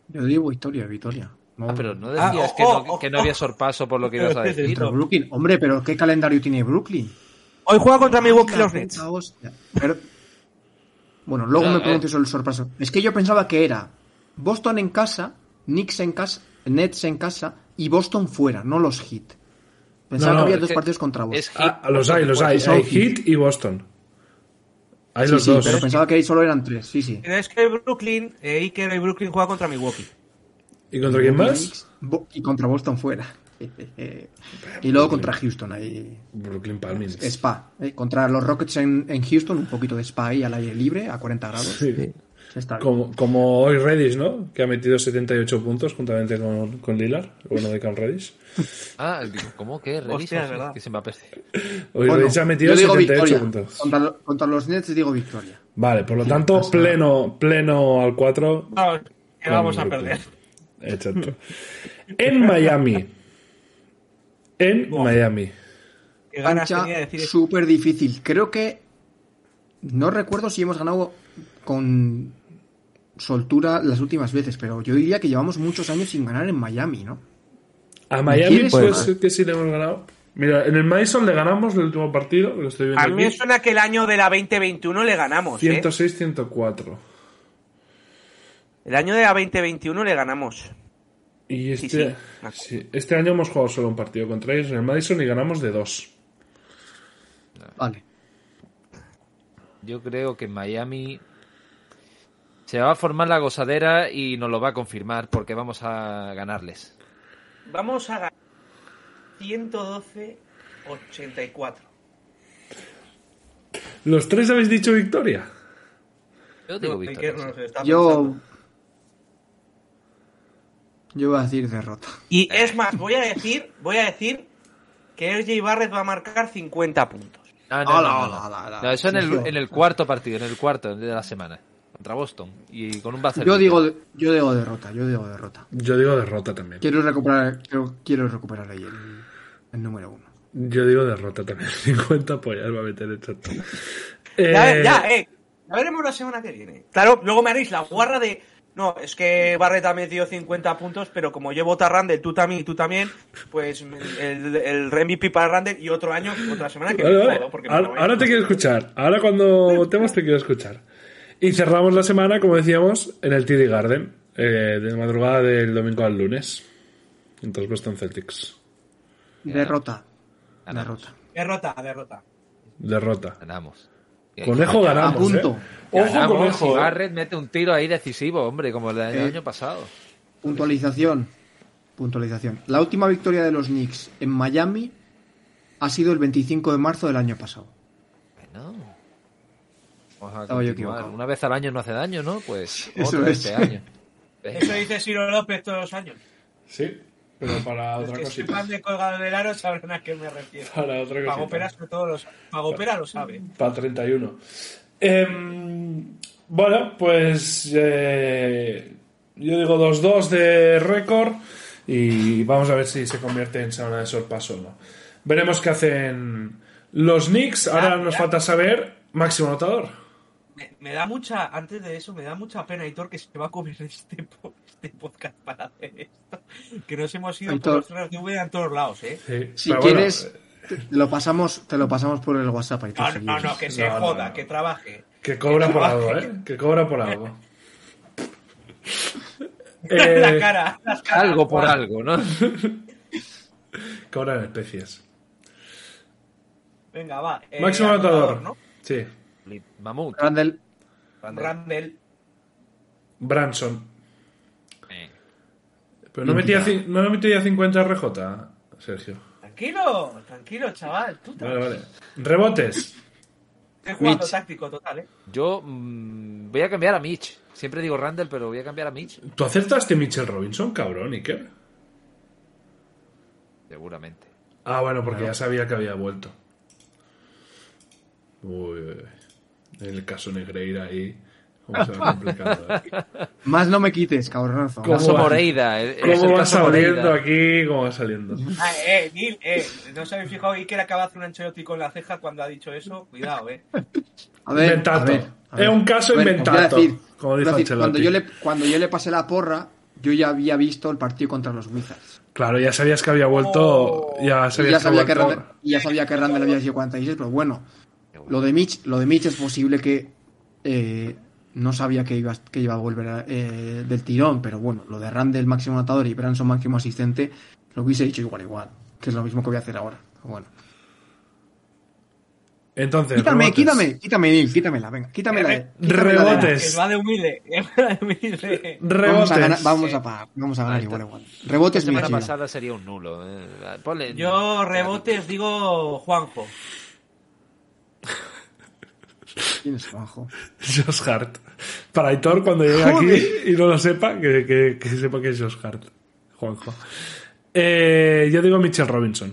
Yo digo victoria, victoria. No, Ah, pero no Ah, decías oh, que, no, oh, que no oh. había sorpaso por lo que ibas a decir. Contra Brooklyn. Hombre, pero ¿qué calendario tiene Brooklyn? Hoy juega contra Milwaukee La los Nets. hostia. Pero- Bueno, luego Ah, me eh. pronuncio sobre el sorpaso. Es que yo pensaba que era Boston en casa, Knicks en casa, Nets en casa y Boston fuera, no los Heat. Pensaba No, no, que había dos que partidos contra Boston. Es Ah, los hay, los hay. son Hay. Heat y Boston. Hay Sí, los sí, dos. pero pensaba que ahí solo eran tres, sí, sí. Es que Brooklyn, eh, Iker y Brooklyn juega contra Milwaukee. ¿Y contra quién más? Y contra Boston fuera. y luego contra Houston, ahí. Brooklyn Palmins. Spa. eh, Contra los Rockets en, en Houston, un poquito de spa ahí al aire libre, a 40 grados. Sí. Está bien. Como, como hoy Reddish, ¿no? Que ha metido 78 puntos juntamente con, con Lillard, el bueno de Cam Reddish. Ah, digo, ¿cómo que? Hostia, Revisa, es verdad. Que se me ha perdido. Hoy Bueno, Reddish ha metido yo digo 78 victoria. puntos. Contra, lo- contra los Nets digo victoria. Vale, por lo tanto, pleno, pleno al 4. Vamos, que vamos a perder. Exacto. En Miami. En Miami. Qué ganas Cancha tenía de decir súper difícil. Creo que no recuerdo si hemos ganado con soltura las últimas veces, pero yo diría que llevamos muchos años sin ganar en Miami, ¿no? A Miami, pues ganar? que sí le hemos ganado. Mira, en el Madison le ganamos el último partido, lo estoy viendo A mí me suena que el año de la 2021 le ganamos, ¿eh? 106-104. El año de la 2021 le ganamos. Y este, Sí, sí, me acuerdo. sí, este año hemos jugado solo un partido contra ellos en el Madison y ganamos de dos. Vale. yo creo que en Miami se va a formar la gozadera y nos lo va a confirmar porque vamos a ganarles. Vamos a ganar 112-84. ¿Los tres habéis dicho victoria? Yo digo victoria, sí. Yo. Yo voy a decir derrota. Y es más, voy a decir, voy a decir que RJ Barrett va a marcar 50 puntos. Ah, no, no, no, no. eso en el, en el cuarto partido, en el cuarto de la semana. Contra Boston. Y con un Barcelona. Yo digo, yo digo derrota, yo digo derrota. Yo digo derrota también. Quiero recuperar, quiero, quiero recuperar ahí el, el número uno. Yo digo derrota también. 50 pollas va a meter el chato. Ya, Eh, ya, eh. Ya veremos la semana que viene. Claro, luego me haréis la guarra de. No, es que Barrett ha metido 50 puntos, pero como yo voto a Randall, tú también y tú también, pues el, el MVP para Randall y otro año, otra semana que Vale, me vale. porque Ahora, a- ahora te quiero escuchar. Ahora cuando votemos te quiero escuchar. Y cerramos la semana, como decíamos, en el TD Garden, eh, de madrugada del domingo al lunes. Entonces Boston Celtics. Derrota. Derrota. Derrota, derrota. Derrota. Ganamos. Conejo ganamos. A punto. ¿eh? Ojo, Ganamos conejo. y eh. Barrett mete un tiro ahí decisivo, hombre, como el del Eh. año pasado. Puntualización. Puntualización. La última victoria de los Knicks en Miami ha sido el 25 de marzo del año pasado. Bueno. Estaba yo equivocado. Una vez al año no hace daño, ¿no? Pues Eso otra es. este año. Eso dice Ciro López todos los años. Sí, pero para otra que cosita. sepan de colgado del aro sabrán a qué me refiero. Para otra cosita. Pagopera sobre todo los... Pagopera lo sabe. Para 31. Em, bueno, pues eh, yo digo 2-2 de récord y vamos a ver si se convierte en semana de sorpaso o no. Veremos qué hacen los Knicks. Ahora Ya, nos ya. falta saber máximo anotador. Me, me da mucha, antes de eso, me da mucha pena, Hitor, que se va a comer este, este podcast para hacer esto. Que nos hemos ido Aitor. por los de en todos lados, ¿eh? Sí, Si bueno, quieres, te te lo pasamos, te lo pasamos por el WhatsApp. tú No, si no, que se No, joda, no. que trabaje. que cobra por trabaje. algo, ¿eh? Que cobra por algo. la Eh, cara, las caras. Algo por algo, ¿no? cobra en especies. Venga, va. eh, máximo anotador. ¿no? Sí. Mamut. Randall, Randall. Branson. Eh, Pero no metía, no metía 50 RJ, Sergio. Tranquilo, tranquilo, chaval. Tú Vale, vale. Rebotes. Estoy jugando Mitch. táctico total, ¿eh? Yo mm, voy a cambiar a Mitch. Siempre digo Randall, pero voy a cambiar a Mitch. ¿Tú acertaste Mitchell Robinson, cabrón? ¿Y qué? Seguramente. Ah, bueno, porque ya sabía que había vuelto. Uy, uy, uy. En el caso Negreira ahí. ¿Cómo se va complicando? eh? más no me quites, cabronazo. ¿Cómo Caso? Moreira. eh, ¿Cómo va caso saliendo aquí? ¿Cómo va saliendo? Ah, eh, Neil, eh. ¿No os habéis fijado Iker acaba de hacer un ancelotti con la ceja cuando ha dicho eso? Cuidado, eh. A ver, Inventato. a ver, a ver. Es un caso ver, inventato, decir- como a decir, cuando yo, le, cuando yo le pasé la porra, yo ya había visto el partido contra los Wizards. Claro, ya sabías que había vuelto. Oh. Ya sabías ya sabía, que que Randall, ya sabía que Randall había sido 46, pero bueno, lo de Mitch, lo de Mitch es posible que eh, no sabía que iba, que iba a volver a- eh, del tirón, pero bueno, lo de Randall máximo anotador y Branson máximo asistente, lo hubiese dicho igual, igual, que es lo mismo que voy a hacer ahora. Bueno. Entonces, Quítame, rebotes. quítame, quítame, Neil, quítamela, venga, quítame la, Eh, quítame la de- rebotes. Que va de humilde. que va de humilde. Vamos a ganar, Rebotes. vamos a, pa- vamos a ganar igual, igual. Rebotes La semana pasada sería un nulo. eh. Ponle- Yo rebotes digo Juanjo. ¿Quién es Juanjo? Josh Hart. Para Aitor, cuando llegue aquí y no lo sepa, que, que- que sepa que es Josh Hart. Juanjo. Eh, yo digo Mitchell Robinson.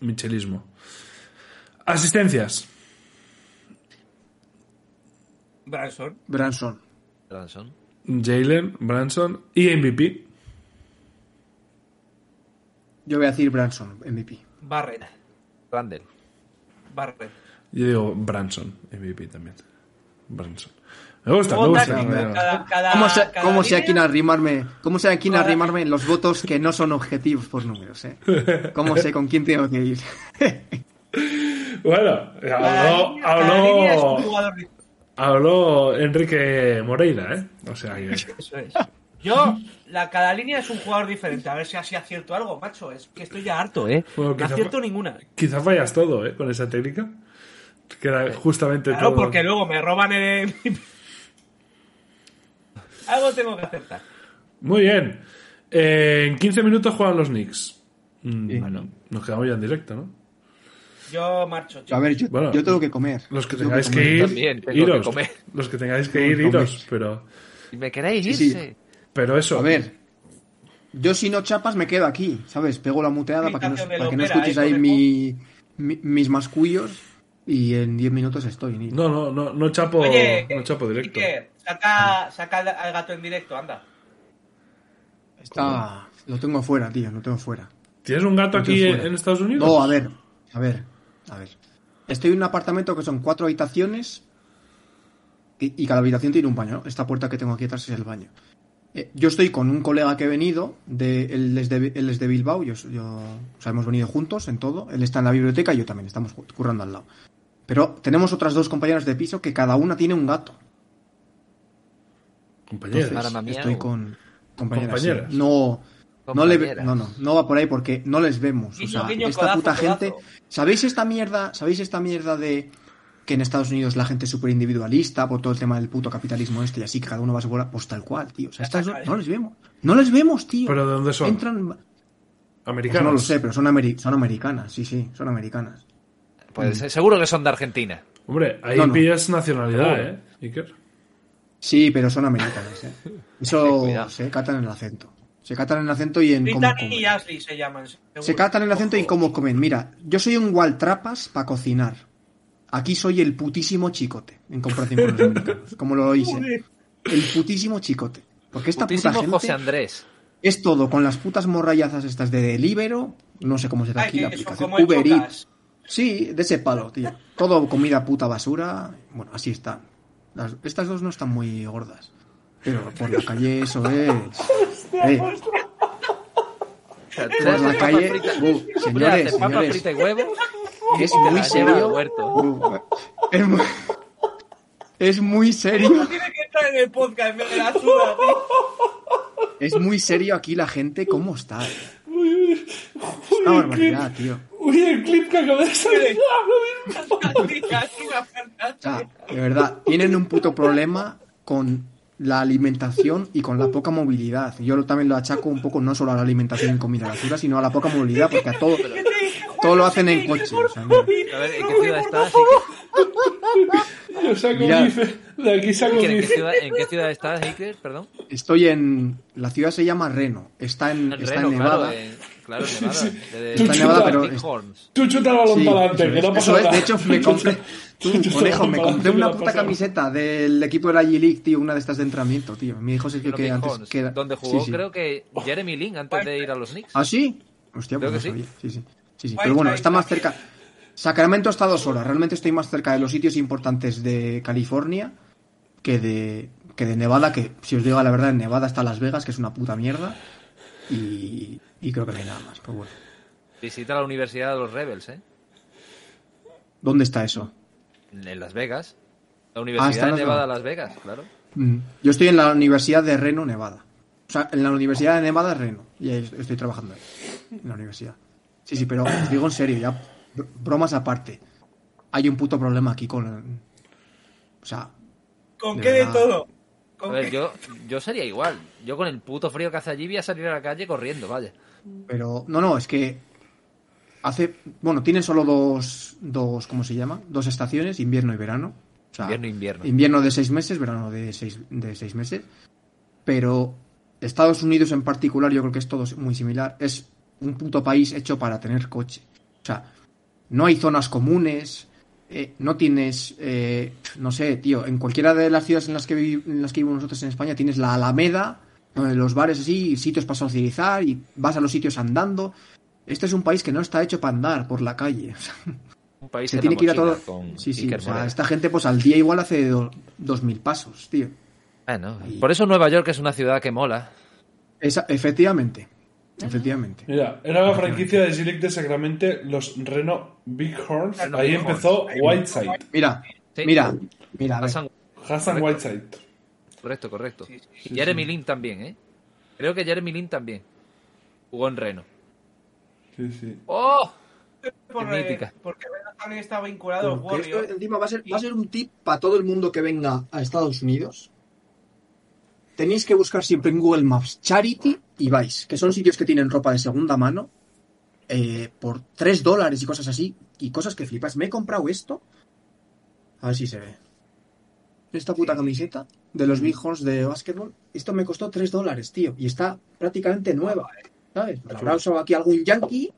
Michelismo. Asistencias. Branson. Branson. Branson. Jalen, Branson y MVP. Yo voy a decir Branson, MVP. Barrett. Randall. Barrett. Yo digo Branson, MVP también. Branson. Me gusta, me gusta. cada- cada- ¿Cómo sé, cada cómo sé a línea- quién arrimarme? ¿Cómo sé a quién arrimarme los votos que no son objetivos por números? Eh? ¿Cómo sé con quién tengo que ir? Bueno, habló, habló, Enrique Moreira, ¿eh? O sea que... Eso es. Yo, la, cada línea es un jugador diferente. A ver si así acierto algo, macho. Es que estoy ya harto, ¿eh? Bueno, no acierto ninguna. Quizá fallas todo, ¿eh? Con esa técnica. Que era justamente Claro, todo. porque luego me roban el... Algo tengo que acertar. Muy bien. Eh, en 15 minutos juegan los Knicks. Mm, Sí. Bueno, nos quedamos ya en directo, ¿no? Yo marcho, chicos. A ver, yo, Bueno, yo tengo que comer. Los que tengáis que, ir, que iros. comer. Los que tengáis que ir, iros. Pero, ¿Y me queréis Sí, sí. Pero eso. A ver, yo si no chapas me quedo aquí, ¿sabes? Pego la muteada para que no, para que escuches ¿eh, ahí mi, mi- mis mascullos y en 10 minutos estoy. ni- No, no, no, no chapo, Oye, no chapo directo. Iker, saca, saca al, gato en directo, anda. Está, lo tengo fuera, tío, lo tengo fuera. ¿Tienes un gato aquí fuera. en Estados Unidos? No, a ver, a ver, a ver. Estoy en un apartamento que son cuatro habitaciones y, y cada habitación tiene un baño. ¿no? Esta puerta que tengo aquí atrás es el baño. Eh, yo estoy con un colega que he venido, de, él, es de, él es de Bilbao, yo, yo, o sea, hemos venido juntos en todo. Él está en la biblioteca y yo también, estamos currando al lado. Pero tenemos otras dos compañeras de piso que cada una tiene un gato. Entonces, mía, estoy con compañeras. Compañeras. sí. No, no, le, Compañeras. no, no, no va por ahí porque no les vemos. O sea, guiño, esta codazo, puta codazo. gente. ¿Sabéis esta mierda? ¿Sabéis esta mierda de que en Estados Unidos la gente es súper individualista por todo el tema del puto capitalismo este y así que cada uno va a su bola? Pues tal cual, tío. O sea, estas no, les vemos. No les vemos, tío. ¿Pero de dónde son? Entran. Pues Americanos. no lo sé, pero son, ameri- son americanas, sí, sí, son americanas. Pues eh, seguro que son de Argentina. Hombre, ahí No, no. pillas nacionalidad. ¿eh? Iker? Sí, pero son americanas, ¿eh? Eso se catan en el acento. Se catan en el acento y en cómo comen. y Ashley se llaman. seguro. Se catan el acento y cómo comen. Mira, yo soy un gualtrapas para cocinar. Aquí soy el putísimo chicote, en comparación con los americanos. Como lo oís, ¿eh? El putísimo chicote. Porque esta Putísimo puta gente José Andrés. es todo con las putas morrallazas estas de Delibero. No sé cómo se da Ay, aquí la aplicación. Uber Eats. Sí, de ese palo, tío. Todo comida puta basura. Bueno, así están. Las- estas dos no están muy gordas. Pero por la calle eso es. Eh, tú por la calle. Uh, señores, papa señores. frita y huevo. Es te muy la lleva al serio. es, muy, es muy serio. Tiene que estar en el podcast, me la suda, tío. Es muy serio aquí la gente. ¿Cómo está? eh? Es una barbaridad, tío. Uy, el clip que acaba de salir. O sea, de verdad, tienen un puto problema con la alimentación y con la poca movilidad. Yo también lo achaco un poco no solo a la alimentación y comida basura, sino a la poca movilidad, porque a todo, todo lo hacen en coche. o sea, no. A ver, ¿en qué ciudad estás? Yo saco Mira. bife. De aquí saco que- ¿En qué ciudad, en qué ciudad estás, Iker? Perdón. Estoy en. La ciudad se llama Reno. Está en, En está Reno, en Nevada. claro. en- Claro, Nevada. De- Está en Nevada, pero-. Tú chuta el balón Sí, para adelante, que no pasa eso es. nada. De hecho, me compré. Tú, conejo, me compré una que puta nada. camiseta del equipo de la G-League, tío, una de estas de entrenamiento, tío. Mi hijo se que, que antes. Que era- donde jugó, sí, sí. creo que Jeremy Lin antes de ir a los Knicks. ¿Ah, sí? Hostia, Creo pues que no sí. Sí, sí. Sí, sí. Pero bueno, está más cerca. Sacramento está a dos horas. Realmente estoy más cerca de los sitios importantes de California que de, que de Nevada, que si os digo la verdad, en Nevada está Las Vegas, que es una puta mierda. Y, y creo que no hay nada más. Pero bueno. Visita la Universidad de los Rebels, ¿eh? ¿Dónde está eso? En Las Vegas. La Ah, está Universidad en de Nevada. Las Vegas, claro. Mm. Yo estoy en la Universidad de Reno, Nevada. O sea, en la Universidad de Nevada, Reno. Y ahí estoy trabajando ahí. En la universidad. Sí, sí, pero os digo en serio, ya. br- Bromas aparte. Hay un puto problema aquí con. O sea, ¿Con De qué de todo? A ¿Con ver, qué? yo, yo sería igual. Yo con el puto frío que hace allí voy a salir a la calle corriendo, vaya. Pero, no, no, es que hace, bueno, tienen solo dos, dos, ¿cómo se llama? Dos estaciones, invierno y verano. O sea, Invierno, invierno. Invierno de seis meses, verano de seis, de seis meses. Pero Estados Unidos en particular, yo creo que es todo muy similar. Es un puto país hecho para tener coche. O sea, no hay zonas comunes, eh, no tienes, eh, no sé, tío, en cualquiera de las ciudades en las que, en las que vivimos nosotros en España tienes la Alameda, los bares así, sitios para socializar y vas a los sitios andando. Este es un país que no está hecho para andar por la calle. Un país se en tiene que ir a todo. con Sí, sí. O sea, esta gente, pues al día igual hace do- dos mil pasos, tío. Bueno, Y- por eso Nueva York es una ciudad que mola. Esa- efectivamente. Efectivamente. Mira, era la franquicia de G-League de Sacramento, los Reno Bighorns. Reno Ahí Bighorns. empezó Whiteside. Mira, Sí. mira, mira, a. Hassan- Hassan Correcto. Whiteside. Correcto, correcto. Sí, Y Jeremy Lin también, ¿eh? Creo que Jeremy Lin también. Jugó en Reno. Sí, sí. ¡Oh! Por, eh, porque Venom también está vinculado Porque esto encima va a, ser, va a ser un tip para todo el mundo que venga a Estados Unidos. Tenéis que buscar siempre en Google Maps Charity y vais, que son sitios que tienen ropa de segunda mano eh, por 3 dólares y cosas así. Y cosas que flipas. Me he comprado esto. A ver si se ve. Esta puta camiseta de los Bighorns de básquetbol. Esto me costó 3 dólares, tío. Y está prácticamente nueva. ¿Sabes? La habrá usado aquí algún yankee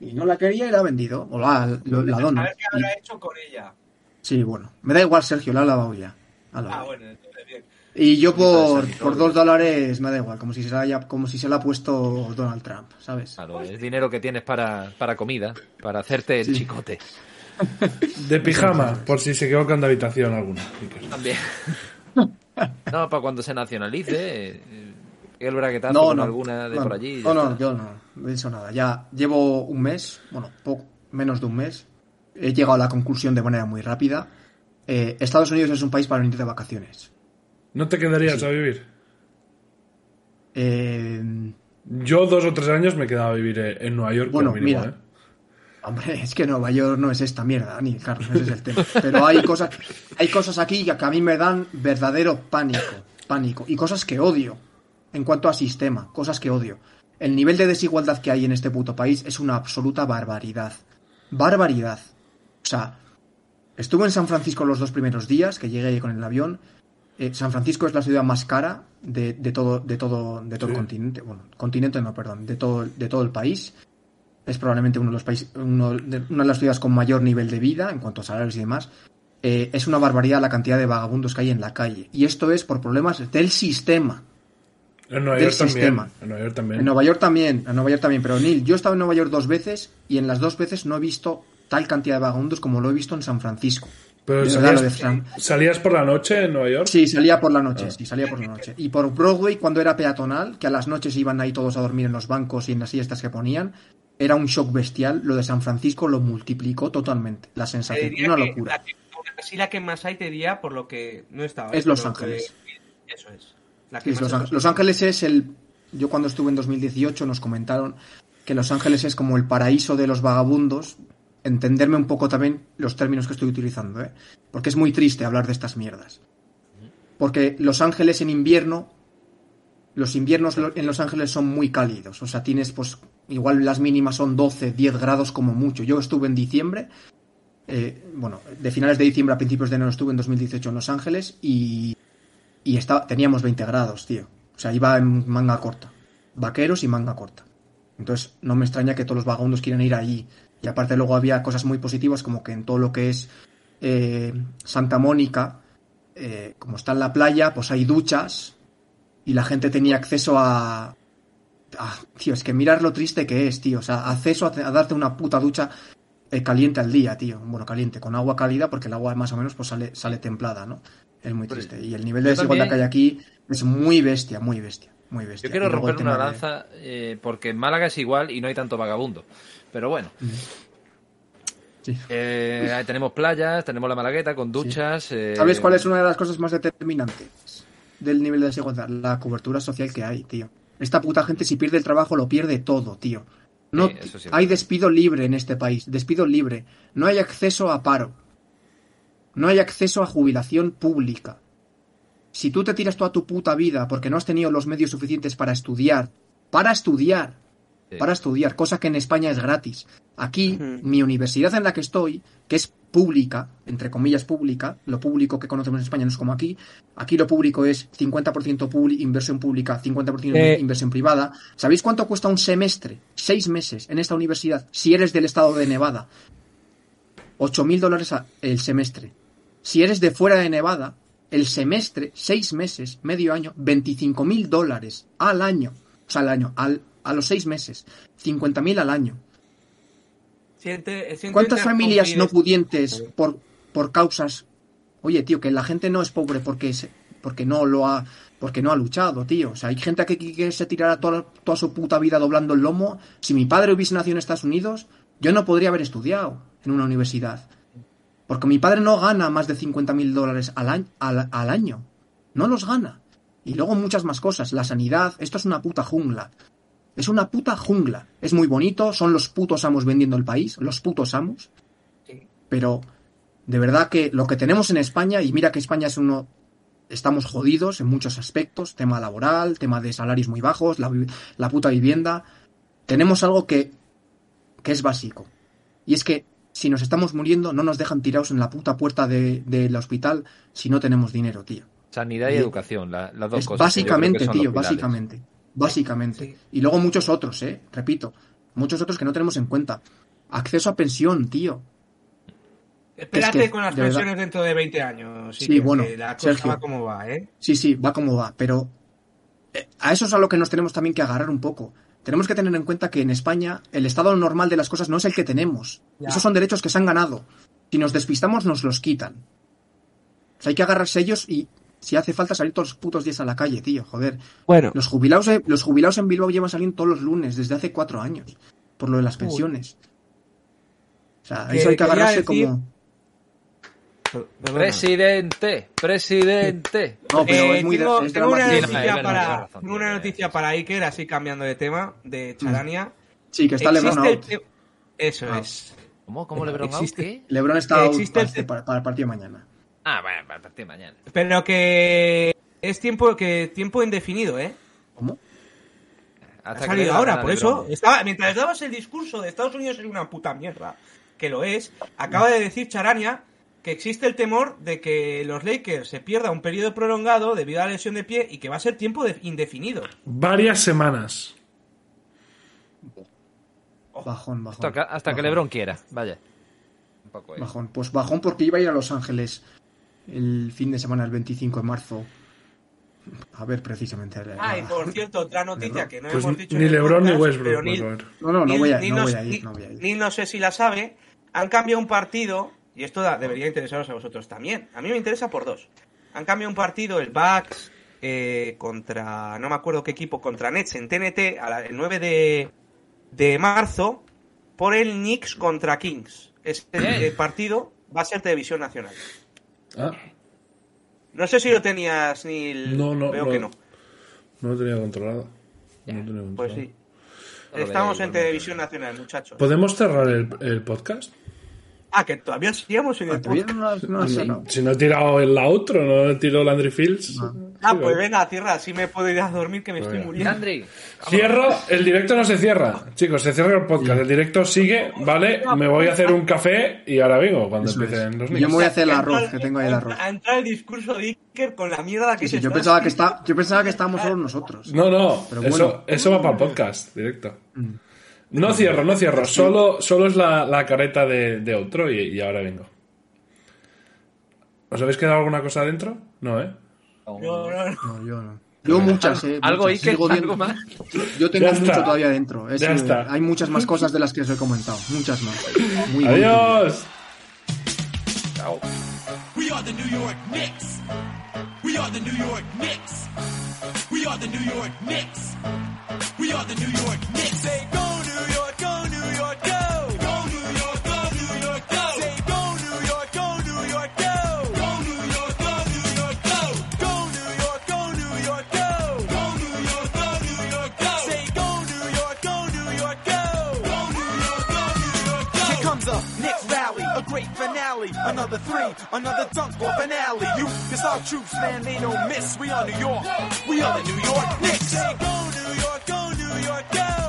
y no la quería y la ha vendido. O la, la A dona. ver qué habrá hecho con ella. Sí, bueno. Me da igual, Sergio, la ha lavado ya. La Ah, bueno, entonces. Y yo por, por dos dólares me da igual, como si se la haya, como si se la ha puesto Donald Trump, ¿sabes? Claro, es dinero que tienes para, para comida, para hacerte el chicote. De pijama, por si se equivocan de habitación alguna. También. No, para cuando se nacionalice, eh, el braguetazo No, con no. alguna de no, por allí. No, no, está. yo no, no he dicho nada. Ya llevo un mes, bueno, poco, menos de un mes. He llegado a la conclusión de manera muy rápida. Eh, Estados Unidos es un país para venir de vacaciones. ¿No te quedarías a vivir? Eh, Yo dos o tres años me quedaba a vivir eh, en Nueva York. Bueno, mínimo, mira. ¿eh? Hombre, es que Nueva York no es esta mierda, ni Carlos, ese es el tema. Pero hay cosas, hay cosas aquí que a mí me dan verdadero pánico, pánico, y cosas que odio en cuanto a sistema, cosas que odio. El nivel de desigualdad que hay en este puto país es una absoluta barbaridad. Barbaridad. O sea, estuve en San Francisco los dos primeros días que llegué con el avión. Eh, San Francisco es la ciudad más cara de, de todo, de todo, de todo el continente. Bueno, continente no, perdón, de todo, de todo el país es probablemente uno de los países, uno de, una de las ciudades con mayor nivel de vida en cuanto a salarios y demás. Eh, es una barbaridad la cantidad de vagabundos que hay en la calle. Y esto es por problemas del sistema. En Nueva del York también. sistema. En Nueva York también. En Nueva York también, en Nueva York también. Pero Neil, yo he estado en Nueva York dos veces y en las dos veces no he visto tal cantidad de vagabundos como lo he visto en San Francisco. Pero de salías, por la noche en Nueva York. Sí, salía por la noche, sí, salía por la noche. Y por Broadway, cuando era peatonal, que a las noches iban ahí todos a dormir en los bancos y en las siestas que ponían, era un shock bestial. Lo de San Francisco lo multiplicó totalmente. La Te sensación, diría una locura. la que- aún así la que más hay te diría por lo que no estaba. Es ¿eh? Los que- Ángeles. Eso es. La que Sí, más Los, hay. Ángeles. Los Ángeles es el. Yo cuando estuve en 2018 nos comentaron que Los Ángeles es como el paraíso de los vagabundos. Entenderme un poco también los términos que estoy utilizando, ¿eh? Porque es muy triste hablar de estas mierdas. Porque Los Ángeles en invierno. Los inviernos en Los Ángeles son muy cálidos. O sea, tienes, pues. Igual las mínimas son 12, 10 grados como mucho. Yo estuve en diciembre. eh, bueno, de finales de diciembre a principios de enero estuve en 2018 en Los Ángeles y y estaba, teníamos 20 grados, tío. O sea, iba en manga corta. Vaqueros y manga corta. Entonces, no me extraña que todos los vagabundos quieran ir allí. Y aparte luego había cosas muy positivas como que en todo lo que es eh, Santa Mónica, eh, como está en la playa, pues hay duchas y la gente tenía acceso a... Ah, tío, es que mirar lo triste que es, tío. O sea, acceso a, a darte una puta ducha eh, caliente al día, tío. Bueno, caliente, con agua cálida, porque el agua más o menos pues sale, sale templada, ¿no? Es muy triste. Y el nivel de desigualdad también- que hay aquí es muy bestia, muy bestia, muy bestia. Yo quiero romper una de- lanza eh, porque en Málaga es igual y no hay tanto vagabundo. Pero bueno, Sí. eh, ahí tenemos playas, tenemos la Malagueta con duchas. eh, ¿Sabes cuál es una de las cosas más determinantes del nivel de desigualdad? La cobertura social que hay, tío. Esta puta gente si pierde el trabajo lo pierde todo, tío. No, Sí, sí hay despido libre en este país, despido libre. No hay acceso a paro. No hay acceso a jubilación pública. Si tú te tiras toda tu puta vida porque no has tenido los medios suficientes para estudiar, para estudiar, Sí. para estudiar, cosa que en España es gratis. Aquí, mi universidad en la que estoy, que es pública, entre comillas pública, lo público que conocemos en España no es como aquí, aquí lo público es 50% publi- inversión pública, 50% Eh. inversión privada. ¿Sabéis cuánto cuesta un semestre? Seis meses en esta universidad, si eres del estado de Nevada. 8.000 dólares el semestre. Si eres de fuera de Nevada, el semestre, seis meses, medio año, 25.000 dólares al año. O sea, al año, al, a los seis meses. 50.000 al año. Siente- siente ¿Cuántas familias no pudientes por, por causas... Oye, tío, que la gente no es pobre porque, se- porque no lo ha porque no ha luchado, tío. O sea, hay gente que, que- que se tirará toda, toda su puta vida doblando el lomo. Si mi padre hubiese nacido en Estados Unidos, yo no podría haber estudiado en una universidad. Porque mi padre no gana más de 50.000 dólares al año, al, al año. No los gana. Y luego muchas más cosas. La sanidad, esto es una puta jungla. Es una puta jungla. Es muy bonito, son los putos amos vendiendo el país, los putos amos. Sí. Pero de verdad que lo que tenemos en España, y mira que España es uno. Estamos jodidos en muchos aspectos, tema laboral, tema de salarios muy bajos, la, la puta vivienda. Tenemos algo que, que es básico. Y es que si nos estamos muriendo, no nos dejan tirados en la puta puerta de- del hospital si no tenemos dinero, tío. Sanidad y Y- educación, la- las dos Es cosas. que yo creo que básicamente, tío, básicamente. Básicamente. Sí. Y luego muchos otros, eh, repito. Muchos otros que no tenemos en cuenta. Acceso a pensión, tío. Espérate Es que, con las de verdad- pensiones dentro de 20 años. Sí, que- bueno, que la cosa Sergio. va como va, ¿eh? Sí, sí, va como va, pero eh, a eso es a lo que nos tenemos también que agarrar un poco. Tenemos que tener en cuenta que en España el estado normal de las cosas no es el que tenemos. Ya. Esos son derechos que se han ganado. Si nos despistamos, nos los quitan. O sea, hay que agarrarse ellos y si hace falta salir todos los putos días a la calle, tío, joder. Bueno, Los jubilados, eh, los jubilados en Bilbao llevan saliendo todos los lunes desde hace cuatro años por lo de las pensiones. O sea, eso hay que agarrarse decir- como... Presidente, presidente. No, pero Eh, es muy tengo, es tengo una no, noticia es verdad, para, razón, una noticia para Iker, así cambiando de tema, de Charania. Sí, que está Existe LeBron out. te- Eso Ah. es. ¿Cómo? ¿Cómo LeBron out? Existe- ¿Qué? LeBron está out Existe el para, te- para- para el partido de mañana. Ah, bueno, para de mañana. Pero que es tiempo que tiempo indefinido, ¿eh? ¿Cómo? Ha salido ahora, por eso. Estaba, mientras dabas el discurso de Estados Unidos es una puta mierda, que lo es, acaba de decir Charania que existe el temor de que los Lakers se pierda un periodo prolongado debido a la lesión de pie y que va a ser tiempo de- indefinido. Varias semanas. Bajón, bajón. Hasta que, hasta que Bajón. LeBron quiera, vaya. Un poco, eh. Bajón. Pues bajón porque iba a ir a Los Ángeles el fin de semana, el 25 de marzo. A ver, precisamente. Ah, y por cierto, otra noticia que no Pues hemos dicho ni LeBron ni Westbrook. ni-. No, no, no Ni- voy a, ni no no- voy a ir, no voy a ir. ni no sé si la sabe, han cambiado un partido, y esto da- debería interesaros a vosotros también. A mí me interesa por dos. Han cambiado un partido, el Bucks eh, contra, no me acuerdo qué equipo, contra Nets en TNT, a la- el 9 de, de marzo, por el Knicks contra Kings. Este eh, partido va a ser televisión nacional. Ah, No sé si lo tenías, ni No, no, Veo no. que no. no lo tenía controlado. No lo tenía Pues controlado. sí. No lo Estamos en televisión nacional, muchachos. ¿Podemos cerrar el, el podcast? Ah, que todavía sigamos en el ¿te vieron podcast. Si- no. Si no he tirado el outro, no he tirado Landry Fields. Ah, Sí, pues venga, cierra, así me puedo ir a dormir que me estoy Venga. muriendo. Landry, Cierro, el directo no se cierra. Chicos, se cierra el podcast. El directo sigue, ¿vale? Me voy a hacer un café y ahora vengo cuando Eso es. empiecen los Yo niños. me voy a hacer el arroz, que tengo ahí el arroz. Ha entrado el discurso de Iker con la mierda que Sí, sí, se yo está pensaba que está, yo pensaba que estábamos solo nosotros. No, no, Pero eso, bueno. eso va para el podcast, directo. No cierro, no cierro. Solo, solo es la, la careta de, de otro y, y ahora vengo. ¿Os habéis quedado alguna cosa adentro? No, ¿eh? No, no, no. No, yo no. Yo muchas, eh. ¿Algo muchas. Iker? ¿Algo más? Yo tengo Ya mucho está. todavía dentro. Es, Ya eh, está. Hay muchas más cosas de las que os he comentado. Muchas más. Muy bien. ¡Adiós! Chao. We are the New York Knicks. We are the New York Knicks. We are the New York Knicks. We are the New York Knicks. Another three, another dunk ball finale. You, cause our troops, man, they don't miss. We are New York. We are the New York Knicks. Go New York, go New York, go.